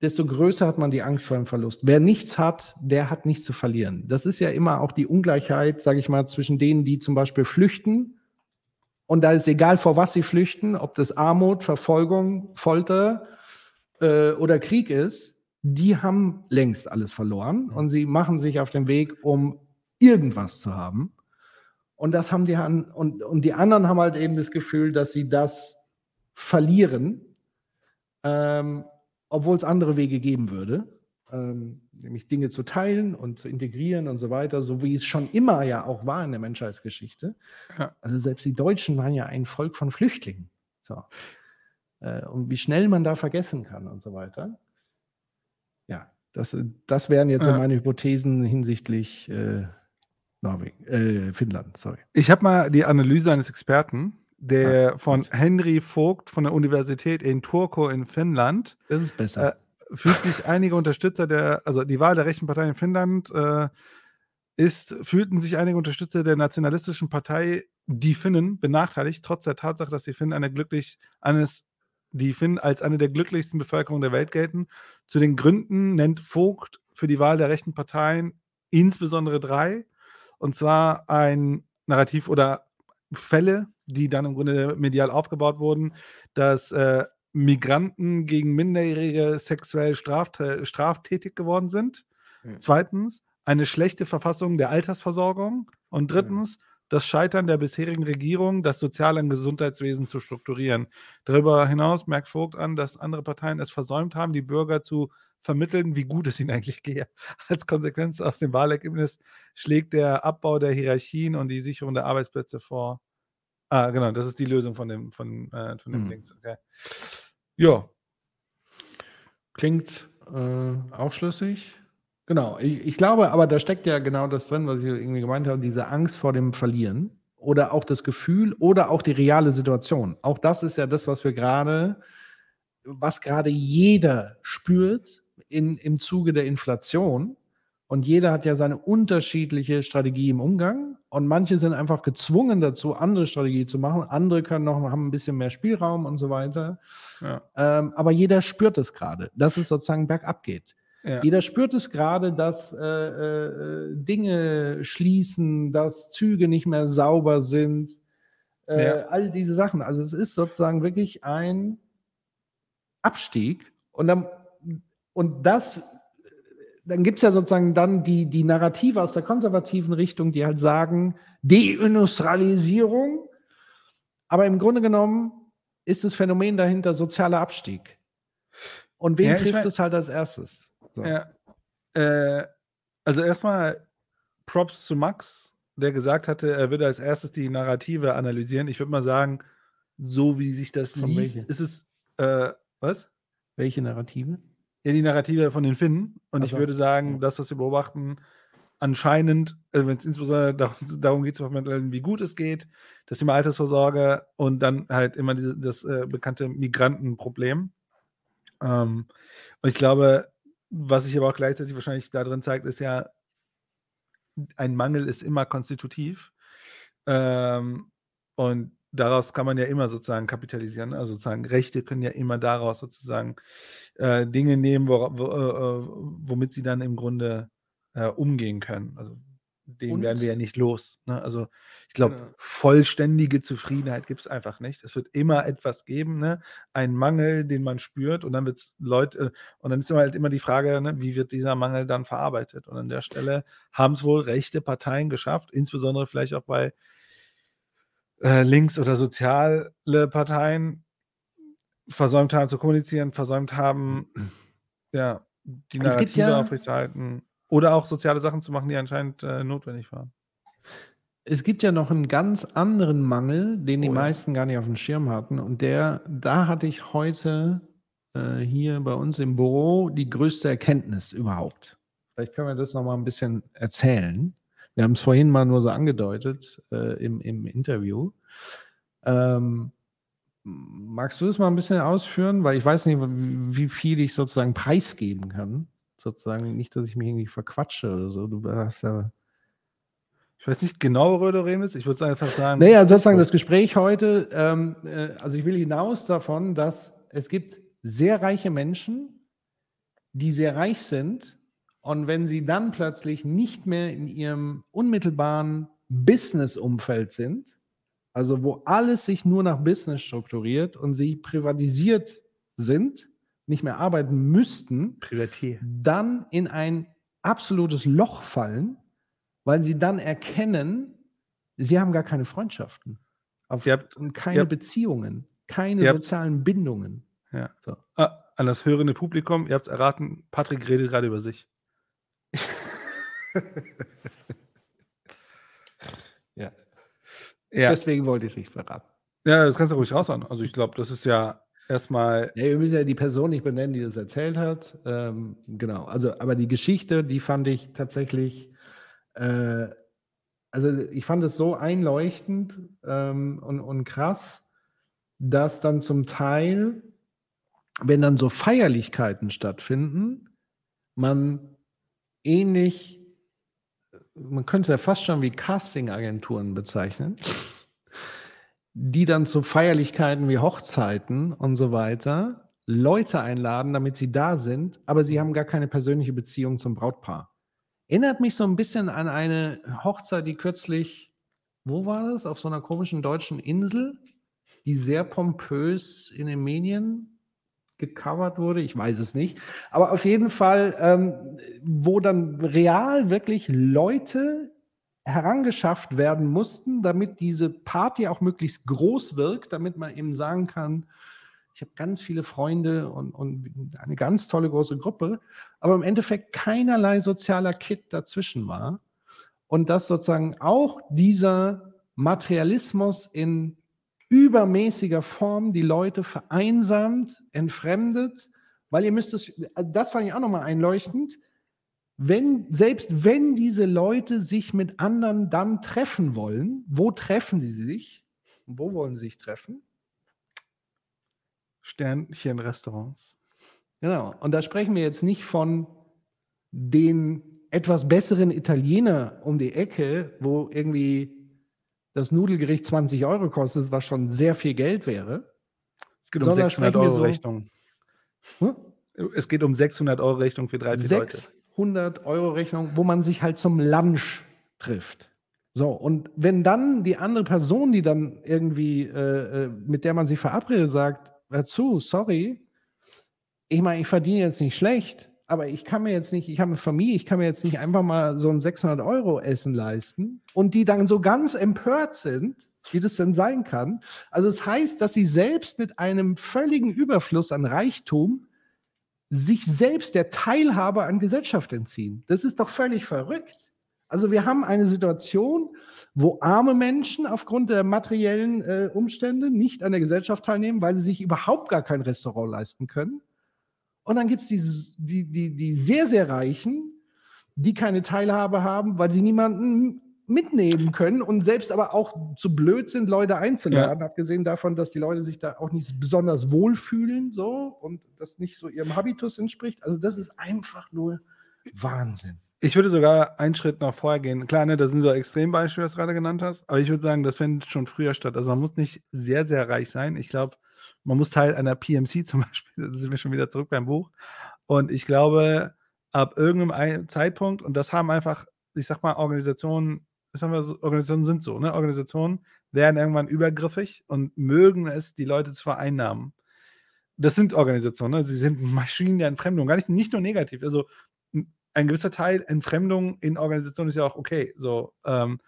desto größer hat man die Angst vor dem Verlust. Wer nichts hat, der hat nichts zu verlieren. Das ist ja immer auch die Ungleichheit, sage ich mal, zwischen denen, die zum Beispiel flüchten. Und da ist egal, vor was sie flüchten, ob das Armut, Verfolgung, Folter äh, oder Krieg ist, die haben längst alles verloren und sie machen sich auf den Weg, um irgendwas zu haben. Und das haben die an, und, und die anderen haben halt eben das Gefühl, dass sie das verlieren, ähm, obwohl es andere Wege geben würde, ähm, nämlich Dinge zu teilen und zu integrieren und so weiter, so wie es schon immer ja auch war in der Menschheitsgeschichte. Ja. Also selbst die Deutschen waren ja ein Volk von Flüchtlingen. So. Äh, und wie schnell man da vergessen kann und so weiter. Ja, das, das wären jetzt so Ja. meine Hypothesen hinsichtlich äh, Norwegen, äh, Finnland, sorry. Ich habe mal die Analyse eines Experten, der von Henry Vogt von der Universität in Turku in Finnland Das ist besser. Äh, fühlt sich einige Unterstützer der, also die Wahl der rechten Partei in Finnland äh, ist, fühlten sich einige Unterstützer der nationalistischen Partei, die Finnen, benachteiligt, trotz der Tatsache, dass die Finnen eine glücklich, eines, die Finnen als eine der glücklichsten Bevölkerungen der Welt gelten. Zu den Gründen nennt Vogt für die Wahl der rechten Parteien insbesondere drei. Und zwar ein Narrativ oder Fälle, die dann im Grunde medial aufgebaut wurden, dass äh, Migranten gegen Minderjährige sexuell straftä straftätig geworden sind. Ja. Zweitens, eine schlechte Verfassung der Altersversorgung. Und drittens, das Scheitern der bisherigen Regierung, das Sozial- und Gesundheitswesen zu strukturieren. Darüber hinaus merkt Vogt an, dass andere Parteien es versäumt haben, die Bürger zu vermitteln, wie gut es ihnen eigentlich gehe. Als Konsequenz aus dem Wahlergebnis schlägt der Abbau der Hierarchien und die Sicherung der Arbeitsplätze vor. Ah, genau, das ist die Lösung von dem, von, äh, von dem Mhm. Links. Okay. Ja, Klingt äh, auch schlüssig. Genau, ich, ich glaube, aber da steckt ja genau das drin, was ich irgendwie gemeint habe, diese Angst vor dem Verlieren oder auch das Gefühl oder auch die reale Situation. Auch das ist ja das, was wir gerade, was gerade jeder spürt in, im Zuge der Inflation. Und jeder hat ja seine unterschiedliche Strategie im Umgang. Und manche sind einfach gezwungen dazu, andere Strategie zu machen. Andere können noch haben ein bisschen mehr Spielraum und so weiter. ja, Ähm, aber jeder spürt es gerade, dass es sozusagen bergab geht. ja. Jeder spürt es gerade, dass äh, äh, Dinge schließen, dass Züge nicht mehr sauber sind, äh, Ja. all diese Sachen. Also es ist sozusagen wirklich ein Abstieg. Und, dann, und das, dann gibt es ja sozusagen dann die, die Narrative aus der konservativen Richtung, die halt sagen, Deindustrialisierung. Aber im Grunde genommen ist das Phänomen dahinter sozialer Abstieg. Und wen Ja, ich trifft mein- es halt als erstes? So. Ja. Äh, also erstmal Props zu Max, der gesagt hatte, er würde als erstes die Narrative analysieren. Ich würde mal sagen, so wie sich das Von liest, welche? ist es, äh, was? Welche Narrative? Ja, die Narrative von den Finnen. Und Ach ich würde sagen, Ja. das, was wir beobachten, anscheinend, äh, wenn es insbesondere darum, darum geht wie gut es geht, das Thema Altersvorsorge und dann halt immer diese, das äh, bekannte Migrantenproblem. Ähm, und ich glaube, was sich aber auch gleichzeitig wahrscheinlich da drin zeigt, ist ja, ein Mangel ist immer konstitutiv. Ähm, und daraus kann man ja immer sozusagen kapitalisieren. Also sozusagen Rechte können ja immer daraus sozusagen äh, Dinge nehmen, wo, wo, äh, womit sie dann im Grunde äh, umgehen können. Also den Und- werden wir ja nicht los. Ne? Also ich glaube, Genau. vollständige Zufriedenheit gibt es einfach nicht. Es wird immer etwas geben, ne? ein Mangel, den man spürt und dann wird es Leute, äh, und dann ist immer halt immer die Frage, ne, wie wird dieser Mangel dann verarbeitet? Und an der Stelle haben es wohl rechte Parteien geschafft, insbesondere vielleicht auch bei äh, links- oder soziale Parteien versäumt haben zu kommunizieren, versäumt haben, ja, die Narrative ja- aufrechtzuerhalten oder auch soziale Sachen zu machen, die anscheinend äh, notwendig waren. Es gibt ja noch einen ganz anderen Mangel, den die Oh ja. meisten gar nicht auf dem Schirm hatten. Und der, da hatte ich heute äh, hier bei uns im Büro die größte Erkenntnis überhaupt. Vielleicht können wir das noch mal ein bisschen erzählen. Wir haben es vorhin mal nur so angedeutet äh, im, im Interview. Ähm, magst du das mal ein bisschen ausführen? Weil ich weiß nicht, wie viel ich sozusagen preisgeben kann. Sozusagen nicht, dass ich mich irgendwie verquatsche oder so. Du hast ja Ich weiß nicht genau, worüber du reden willst. Ich würde einfach sagen. Naja, sprich sozusagen das Gespräch heute, ähm, äh, also ich will hinaus davon, dass es gibt sehr reiche Menschen, die sehr reich sind und wenn sie dann plötzlich nicht mehr in ihrem unmittelbaren Business-Umfeld sind, also wo alles sich nur nach Business strukturiert und sie privatisiert sind, nicht mehr arbeiten müssten, Privatier. dann in ein absolutes Loch fallen, weil sie dann erkennen, sie haben gar keine Freundschaften auf, habt- und keine habt- Beziehungen. keine sozialen Bindungen. Ja. So. Ah, an das hörende Publikum, ihr habt es erraten, Patrick redet gerade über sich. Ja. Ja, Deswegen wollte ich es nicht verraten. ja das kannst du ruhig raushauen. Also ich glaube, das ist ja erstmal, Ja, wir müssen ja die Person nicht benennen, die das erzählt hat. Ähm, genau. Also, aber die Geschichte, die fand ich tatsächlich, äh, also ich fand es so einleuchtend ähm, und, und krass, dass dann zum Teil, wenn dann so Feierlichkeiten stattfinden, man ähnlich, man könnte es ja fast schon wie Casting-Agenturen bezeichnen, die dann zu Feierlichkeiten wie Hochzeiten und so weiter Leute einladen, damit sie da sind, aber sie haben gar keine persönliche Beziehung zum Brautpaar. Erinnert mich so ein bisschen an eine Hochzeit, die kürzlich, wo war das? Auf so einer komischen deutschen Insel, die sehr pompös in den Medien gecovert wurde. Ich weiß es nicht. Aber auf jeden Fall, ähm, wo dann real wirklich Leute herangeschafft werden mussten, damit diese Party auch möglichst groß wirkt, damit man eben sagen kann, ich habe ganz viele Freunde und, und eine ganz tolle große Gruppe, aber im Endeffekt keinerlei sozialer Kit dazwischen war. Und dass sozusagen auch dieser Materialismus in übermäßiger Form die Leute vereinsamt, entfremdet, weil ihr müsst es, das fand ich auch nochmal einleuchtend, wenn, selbst wenn diese Leute sich mit anderen dann treffen wollen, wo treffen sie sich? Wo wollen sie sich treffen? Sternchen-Restaurants. Genau. Und da sprechen wir jetzt nicht von den etwas besseren Italiener um die Ecke, wo irgendwie das Nudelgericht 20 Euro kostet, was schon sehr viel Geld wäre. Es geht um Sondern 600 sprechen wir Euro so- Rechnung. Hm? Es geht um 600 Euro Rechnung für drei, vier Leute. 600 Euro Rechnung, wo man sich halt zum Lunch trifft. So, und wenn dann die andere Person, die dann irgendwie, äh, äh, mit der man sich verabredet, sagt, hör zu, sorry, ich meine, ich verdiene jetzt nicht schlecht, aber ich kann mir jetzt nicht, ich habe eine Familie, ich kann mir jetzt nicht einfach mal so ein 600 Euro Essen leisten und die dann so ganz empört sind, wie das denn sein kann. Also es heißt, dass sie selbst mit einem völligen Überfluss an Reichtum sich selbst der Teilhabe an Gesellschaft entziehen. Das ist doch völlig verrückt. Also wir haben eine Situation, wo arme Menschen aufgrund der materiellen äh, Umstände nicht an der Gesellschaft teilnehmen, weil sie sich überhaupt gar kein Restaurant leisten können. Und dann gibt es die, die, die, die sehr, sehr Reichen, die keine Teilhabe haben, weil sie niemanden mitnehmen können und selbst aber auch zu blöd sind, Leute einzuladen, abgesehen davon, dass die Leute sich da auch nicht besonders wohlfühlen so und das nicht so ihrem Habitus entspricht. Also das ist einfach nur Wahnsinn. Ich würde sogar einen Schritt noch vorher gehen. Klar, ne, das sind so Extrembeispiele, was du gerade genannt hast, aber ich würde sagen, das findet schon früher statt. Also man muss nicht sehr, sehr reich sein. Ich glaube, man muss Teil einer PMC zum Beispiel, da sind wir schon wieder zurück beim Buch. Und ich glaube, ab irgendeinem ein- Zeitpunkt, und das haben einfach, ich sag mal, Organisationen, das haben wir so, Organisationen sind so, ne? Organisationen werden irgendwann übergriffig und mögen es, die Leute zu vereinnahmen. Das sind Organisationen, ne? sie sind Maschinen der Entfremdung, gar nicht, nicht nur negativ. Also ein gewisser Teil Entfremdung in Organisationen ist ja auch okay. So, ähm,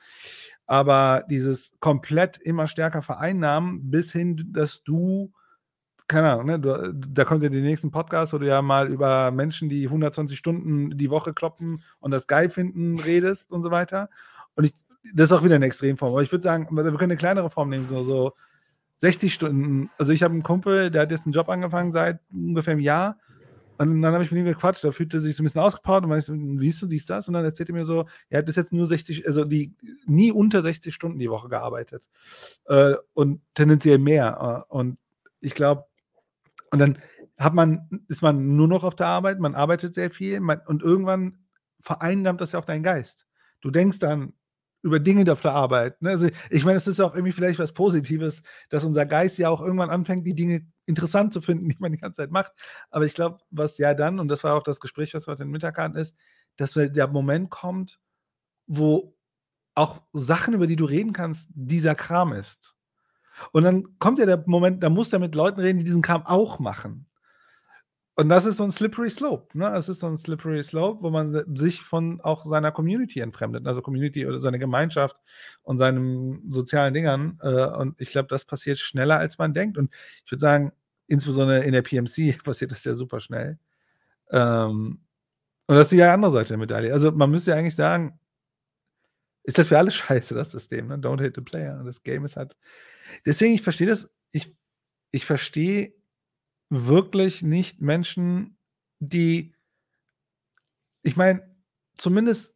aber dieses komplett immer stärker vereinnahmen, bis hin, dass du, keine Ahnung, ne, du, da kommt ja die nächsten Podcasts, wo du ja mal über Menschen, die 120 Stunden die Woche kloppen und das geil finden, redest und so weiter. Und ich, das ist auch wieder eine Extremform. Aber ich würde sagen, wir können eine kleinere Form nehmen, so, so 60 Stunden. Also ich habe einen Kumpel, der hat jetzt einen Job angefangen seit ungefähr einem Jahr. Und dann habe ich mit ihm gequatscht, da fühlte er sich so ein bisschen ausgepowert und meinte, wie ist du dies, das? Und dann erzählt er mir so, er hat bis jetzt nur 60, also die nie unter 60 Stunden die Woche gearbeitet. Äh, und tendenziell mehr. Äh, und ich glaube, und dann hat man, ist man nur noch auf der Arbeit, man arbeitet sehr viel man, und irgendwann vereinnahmt das ja auch deinen Geist. Du denkst dann über Dinge auf der Arbeit. Ne? Also ich meine, es ist auch irgendwie vielleicht was Positives, dass unser Geist ja auch irgendwann anfängt, die Dinge interessant zu finden, die man die ganze Zeit macht. Aber ich glaube, was ja dann, und das war auch das Gespräch, was wir heute Mittag hatten, ist, dass der Moment kommt, wo auch Sachen, über die du reden kannst, dieser Kram ist. Und dann kommt ja der Moment, da du ja mit Leuten reden, die diesen Kram auch machen. Und das ist so ein slippery slope. Ne? Es ist so ein slippery slope, wo man sich von auch seiner Community entfremdet, also Community oder seine Gemeinschaft und seinen sozialen Dingern. Äh, und ich glaube, das passiert schneller, als man denkt. Und ich würde sagen, insbesondere in der PMC passiert das ja super schnell. Ähm, und das ist die andere Seite der Medaille. Also man müsste ja eigentlich sagen, ist das für alle scheiße, das System, ne? Don't hate the player. Das Game ist halt. Deswegen, ich verstehe das, ich, ich verstehe wirklich nicht Menschen, die, ich meine, zumindest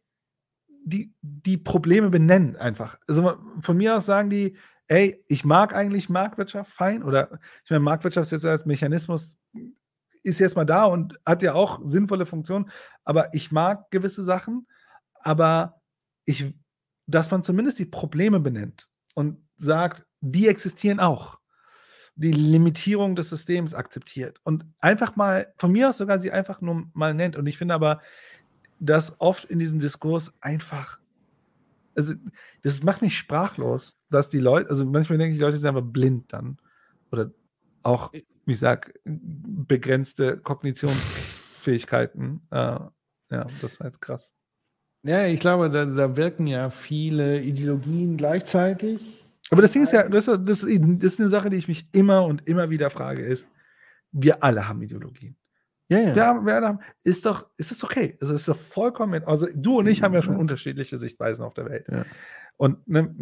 die, die Probleme benennen einfach. Also von mir aus sagen die, ey, ich mag eigentlich Marktwirtschaft fein oder ich meine, Marktwirtschaft ist jetzt als Mechanismus ist jetzt mal da und hat ja auch sinnvolle Funktionen, aber ich mag gewisse Sachen, aber ich, dass man zumindest die Probleme benennt und sagt, die existieren auch die Limitierung des Systems akzeptiert und einfach mal, von mir aus sogar sie einfach nur mal nennt. Und ich finde aber, dass oft in diesem Diskurs einfach, also das macht mich sprachlos, dass die Leute, also manchmal denke ich, die Leute sind einfach blind dann. Oder auch, wie ich sage, begrenzte Kognitionsfähigkeiten. Äh, ja, das ist halt krass. Ja, ich glaube, da, da wirken ja viele Ideologien gleichzeitig aber das Ding ist ja, das, das, das ist eine Sache, die ich mich immer und immer wieder frage, ist, wir alle haben Ideologien. Ja, ja. Wir haben, wir haben, ist doch, ist es okay? Also ist doch vollkommen, also du und ich haben ja schon unterschiedliche Sichtweisen auf der Welt. Ja. Und ne,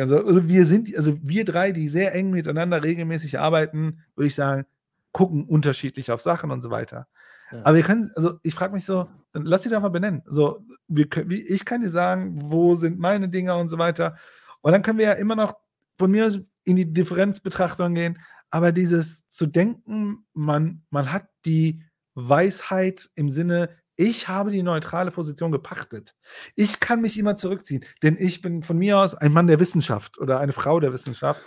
also, also wir sind, also wir drei, die sehr eng miteinander regelmäßig arbeiten, würde ich sagen, gucken unterschiedlich auf Sachen und so weiter. Ja. Aber wir können, also ich frage mich so, dann lass sie doch mal benennen. So, wir, ich kann dir sagen, wo sind meine Dinge und so weiter. Und dann können wir ja immer noch von mir aus in die Differenzbetrachtung gehen. Aber dieses zu denken, man, man hat die Weisheit im Sinne, ich habe die neutrale Position gepachtet. Ich kann mich immer zurückziehen, denn ich bin von mir aus ein Mann der Wissenschaft oder eine Frau der Wissenschaft.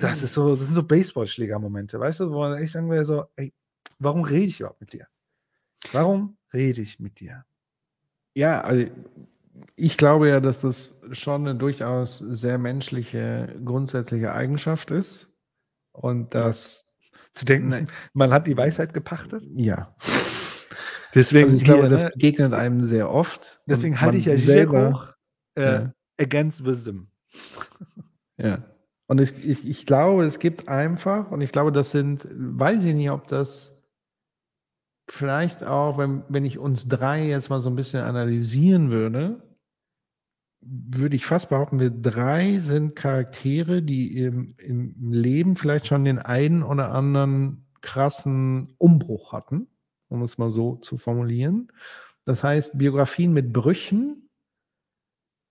Das ist so, das sind so Baseballschläger-Momente, weißt du, wo man echt sagen will, so, ey, warum rede ich überhaupt mit dir? Warum rede ich mit dir? Ja, also ich glaube ja, dass das schon eine durchaus sehr menschliche, grundsätzliche Eigenschaft ist. Und dass. Zu denken, man hat die Weisheit gepachtet? Ja. Deswegen, also ich glaube, hier, das ne? begegnet einem sehr oft. Deswegen halte ich ja selber hoch äh, ja. against wisdom. Ja. Und ich, ich, ich glaube, es gibt einfach, und ich glaube, das sind, weiß ich nicht, ob das vielleicht auch, wenn, wenn ich uns drei jetzt mal so ein bisschen analysieren würde, würde ich fast behaupten, wir drei sind Charaktere, die im, im Leben vielleicht schon den einen oder anderen krassen Umbruch hatten, um es mal so zu formulieren. Das heißt, Biografien mit Brüchen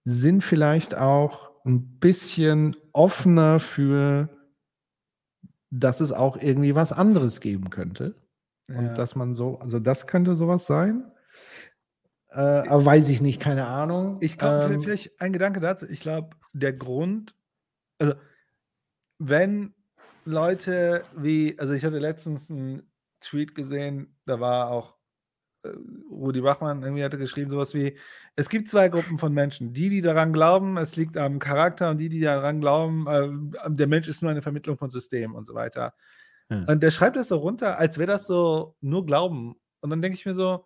sind vielleicht auch ein bisschen offener für, dass es auch irgendwie was anderes geben könnte. Und ja. dass man so, also das könnte sowas sein. Äh, aber weiß ich nicht, keine Ahnung. Ich glaube, ähm, vielleicht ein Gedanke dazu. Ich glaube, der Grund, also wenn Leute wie, also ich hatte letztens einen Tweet gesehen, da war auch äh, Rudi Bachmann irgendwie hatte geschrieben, sowas wie: Es gibt zwei Gruppen von Menschen. Die, die daran glauben, es liegt am Charakter, und die, die daran glauben, äh, der Mensch ist nur eine Vermittlung von Systemen und so weiter. Und der schreibt das so runter, als wäre das so nur Glauben. Und dann denke ich mir so,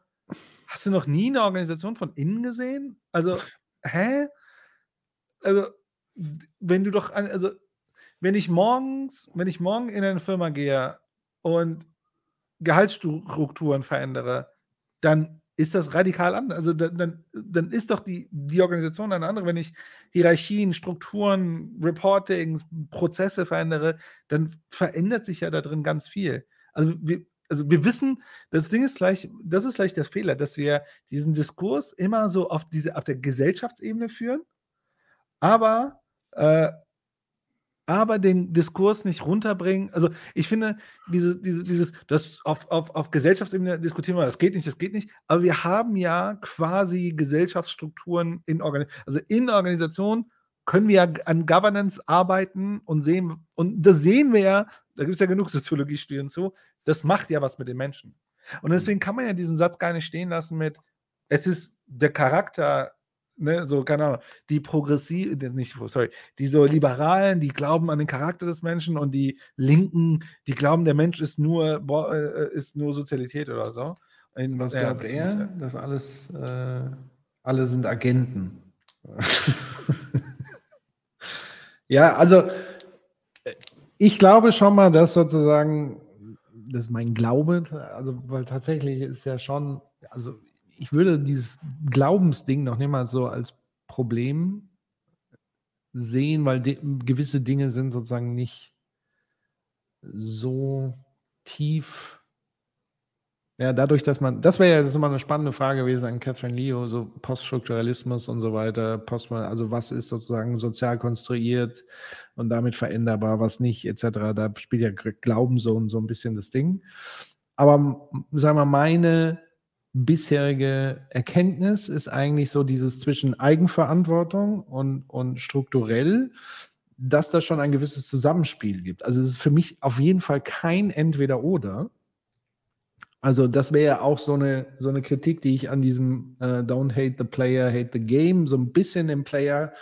hast du noch nie eine Organisation von innen gesehen? Also, hä? Also, wenn du doch, also, wenn ich morgens, wenn ich morgen in eine Firma gehe und Gehaltsstrukturen verändere, dann ist das radikal anders. Also dann, dann, dann, ist doch die, die Organisation eine andere. Wenn ich Hierarchien, Strukturen, Reportings, Prozesse verändere, dann verändert sich ja da drin ganz viel. Also wir, also wir wissen, das Ding ist gleich, das ist gleich der Fehler, dass wir diesen Diskurs immer so auf, diese, auf der Gesellschaftsebene führen, aber äh, aber den Diskurs nicht runterbringen. Also ich finde, diese, diese, dieses, das auf, auf, auf Gesellschaftsebene diskutieren wir, das geht nicht, das geht nicht. Aber wir haben ja quasi Gesellschaftsstrukturen in Organisationen. Also in Organisationen können wir ja an Governance arbeiten und sehen, und das sehen wir ja, da gibt es ja genug Soziologiestudien zu, das macht ja was mit den Menschen. Und deswegen kann man ja diesen Satz gar nicht stehen lassen mit, es ist der Charakter ne, so, keine Ahnung, die progressiv, nicht, sorry, die so Liberalen, die glauben an den Charakter des Menschen und die Linken, die glauben, der Mensch ist nur, boah, äh, ist nur Sozialität oder so. Und was ja, glaubt das er? Das alles, äh, alle sind Agenten. ja, also ich glaube schon mal, dass sozusagen, das ist mein Glaube, also weil tatsächlich ist ja schon, also ich würde dieses Glaubensding noch nicht mal so als Problem sehen, weil gewisse Dinge sind sozusagen nicht so tief ja, dadurch, dass man, das wäre ja das immer eine spannende Frage gewesen an Catherine Leo, so Poststrukturalismus und so weiter, Post, also was ist sozusagen sozial konstruiert und damit veränderbar, was nicht, etc. Da spielt ja Glauben so so ein bisschen das Ding. Aber sagen wir, meine bisherige Erkenntnis ist eigentlich so dieses zwischen Eigenverantwortung und, und strukturell, dass da schon ein gewisses Zusammenspiel gibt. Also es ist für mich auf jeden Fall kein Entweder-Oder also das wäre ja auch so eine, so eine Kritik, die ich an diesem äh, Don't hate the player, hate the game, so ein bisschen im Player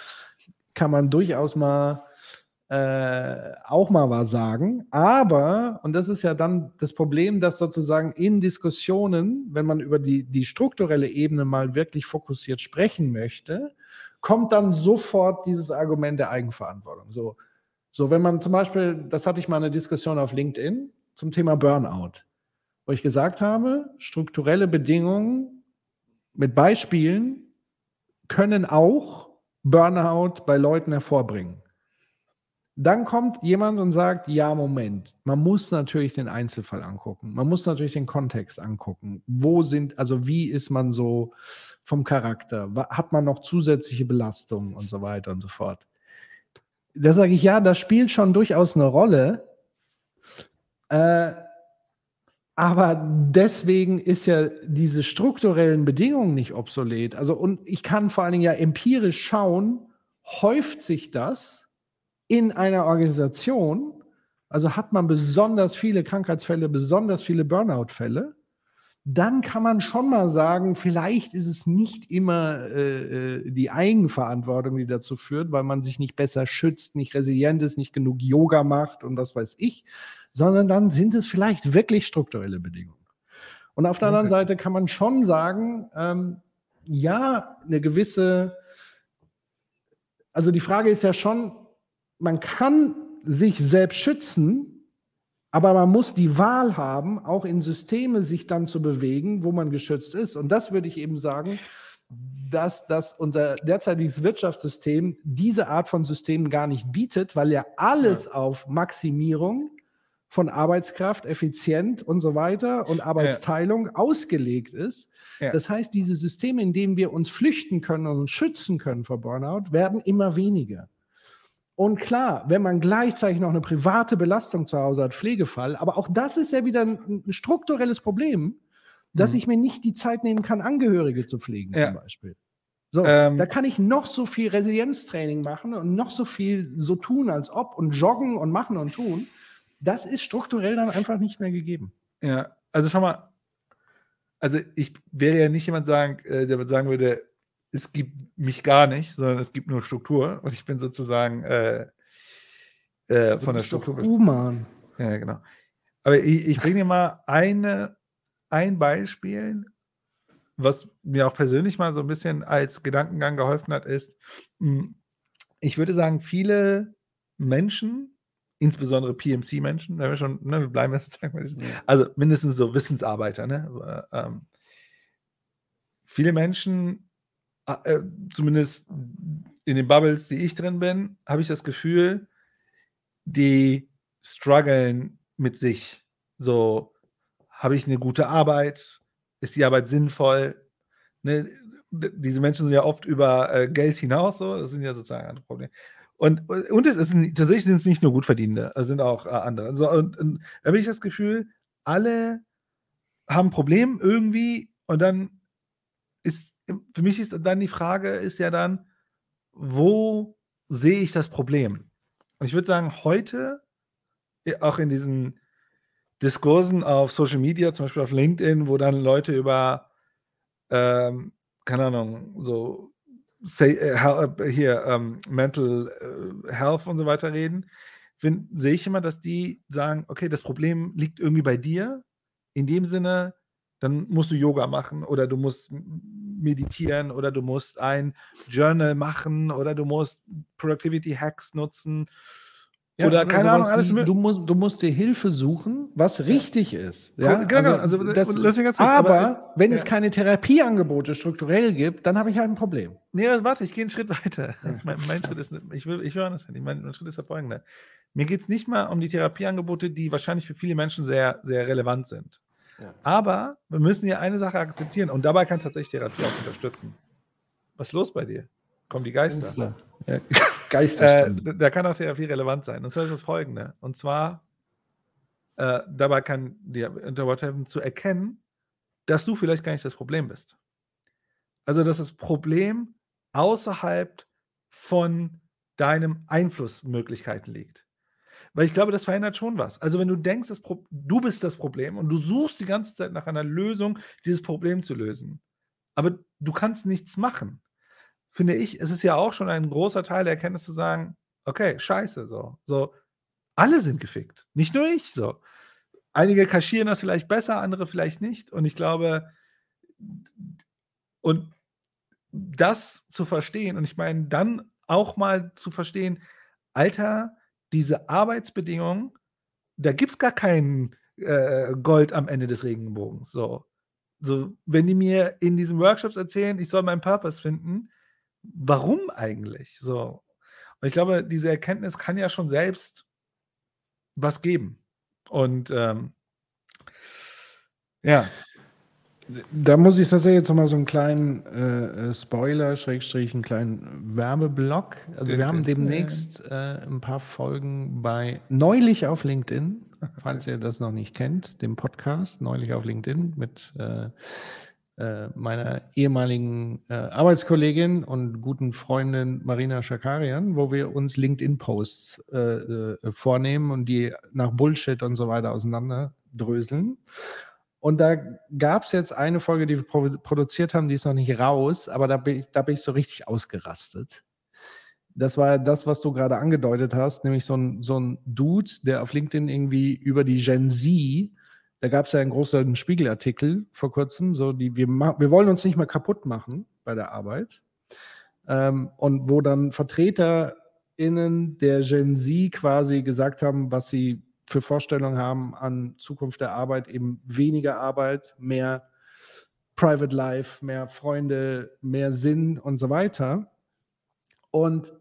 kann man durchaus mal äh, auch mal was sagen. Aber, und das ist ja dann das Problem, dass sozusagen in Diskussionen, wenn man über die, die strukturelle Ebene mal wirklich fokussiert sprechen möchte, kommt dann sofort dieses Argument der Eigenverantwortung. So, so wenn man zum Beispiel, das hatte ich mal eine Diskussion auf LinkedIn zum Thema Burnout wo ich gesagt habe, strukturelle Bedingungen mit Beispielen können auch Burnout bei Leuten hervorbringen. Dann kommt jemand und sagt, ja, Moment, man muss natürlich den Einzelfall angucken. Man muss natürlich den Kontext angucken. Wo sind, also wie ist man so vom Charakter? Hat man noch zusätzliche Belastungen und so weiter und so fort? Da sage ich, ja, das spielt schon durchaus eine Rolle. Äh, aber deswegen ist ja diese strukturellen Bedingungen nicht obsolet. Also, und ich kann vor allen Dingen ja empirisch schauen, häuft sich das in einer Organisation? Also hat man besonders viele Krankheitsfälle, besonders viele Burnout-Fälle? Dann kann man schon mal sagen, vielleicht ist es nicht immer äh, äh die Eigenverantwortung, die dazu führt, weil man sich nicht besser schützt, nicht resilient ist, nicht genug Yoga macht und was weiß ich, sondern dann sind es vielleicht wirklich strukturelle Bedingungen. Und auf der okay. anderen Seite kann man schon sagen, ähm, ja, eine gewisse, also die Frage ist ja schon, man kann sich selbst schützen, aber man muss die Wahl haben, auch in Systeme sich dann zu bewegen, wo man geschützt ist. Und das würde ich eben sagen, dass, dass unser derzeitiges Wirtschaftssystem diese Art von Systemen gar nicht bietet, weil ja alles ja. auf Maximierung von Arbeitskraft, effizient und so weiter und Arbeitsteilung ja. ausgelegt ist. Ja. Das heißt, diese Systeme, in denen wir uns flüchten können und uns schützen können vor Burnout, werden immer weniger. Und klar, wenn man gleichzeitig noch eine private Belastung zu Hause hat, Pflegefall, aber auch das ist ja wieder ein, ein strukturelles Problem, dass mhm. ich mir nicht die Zeit nehmen kann, Angehörige zu pflegen, ja. zum Beispiel. So, ähm, da kann ich noch so viel Resilienztraining machen und noch so viel so tun, als ob und joggen und machen und tun das ist strukturell dann einfach nicht mehr gegeben. Ja, also schau mal, also ich wäre ja nicht jemand sagen, äh, der sagen würde, es gibt mich gar nicht, sondern es gibt nur Struktur und ich bin sozusagen äh, äh, von der Struktur. Human. Ja, genau. Aber ich, ich bringe dir mal eine, ein Beispiel, was mir auch persönlich mal so ein bisschen als Gedankengang geholfen hat, ist, hm, ich würde sagen, viele Menschen insbesondere PMC-Menschen, wenn wir schon, ne, wir bleiben jetzt, also mindestens so Wissensarbeiter, ne? Ähm, viele Menschen, äh, zumindest in den Bubbles, die ich drin bin, habe ich das Gefühl, die strugglen mit sich. So, habe ich eine gute Arbeit? Ist die Arbeit sinnvoll? Ne? Diese Menschen sind ja oft über äh, Geld hinaus, so, das sind ja sozusagen andere Probleme. Und, und es sind, tatsächlich sind es nicht nur Gutverdienende, es sind auch äh, andere. Also, und, und da habe ich das Gefühl, alle haben ein Problem irgendwie und dann ist, für mich ist dann die Frage, ist ja dann, wo sehe ich das Problem? Und ich würde sagen, heute, äh, auch in diesen Diskursen auf Social Media, zum Beispiel auf LinkedIn, wo dann Leute über, ähm, keine Ahnung, so say, äh, äh, hier ähm, Mental äh, Health und so weiter reden, sehe ich immer, dass die sagen, okay, das Problem liegt irgendwie bei dir. In dem Sinne, dann musst du Yoga machen oder du musst meditieren oder du musst ein Journal machen oder du musst Productivity Hacks nutzen. oder keine Ahnung, alles wie, du musst, du musst dir Hilfe suchen, was richtig ist. Ja, Genau, genau, also, das, hat's- aber, aber, wenn ja. es keine Therapieangebote strukturell gibt, dann habe ich halt ein Problem. Nee, aber warte, ich gehe einen Schritt weiter. Mein, mein Schritt ist, ich will, ich will anders hin. Mein, mein Schritt ist der folgende. Mir geht es nicht mal um die Therapieangebote, die wahrscheinlich für viele Menschen sehr, sehr relevant sind. Ja. Aber wir müssen hier eine Sache akzeptieren und dabei kann tatsächlich Therapie auch unterstützen. Was ist los bei dir? Kommen die Geister? Ja. Äh, Geisterstunde. da- da kann auch Therapie relevant sein. Und zwar ist das folgende. Und zwar, äh, dabei kann dir Interwort helfen, zu erkennen, dass du vielleicht gar nicht das Problem bist. Also, dass das Problem außerhalb von deinem Einflussmöglichkeiten liegt. Weil ich glaube, das verändert schon was. Also, wenn du denkst, du bist das Problem und du suchst die ganze Zeit nach einer Lösung, dieses Problem zu lösen, aber du kannst nichts machen, finde ich, es ist ja auch schon ein großer Teil der Erkenntnis zu sagen, okay, scheiße, so. So, alle sind gefickt. Nicht nur ich, so. Einige kaschieren das vielleicht besser, andere vielleicht nicht. Und ich glaube, und das zu verstehen, und ich meine, dann auch mal zu verstehen, Alter, diese Arbeitsbedingungen, da gibt es gar kein äh, Gold am Ende des Regenbogens. So. so, wenn die mir in diesen Workshops erzählen, ich soll meinen Purpose finden, warum eigentlich? So. Und ich glaube, diese Erkenntnis kann ja schon selbst was geben. Und ähm, ja, Da muss ich tatsächlich jetzt nochmal so einen kleinen äh, äh, Spoiler, Schrägstrich, einen kleinen Werbeblock. Also wir haben demnächst äh, ein paar Folgen bei Neulich auf LinkedIn, falls ihr das noch nicht kennt, dem Podcast Neulich auf LinkedIn mit äh, äh, meiner ehemaligen äh, Arbeitskollegin und guten Freundin Marina Schakarian, wo wir uns LinkedIn-Posts äh, äh, vornehmen und die nach Bullshit und so weiter auseinanderdröseln. Und da gab es jetzt eine Folge, die wir produ- produziert haben, die ist noch nicht raus, aber da bin ich, da bin ich so richtig ausgerastet. Das war das, was du gerade angedeutet hast, nämlich so ein, so ein Dude, der auf LinkedIn irgendwie über die Gen Z, da gab es ja einen großen Spiegelartikel vor kurzem, so die, wir, wir wollen uns nicht mehr kaputt machen bei der Arbeit. Ähm, und wo dann VertreterInnen der Gen Z quasi gesagt haben, was sie für Vorstellungen haben an Zukunft der Arbeit, eben weniger Arbeit, mehr Private Life, mehr Freunde, mehr Sinn und so weiter. Und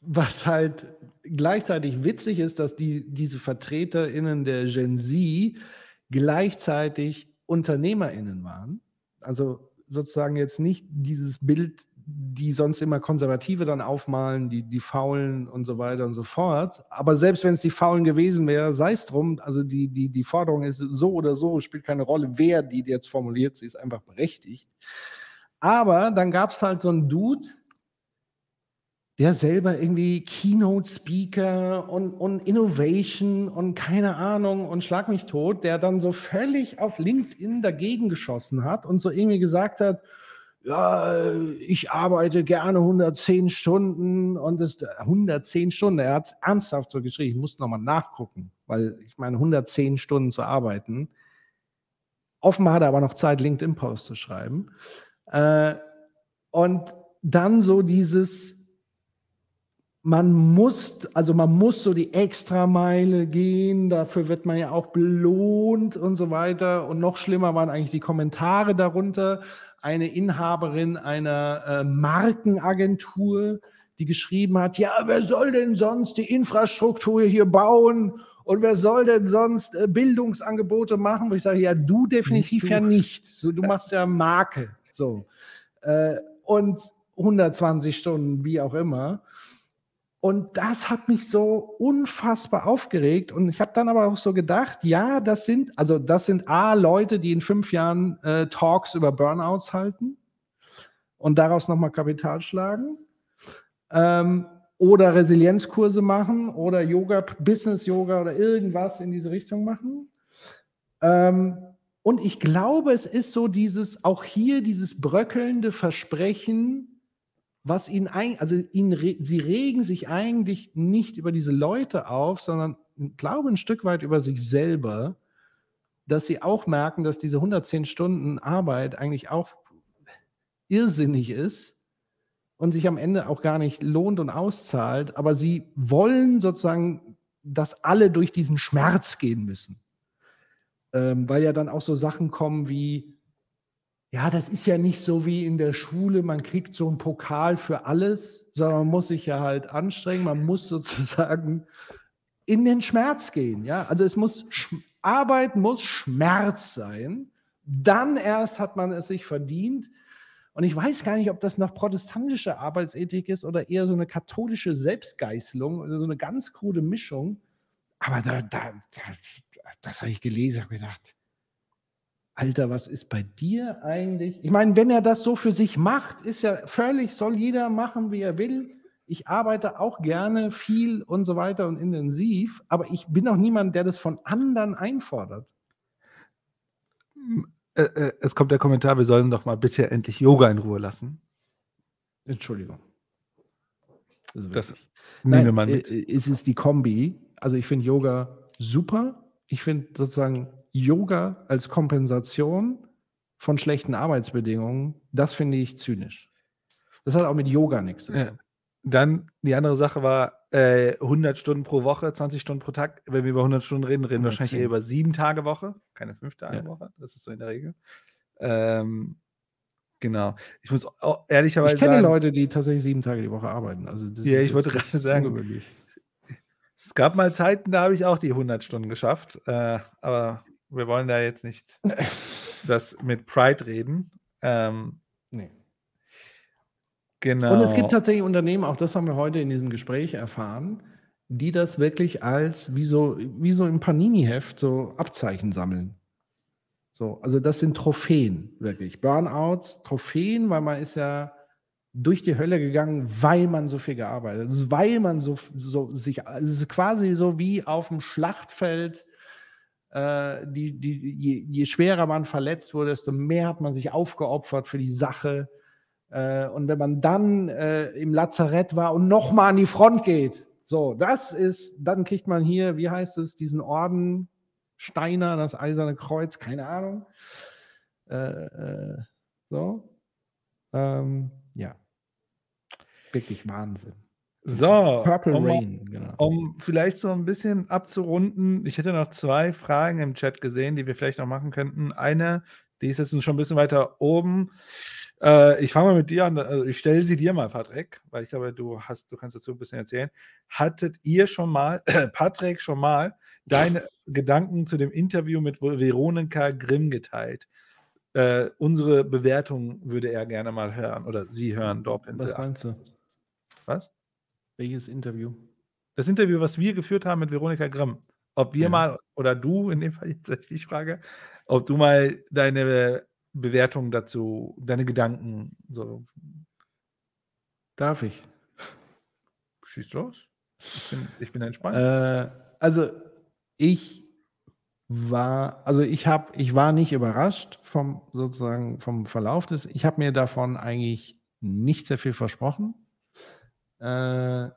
was halt gleichzeitig witzig ist, dass die, diese VertreterInnen der Gen Z gleichzeitig UnternehmerInnen waren. Also sozusagen jetzt nicht dieses Bild, die sonst immer Konservative dann aufmalen, die, die Faulen und so weiter und so fort. Aber selbst wenn es die Faulen gewesen wäre, sei es drum, also die, die, die Forderung ist so oder so, spielt keine Rolle, wer die jetzt formuliert, sie ist einfach berechtigt. Aber dann gab es halt so einen Dude, der selber irgendwie Keynote-Speaker und, und Innovation und keine Ahnung und schlag mich tot, der dann so völlig auf LinkedIn dagegen geschossen hat und so irgendwie gesagt hat, ja, ich arbeite gerne 110 Stunden und es 110 Stunden. Er hat ernsthaft so geschrieben, ich muss nochmal nachgucken, weil ich meine, 110 Stunden zu arbeiten. Offenbar hat er aber noch Zeit, LinkedIn-Post zu schreiben. Äh, und dann so dieses, man muss, also man muss so die Extrameile gehen, dafür wird man ja auch belohnt und so weiter. Und noch schlimmer waren eigentlich die Kommentare darunter. Eine Inhaberin einer äh, Markenagentur, die geschrieben hat, ja, wer soll denn sonst die Infrastruktur hier bauen? Und wer soll denn sonst äh, Bildungsangebote machen? Wo ich sage, ja, du definitiv Nicht du. ja nicht. So, du machst ja Marke. So. Äh, und 120 Stunden, wie auch immer. Und das hat mich so unfassbar aufgeregt. Und ich habe dann aber auch so gedacht, ja, das sind, also das sind A, Leute, die in fünf Jahren äh, Talks über Burnouts halten und daraus nochmal Kapital schlagen. Ähm, oder Resilienzkurse machen oder Yoga, Business Yoga oder irgendwas in diese Richtung machen. Ähm, und ich glaube, es ist so dieses, auch hier dieses bröckelnde Versprechen, was ihnen ein, also ihnen, sie regen sich eigentlich nicht über diese Leute auf, sondern glaube ein Stück weit über sich selber, dass sie auch merken, dass diese 110 Stunden Arbeit eigentlich auch irrsinnig ist und sich am Ende auch gar nicht lohnt und auszahlt, aber sie wollen sozusagen, dass alle durch diesen Schmerz gehen müssen. Ähm, weil ja dann auch so Sachen kommen wie, ja, das ist ja nicht so wie in der Schule, man kriegt so einen Pokal für alles, sondern man muss sich ja halt anstrengen, man muss sozusagen in den Schmerz gehen. Ja, also es muss Arbeit muss Schmerz sein. Dann erst hat man es sich verdient. Und ich weiß gar nicht, ob das noch protestantische Arbeitsethik ist oder eher so eine katholische Selbstgeißelung oder so eine ganz krude Mischung. Aber da, da, da das habe ich gelesen, habe gedacht, Alter, was ist bei dir eigentlich? Ich meine, wenn er das so für sich macht, ist ja völlig, soll jeder machen, wie er will. Ich arbeite auch gerne viel und so weiter und intensiv, aber ich bin auch niemand, der das von anderen einfordert. Äh, äh, es kommt der Kommentar, wir sollen doch mal bitte endlich Yoga in Ruhe lassen. Entschuldigung. Also Das nehmen wir mal mit. äh, Es ist die Kombi. Also ich finde Yoga super. Ich finde sozusagen Yoga als Kompensation von schlechten Arbeitsbedingungen, das finde ich zynisch. Das hat auch mit Yoga nichts zu tun. Ja. Dann die andere Sache war äh, 100 Stunden pro Woche, 20 Stunden pro Tag. Wenn wir über 100 Stunden reden, reden wir wahrscheinlich 110. eher über sieben Tage Woche, keine fünf Tage Ja. Woche. Das ist so in der Regel. Ähm, genau. Ich muss auch ehrlicherweise Ich kenne sagen, Leute, die tatsächlich sieben Tage die Woche arbeiten. Also das Ja, ist ich wollte gerade sagen. es gab mal Zeiten, da habe ich auch die 100 Stunden geschafft. Äh, aber wir wollen da jetzt nicht das mit Pride reden. Ähm, Nee. genau. Und es gibt tatsächlich Unternehmen, auch das haben wir heute in diesem Gespräch erfahren, die das wirklich als wie so, wie so im Panini-Heft so Abzeichen sammeln. So, also das sind Trophäen, wirklich. Burnouts, Trophäen, weil man ist ja durch die Hölle gegangen, weil man so viel gearbeitet hat. Weil man so, so sich, also es ist quasi so wie auf dem Schlachtfeld, äh, die, die, je, je schwerer man verletzt wurde, desto mehr hat man sich aufgeopfert für die Sache. Äh, und wenn man dann äh, im Lazarett war und nochmal an die Front geht, so, das ist, dann kriegt man hier, wie heißt es, diesen Orden Steiner, das Eiserne Kreuz, keine Ahnung. Äh, äh, so. Ähm, ja. Wirklich Wahnsinn. So, Purple um Rain, genau. Um vielleicht so ein bisschen abzurunden, ich hätte noch zwei Fragen im Chat gesehen, die wir vielleicht noch machen könnten. Eine, die ist jetzt schon ein bisschen weiter oben. Äh, ich fange mal mit dir an. Also ich stelle sie dir mal, Patrick, weil ich glaube, du hast, du kannst dazu ein bisschen erzählen. Hattet ihr schon mal, Patrick, schon mal deine Gedanken zu dem Interview mit Veronika Grimm geteilt? Äh, unsere Bewertung würde er gerne mal hören oder sie hören, Dorpinsel. Was meinst du? Was? Welches Interview? das Interview, was wir geführt haben mit Veronika Grimm, ob wir Ja. mal, oder du in dem Fall jetzt ich frage, ob du mal deine Bewertung dazu, deine Gedanken so Darf ich? schießt los. Ich bin, ich bin entspannt. Äh, also ich war, also ich habe, ich war nicht überrascht vom sozusagen vom Verlauf des. Ich habe mir davon eigentlich nicht sehr viel versprochen. Äh,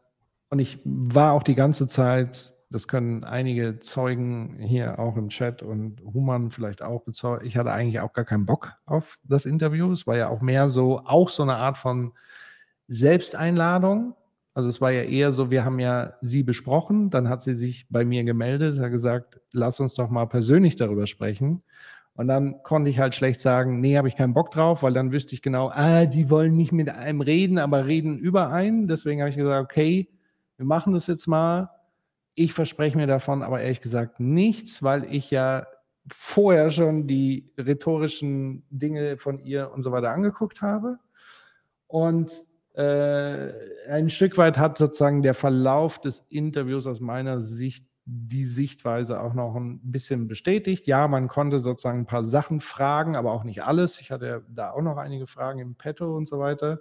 und ich war auch die ganze Zeit, das können einige Zeugen hier auch im Chat und Human vielleicht auch bezeugen, ich hatte eigentlich auch gar keinen Bock auf das Interview. Es war ja auch mehr so, auch so eine Art von Selbsteinladung. Also es war ja eher so, wir haben ja sie besprochen, dann hat sie sich bei mir gemeldet, hat gesagt, lass uns doch mal persönlich darüber sprechen. Und dann konnte ich halt schlecht sagen, nee, habe ich keinen Bock drauf, weil dann wüsste ich genau, ah, die wollen nicht mit einem reden, aber reden über einen. Deswegen habe ich gesagt, okay, wir machen das jetzt mal. Ich verspreche mir davon aber ehrlich gesagt nichts, weil ich ja vorher schon die rhetorischen Dinge von ihr und so weiter angeguckt habe. Und äh, ein Stück weit hat sozusagen der Verlauf des Interviews aus meiner Sicht die Sichtweise auch noch ein bisschen bestätigt. Ja, man konnte sozusagen ein paar Sachen fragen, aber auch nicht alles. Ich hatte da auch noch einige Fragen im Petto und so weiter.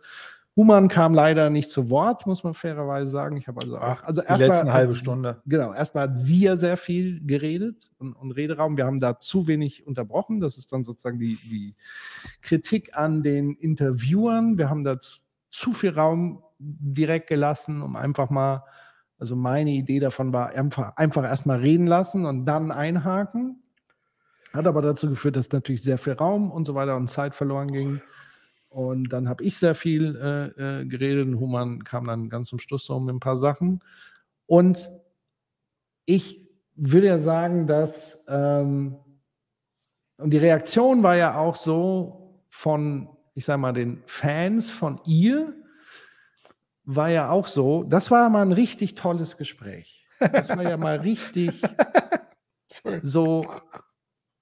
Human kam leider nicht zu Wort, muss man fairerweise sagen. Ich habe also auch, also die erstmal letzten hat halbe sie- Stunde. Genau, erstmal hat sie ja sehr viel geredet und, und Rederaum. Wir haben da zu wenig unterbrochen. Das ist dann sozusagen die, die Kritik an den Interviewern. Wir haben da zu viel Raum direkt gelassen, um einfach mal, also meine Idee davon war, einfach, einfach erstmal reden lassen und dann einhaken. Hat aber dazu geführt, dass natürlich sehr viel Raum und so weiter und Zeit verloren ging. Und dann habe ich sehr viel äh, äh, geredet und Human kam dann ganz zum Schluss so mit ein paar Sachen. Und ich würde ja sagen, dass, ähm, und die Reaktion war ja auch so von, ich sage mal, den Fans von ihr, war ja auch so, das war mal ein richtig tolles Gespräch. Das war ja mal richtig so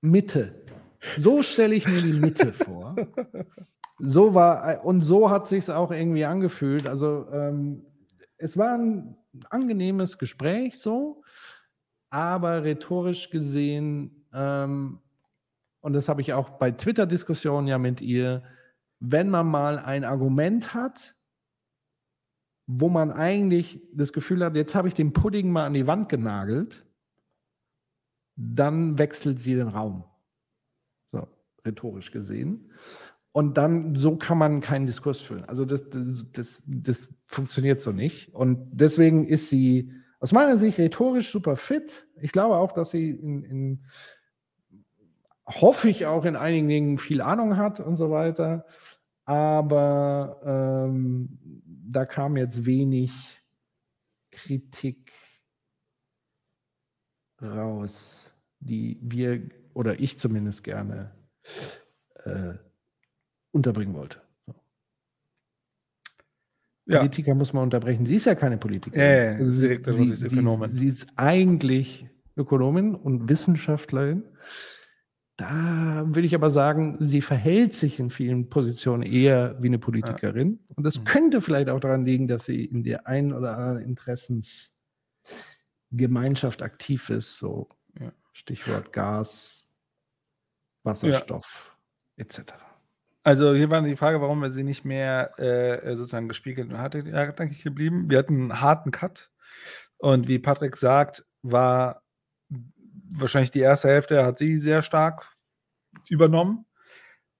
Mitte. So stelle ich mir die Mitte vor. So war, und so hat sich auch irgendwie angefühlt. Also ähm, es war ein angenehmes Gespräch so, aber rhetorisch gesehen, ähm, und das habe ich auch bei Twitter-Diskussionen ja mit ihr, wenn man mal ein Argument hat, wo man eigentlich das Gefühl hat, jetzt habe ich den Pudding mal an die Wand genagelt, dann wechselt sie den Raum. So, rhetorisch gesehen. Und dann, so kann man keinen Diskurs führen. Also das, das, das, das funktioniert so nicht. Und deswegen ist sie aus meiner Sicht rhetorisch super fit. Ich glaube auch, dass sie in, in hoffe ich auch in einigen Dingen viel Ahnung hat und so weiter. Aber ähm, da kam jetzt wenig Kritik raus, die wir oder ich zumindest gerne äh, unterbringen wollte. Ja. Politiker muss man unterbrechen. Sie ist ja keine Politikerin. Ja, ja, also sie, sie, sie ist sie ist eigentlich Ökonomin und Wissenschaftlerin. Da würde ich aber sagen, sie verhält sich in vielen Positionen eher wie eine Politikerin. Und das Mhm. könnte vielleicht auch daran liegen, dass sie in der einen oder anderen Interessensgemeinschaft aktiv ist. So Ja. Stichwort Gas, Wasserstoff etc. Also hier war die Frage, warum wir sie nicht mehr äh, sozusagen gespiegelt hatte, ja, denke ich, geblieben. Wir hatten einen harten Cut. Und wie Patrick sagt, war wahrscheinlich die erste Hälfte hat sie sehr stark übernommen.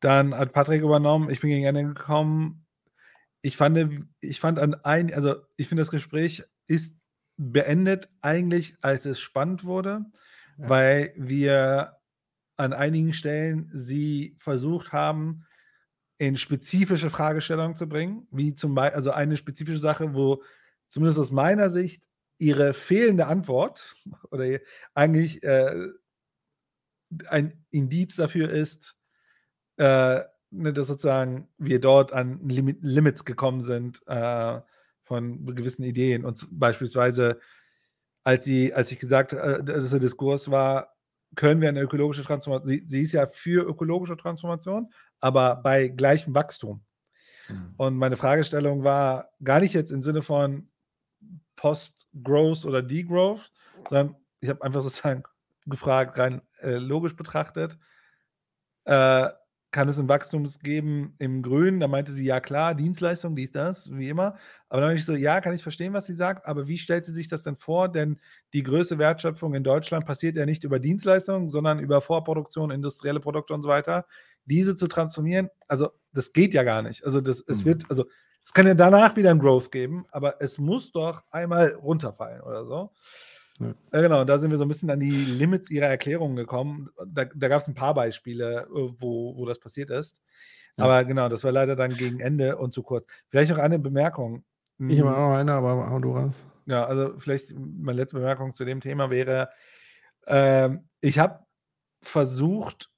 Dann hat Patrick übernommen. Ich bin gegen Ende gekommen. Ich fand, ich fand an ein, also ich finde, das Gespräch ist beendet eigentlich, als es spannend wurde, Ja. weil wir an einigen Stellen sie versucht haben, in spezifische Fragestellungen zu bringen, wie zum Beispiel, also eine spezifische Sache, wo zumindest aus meiner Sicht ihre fehlende Antwort oder eigentlich äh, ein Indiz dafür ist, äh, ne, dass sozusagen wir dort an Limit, Limits gekommen sind äh, von gewissen Ideen und beispielsweise als sie, als ich gesagt, äh, dass der Diskurs war, können wir eine ökologische Transformation, sie, sie ist ja für ökologische Transformation, aber bei gleichem Wachstum. Und meine Fragestellung war gar nicht jetzt im Sinne von Post-Growth oder Degrowth, sondern ich habe einfach sozusagen gefragt, rein äh, logisch betrachtet, äh, kann es ein Wachstum geben im Grünen? Da meinte sie, ja klar, Dienstleistung, dies, das, wie immer. Aber dann habe ich so, ja, kann ich verstehen, was sie sagt, aber wie stellt sie sich das denn vor? Denn die größte Wertschöpfung in Deutschland passiert ja nicht über Dienstleistungen, sondern über Vorproduktion, industrielle Produkte und so weiter. Diese zu transformieren, also das geht ja gar nicht. Also das, es Mhm. wird, also es kann ja danach wieder ein Growth geben, aber es muss doch einmal runterfallen oder so. Ja. Genau, da sind wir so ein bisschen an die Limits ihrer Erklärungen gekommen. Da, da gab es ein paar Beispiele, äh, wo, wo das passiert ist. Ja. Aber genau, das war leider dann gegen Ende und zu kurz. Vielleicht noch eine Bemerkung. Ich habe Mm, auch eine, aber hau du raus. Ja, also vielleicht meine letzte Bemerkung zu dem Thema wäre, ähm, ich habe versucht,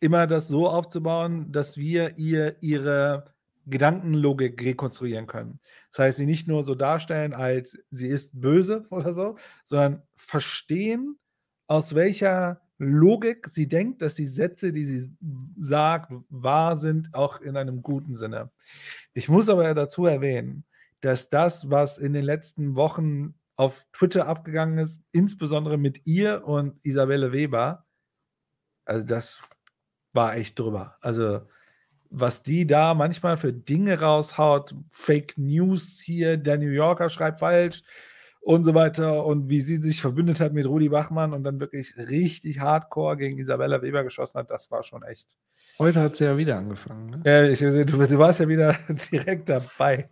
immer das so aufzubauen, dass wir ihr ihre Gedankenlogik rekonstruieren können. Das heißt, sie nicht nur so darstellen, als sie ist böse oder so, sondern verstehen, aus welcher Logik sie denkt, dass die Sätze, die sie sagt, wahr sind, auch in einem guten Sinne. Ich muss aber dazu erwähnen, dass das, was in den letzten Wochen auf Twitter abgegangen ist, insbesondere mit ihr und Isabelle Weber, also das war echt drüber. Also was die da manchmal für Dinge raushaut, Fake News hier, der New Yorker schreibt falsch und so weiter und wie sie sich verbündet hat mit Rudi Bachmann und dann wirklich richtig hardcore gegen Isabella Weber geschossen hat, das war schon echt. Heute hat sie ja wieder angefangen. Ne? Ja, ich, du, du warst ja wieder direkt dabei.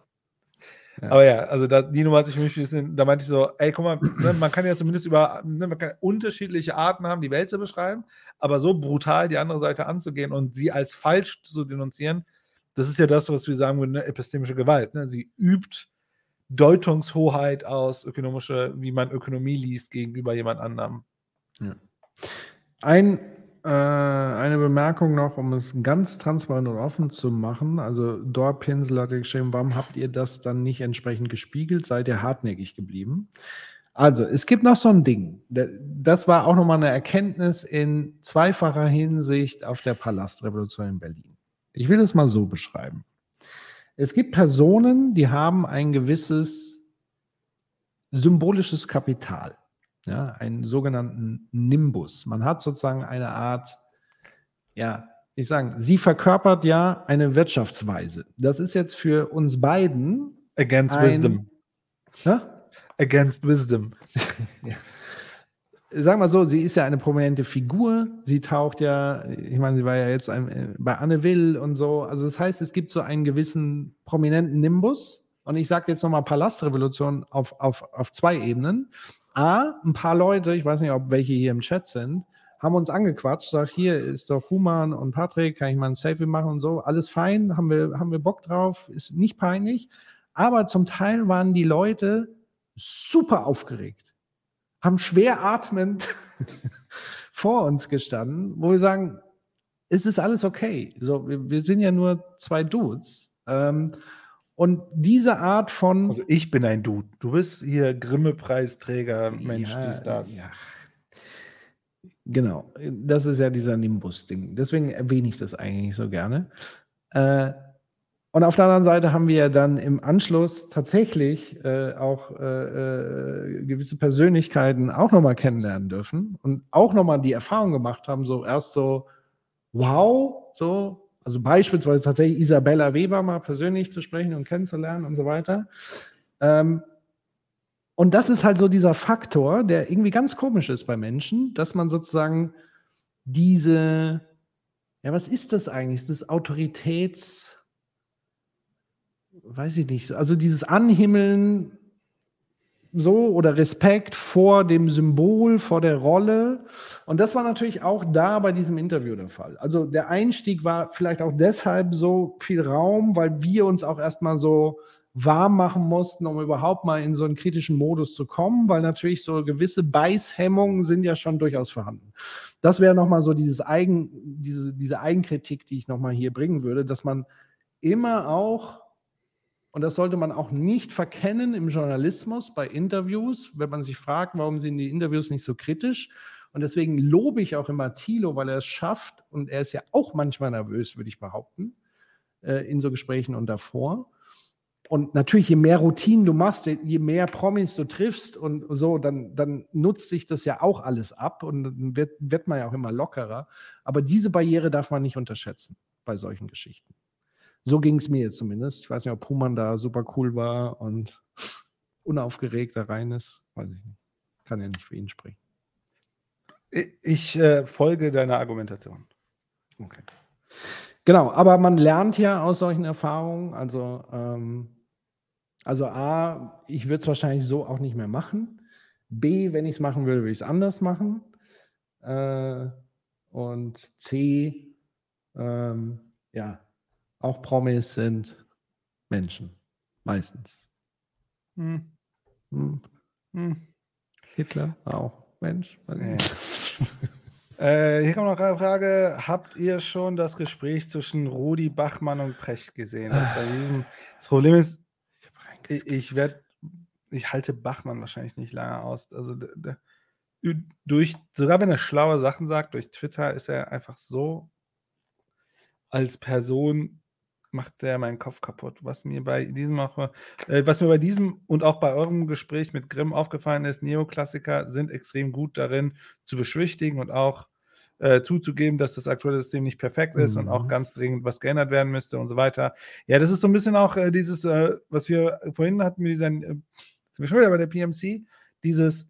Ja. Aber ja, also da, die Nummer hat sich für mich ein bisschen, da meinte ich so, ey, guck mal, ne, man kann ja zumindest über, ne, man kann unterschiedliche Arten haben, die Welt zu beschreiben, aber so brutal die andere Seite anzugehen und sie als falsch zu denunzieren, das ist ja das, was wir sagen würden, ne, epistemische Gewalt. Ne? Sie übt Deutungshoheit aus, ökonomische, wie man Ökonomie liest, gegenüber jemand anderem. Ja. Ein äh, eine Bemerkung noch, um es ganz transparent und offen zu machen. Also Dorpinsel hat geschrieben, warum habt ihr das dann nicht entsprechend gespiegelt? Seid ihr hartnäckig geblieben? Also, es gibt noch so ein Ding. Das war auch nochmal eine Erkenntnis in zweifacher Hinsicht auf der Palastrevolution in Berlin. Ich will es mal so beschreiben. Es gibt Personen, die haben ein gewisses symbolisches Kapital ja, einen sogenannten Nimbus. Man hat sozusagen eine Art, ja, ich sage, sie verkörpert ja eine Wirtschaftsweise. Das ist jetzt für uns beiden. Against ein, Wisdom. Ja? Against Wisdom. ja. Sagen wir so, sie ist ja eine prominente Figur. Sie taucht ja, ich meine, sie war ja jetzt ein, bei Anne Will und so. Also das heißt, es gibt so einen gewissen prominenten Nimbus. Und ich sage jetzt nochmal Palastrevolution auf, auf, auf zwei Ebenen. A, ein paar Leute, ich weiß nicht, ob welche hier im Chat sind, haben uns angequatscht, sagt, hier ist doch Human und Patrick, kann ich mal ein Selfie machen und so, alles fein, haben wir, haben wir Bock drauf, ist nicht peinlich. Aber zum Teil waren die Leute super aufgeregt, haben schwer atmend vor uns gestanden, wo wir sagen, es ist alles okay. So, wir, wir sind ja nur zwei Dudes. Ähm, und diese Art von. Also ich bin ein Dude. Du bist hier Grimme-Preisträger, Mensch, ja, dies, das. Ja. Genau. Das ist ja dieser Nimbus-Ding. Deswegen erwähne ich das eigentlich so gerne. Äh, und auf der anderen Seite haben wir ja dann im Anschluss tatsächlich äh, auch äh gewisse Persönlichkeiten auch nochmal kennenlernen dürfen und auch nochmal die Erfahrung gemacht haben, so erst so, wow, so, also beispielsweise tatsächlich Isabella Weber mal persönlich zu sprechen und kennenzulernen und so weiter. Ähm, und das ist halt so dieser Faktor, der irgendwie ganz komisch ist bei Menschen, dass man sozusagen diese, ja, was ist das eigentlich? Das Autoritäts, weiß ich nicht, also dieses Anhimmeln so oder Respekt vor dem Symbol, vor der Rolle. Und das war natürlich auch da bei diesem Interview der Fall. Also der Einstieg war vielleicht auch deshalb so viel Raum, weil wir uns auch erstmal so warm machen mussten, um überhaupt mal in so einen kritischen Modus zu kommen, weil natürlich so gewisse Beißhemmungen sind ja schon durchaus vorhanden. Das wäre nochmal so dieses Eigen, diese, diese Eigenkritik, die ich nochmal hier bringen würde, dass man immer auch und das sollte man auch nicht verkennen im Journalismus, bei Interviews, wenn man sich fragt, warum sind die Interviews nicht so kritisch. Und deswegen lobe ich auch immer Thilo, weil er es schafft, und er ist ja auch manchmal nervös, würde ich behaupten, äh, in so Gesprächen und davor. Und natürlich, je mehr Routinen du machst, je mehr Promis du triffst und so, dann, dann nutzt sich das ja auch alles ab und dann wird, wird man ja auch immer lockerer. Aber diese Barriere darf man nicht unterschätzen bei solchen Geschichten. So ging es mir jetzt zumindest. Ich weiß nicht, ob Puman da super cool war und unaufgeregt da rein ist. Weiß ich nicht. Kann ja nicht für ihn sprechen. Ich äh, folge deiner Argumentation. Okay. Genau, aber man lernt ja aus solchen Erfahrungen. Also, ähm, also A, ich würde es wahrscheinlich so auch nicht mehr machen. B, wenn ich es machen würde, würde ich es anders machen. Äh, und C, ähm, ja, auch Promis sind Menschen. Meistens. Hm. Hm. Hm. Hitler auch Mensch. Nee. äh, hier kommt noch eine Frage. Habt ihr schon das Gespräch zwischen Rudi Bachmann und Precht gesehen? Das, das Problem ist, ich, ich werde, ich halte Bachmann wahrscheinlich nicht lange aus. Also durch, sogar wenn er schlaue Sachen sagt, durch Twitter ist er einfach so als Person macht der meinen Kopf kaputt. Was mir bei diesem auch, äh, was mir bei diesem und auch bei eurem Gespräch mit Grimm aufgefallen ist, Neoklassiker sind extrem gut darin zu beschwichtigen und auch äh, zuzugeben, dass das aktuelle System nicht perfekt ist mhm. und auch mhm. ganz dringend was geändert werden müsste und so weiter. Ja, das ist so ein bisschen auch äh, dieses, äh, was wir vorhin hatten mit dieser, äh, sind wir schon wieder bei der PMC, dieses,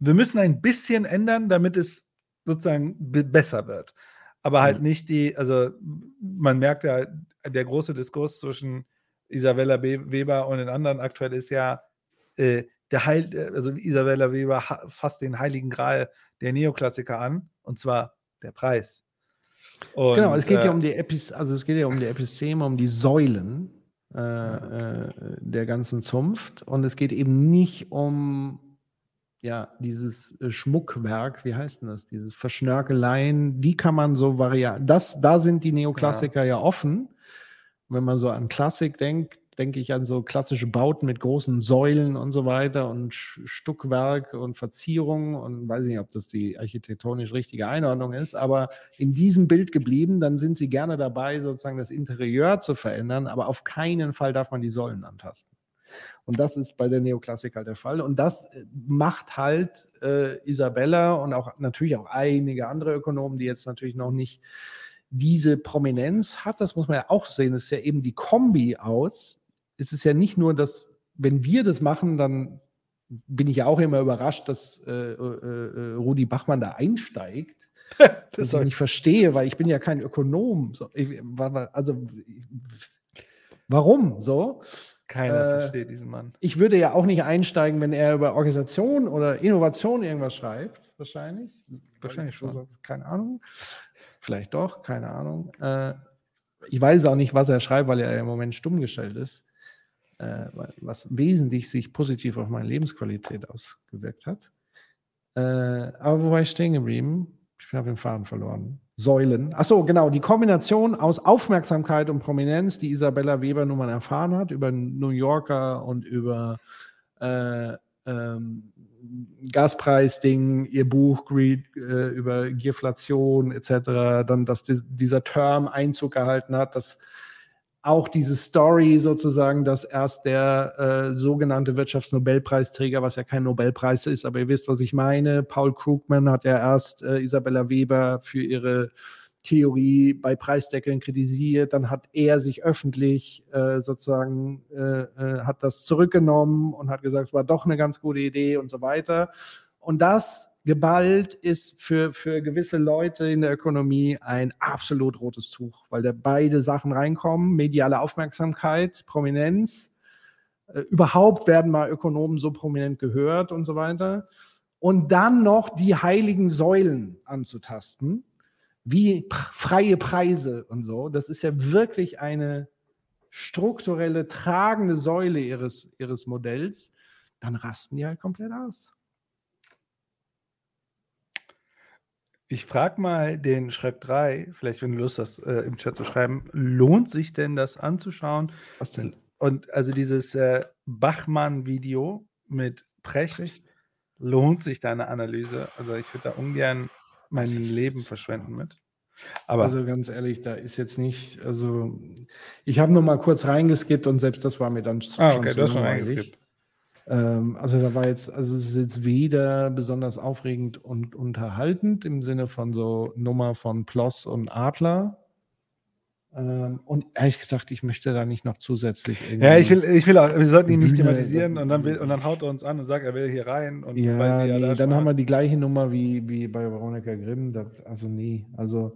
wir müssen ein bisschen ändern, damit es sozusagen be- besser wird. Aber halt Ja. nicht die, also man merkt ja, der große Diskurs zwischen Isabella Be Weber und den anderen aktuell ist ja, äh, der Heil, äh, also Isabella Weber fasst den heiligen Gral der Neoklassiker an, und zwar der Preis. Und, genau, es geht äh, ja um die Epis, also es geht ja um die Episteme, um die Säulen äh, äh, der ganzen Zunft. Und es geht eben nicht um ja, dieses äh, Schmuckwerk, wie heißt denn das? Dieses Verschnörkeleien, die kann man so variieren. Das, da sind die Neoklassiker ja, offen. Wenn man so an Klassik denkt, denke ich an so klassische Bauten mit großen Säulen und so weiter und Stuckwerk und Verzierung und weiß nicht, ob das die architektonisch richtige Einordnung ist, aber in diesem Bild geblieben, dann sind sie gerne dabei, sozusagen das Interieur zu verändern, aber auf keinen Fall darf man die Säulen antasten. Und das ist bei der Neoklassik halt der Fall. Und das äh, macht halt äh, Isabella und auch natürlich auch einige andere Ökonomen, die jetzt natürlich noch nicht diese Prominenz hat, das muss man ja auch sehen, das ist ja eben die Kombi aus. Es ist ja nicht nur, dass, wenn wir das machen, dann bin ich ja auch immer überrascht, dass äh, äh, äh, Rudi Bachmann da einsteigt. Das ich nicht verstehe, weil ich bin ja kein Ökonom. So, ich, also warum so? Keiner äh, versteht diesen Mann. Ich würde ja auch nicht einsteigen, wenn er über Organisation oder Innovation irgendwas schreibt. Wahrscheinlich. Wahrscheinlich schon. Also, keine Ahnung. Vielleicht doch, keine Ahnung. Äh, ich weiß auch nicht, was er schreibt, weil er im Moment stumm gestellt ist. Äh, wa- was wesentlich sich positiv auf meine Lebensqualität ausgewirkt hat. Äh, aber wo war ich stehen geblieben? Ich habe den Faden verloren. Säulen. Achso, genau. Die Kombination aus Aufmerksamkeit und Prominenz, die Isabella Weber nun mal erfahren hat, über New Yorker und über äh, ähm, Gaspreisding, ihr Buch Greed, äh, über Gierflation etc., dann, dass di dieser Term Einzug gehalten hat, dass auch diese Story sozusagen, dass erst der äh, sogenannte Wirtschaftsnobelpreisträger, was ja kein Nobelpreis ist, aber ihr wisst, was ich meine, Paul Krugman hat ja erst äh, Isabella Weber für ihre Theorie bei Preisdeckeln kritisiert, dann hat er sich öffentlich äh, sozusagen, äh, äh, hat das zurückgenommen und hat gesagt, es war doch eine ganz gute Idee und so weiter. Und das geballt ist für, für gewisse Leute in der Ökonomie ein absolut rotes Tuch, weil da beide Sachen reinkommen, mediale Aufmerksamkeit, Prominenz, äh, überhaupt werden mal Ökonomen so prominent gehört und so weiter. Und dann noch die heiligen Säulen anzutasten, wie freie Preise und so. Das ist ja wirklich eine strukturelle, tragende Säule ihres, ihres Modells. Dann rasten die halt komplett aus. Ich frage mal den Schreck 3, vielleicht wenn du Lust hast, äh, im Chat zu schreiben, lohnt sich denn das anzuschauen? Was denn? Und also dieses äh, Bachmann-Video mit Precht, lohnt sich deine Analyse? Also ich würde da ungern mein Leben verschwenden mit. Aber also ganz ehrlich, da ist jetzt nicht, also ich habe nur mal kurz reingeskippt und selbst das war mir dann ah, okay, zu du hast schon reingeskippt. Ähm, also da war jetzt, also es ist jetzt weder besonders aufregend und unterhaltend im Sinne von so Nummer von Ploss und Adler. Ähm, und ehrlich gesagt, ich möchte da nicht noch zusätzlich irgendwie. Ja, ich will, ich will auch, wir sollten ihn nicht thematisieren und dann, will, und dann haut er uns an und sagt, er will hier rein. Und Ja, nee, da dann haben wir die gleiche Nummer wie, wie bei Veronika Grimm. Das, also nee, also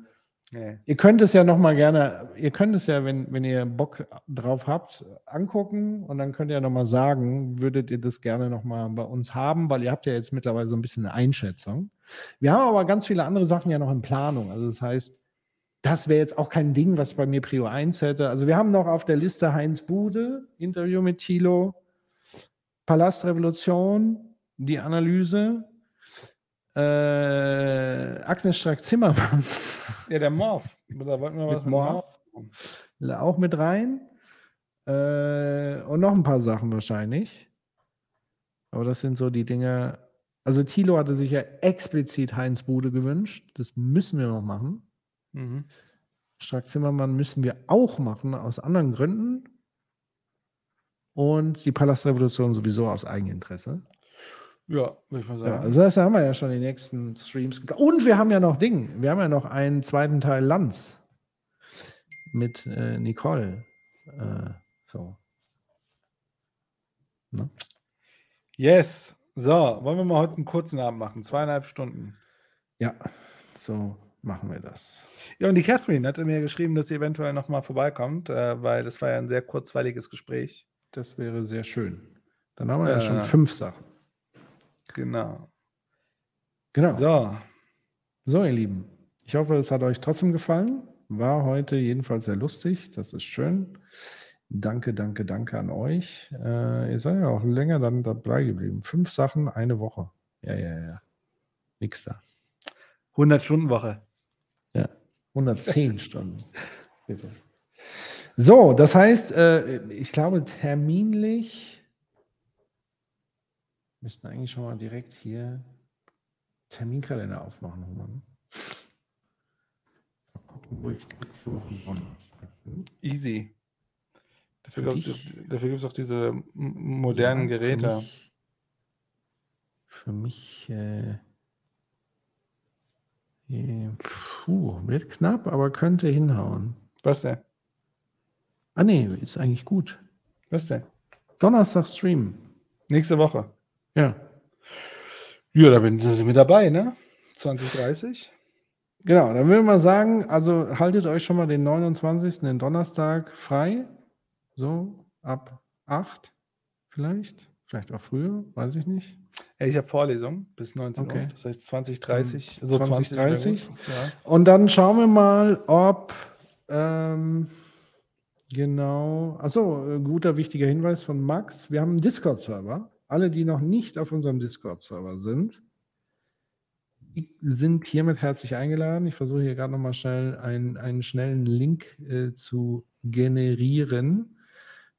Nee. Ihr könnt es ja noch mal gerne, ihr könnt es ja, wenn, wenn ihr Bock drauf habt, angucken und dann könnt ihr noch mal sagen, würdet ihr das gerne noch mal bei uns haben, weil ihr habt ja jetzt mittlerweile so ein bisschen eine Einschätzung. Wir haben aber ganz viele andere Sachen ja noch in Planung. Also das heißt, das wäre jetzt auch kein Ding, was bei mir Prio 1 hätte. Also wir haben noch auf der Liste Heinz Bude, Interview mit Thilo, Palastrevolution, die Analyse, äh, Agnes Strack-Zimmermann. Ja, der Morph. Da wollten wir was mit Morph? Morph. auch mit rein. Äh, und noch ein paar Sachen wahrscheinlich. Aber das sind so die Dinge. Also Thilo hatte sich ja explizit Heinz Bude gewünscht. Das müssen wir noch machen. Mhm. Strack Zimmermann müssen wir auch machen, aus anderen Gründen. Und die Palastrevolution sowieso aus Eigeninteresse. Ja, würde ich mal sagen. Ja, also das haben wir ja schon die nächsten Streams. Und wir haben ja noch Ding. Wir haben ja noch einen zweiten Teil Lanz mit äh, Nicole. Äh, so. Ne? Yes. So, wollen wir mal heute einen kurzen Abend machen? Zweieinhalb Stunden. Ja, so machen wir das. Ja, und die Catherine hatte mir geschrieben, dass sie eventuell nochmal vorbeikommt, äh, weil das war ja ein sehr kurzweiliges Gespräch. Das wäre sehr schön. Dann haben wir ja, Ja. schon fünf Sachen. Genau. Genau. So. So, ihr Lieben. Ich hoffe, es hat euch trotzdem gefallen. War heute jedenfalls sehr lustig. Das ist schön. Danke, danke, danke an euch. Äh, ihr seid ja auch länger dann dabei geblieben. Fünf Sachen, eine Woche. Ja, ja, ja. Nix da. 100-Stunden-Woche. Ja, 110 Stunden. Bitte. So, das heißt, äh, ich glaube, terminlich müssten eigentlich schon mal direkt hier Terminkalender aufmachen. Roman. Mal gucken, wo ich nächste Woche Donnerstag bin. Easy. Dafür Für gibt es auch diese modernen Ja, Geräte. Für mich, für mich äh, eh, puh, wird knapp, aber könnte hinhauen. Was denn? Ah, nee, ist eigentlich gut. Was denn? Donnerstag Stream. Nächste Woche. Ja. Ja, da bin Sie mit dabei, ne? 2030. Genau, dann würde man sagen, also haltet euch schon mal den 29. den Donnerstag frei. So ab 8 vielleicht. Vielleicht auch früher, weiß ich nicht. Ja, ich habe Vorlesung bis 19 Okay. Uhr. Das heißt 2030. Hm, So 20, 2030. Ja. Und dann schauen wir mal, ob ähm, genau, achso, äh, guter wichtiger Hinweis von Max. Wir haben einen Discord-Server. Alle, die noch nicht auf unserem Discord-Server sind, sind hiermit herzlich eingeladen. Ich versuche hier gerade nochmal schnell einen, einen schnellen Link äh, zu generieren.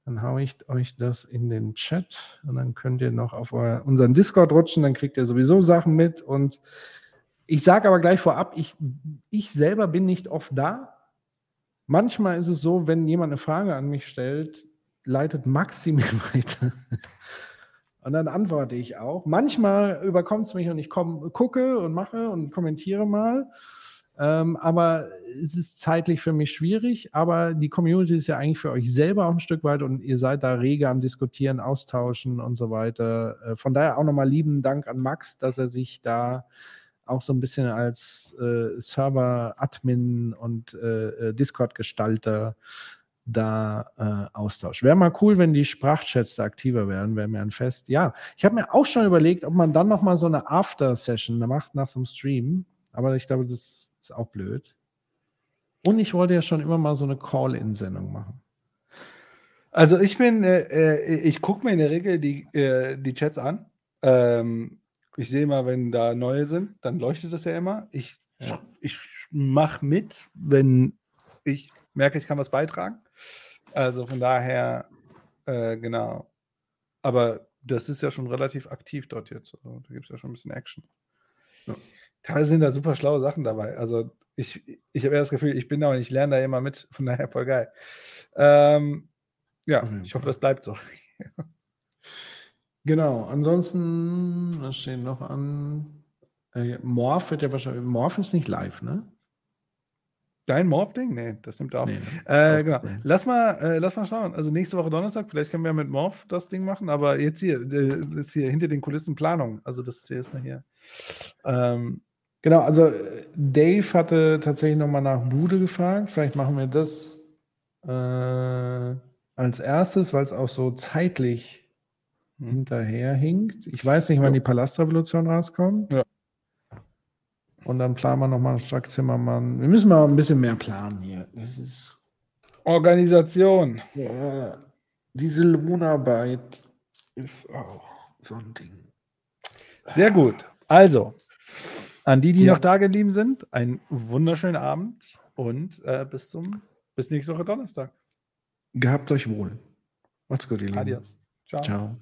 Dann haue ich euch das in den Chat und dann könnt ihr noch auf euer, unseren Discord rutschen, dann kriegt ihr sowieso Sachen mit und ich sage aber gleich vorab, ich, ich selber bin nicht oft da. Manchmal ist es so, wenn jemand eine Frage an mich stellt, leitet Maxi mir weiter. Und dann antworte ich auch. Manchmal überkommt es mich und ich komm, gucke und mache und kommentiere mal. Ähm, aber es ist zeitlich für mich schwierig. Aber die Community ist ja eigentlich für euch selber auch ein Stück weit und ihr seid da rege am Diskutieren, Austauschen und so weiter. Äh, von daher auch nochmal lieben Dank an Max, dass er sich da auch so ein bisschen als äh, Server-Admin und äh, äh, Discord-Gestalter da äh, austauscht. Wäre mal cool, wenn die Sprachchats da aktiver wären, wäre mir ein Fest. Ja, ich habe mir auch schon überlegt, ob man dann noch mal so eine After-Session macht nach so einem Stream. Aber ich glaube, das ist auch blöd. Und ich wollte ja schon immer mal so eine Call-In-Sendung machen. Also ich bin, äh, äh, ich gucke mir in der Regel die, äh, die Chats an. Ähm, ich sehe mal, wenn da neue sind, dann leuchtet das ja immer. Ich, Ja. ich mache mit, wenn ich merke, ich kann was beitragen. Also von daher, äh, genau. Aber das ist ja schon relativ aktiv dort jetzt. Also, da gibt es ja schon ein bisschen Action. Ja. Teilweise sind da super schlaue Sachen dabei. Also ich, ich habe eher das Gefühl, ich bin da und ich lerne da immer mit. Von daher voll geil. Ähm, ja, jeden ich hoffe, das bleibt so. Genau, ansonsten, was steht noch an? Äh, Morph wird ja wahrscheinlich, Morph ist nicht live, ne? Dein Morph-Ding? Nee, das nimmt auf. Nee, ne? Äh, genau. Lass mal, äh, lass mal schauen. Also nächste Woche Donnerstag, vielleicht können wir mit Morph das Ding machen, aber jetzt hier, äh, das ist hier hinter den Kulissen Planung. Also das ist hier erstmal hier. Ähm, Genau, also äh, Dave hatte tatsächlich nochmal nach Bude gefragt. Vielleicht machen wir das äh, als erstes, weil es auch so zeitlich Hm. hinterherhinkt. Ich weiß nicht, wann Ja. die Palastrevolution rauskommt. Ja. Und dann planen wir nochmal Strack Zimmermann. Wir müssen mal ein bisschen mehr planen hier. Das ist Organisation. ja, diese Lohnarbeit ist auch so ein Ding. Sehr gut. Also, an die, die Ja. noch da geblieben sind, einen wunderschönen Abend und äh, bis zum bis nächste Woche Donnerstag. Gehabt euch wohl. Macht's gut, ihr Lieben. Adios. Ciao. Ciao.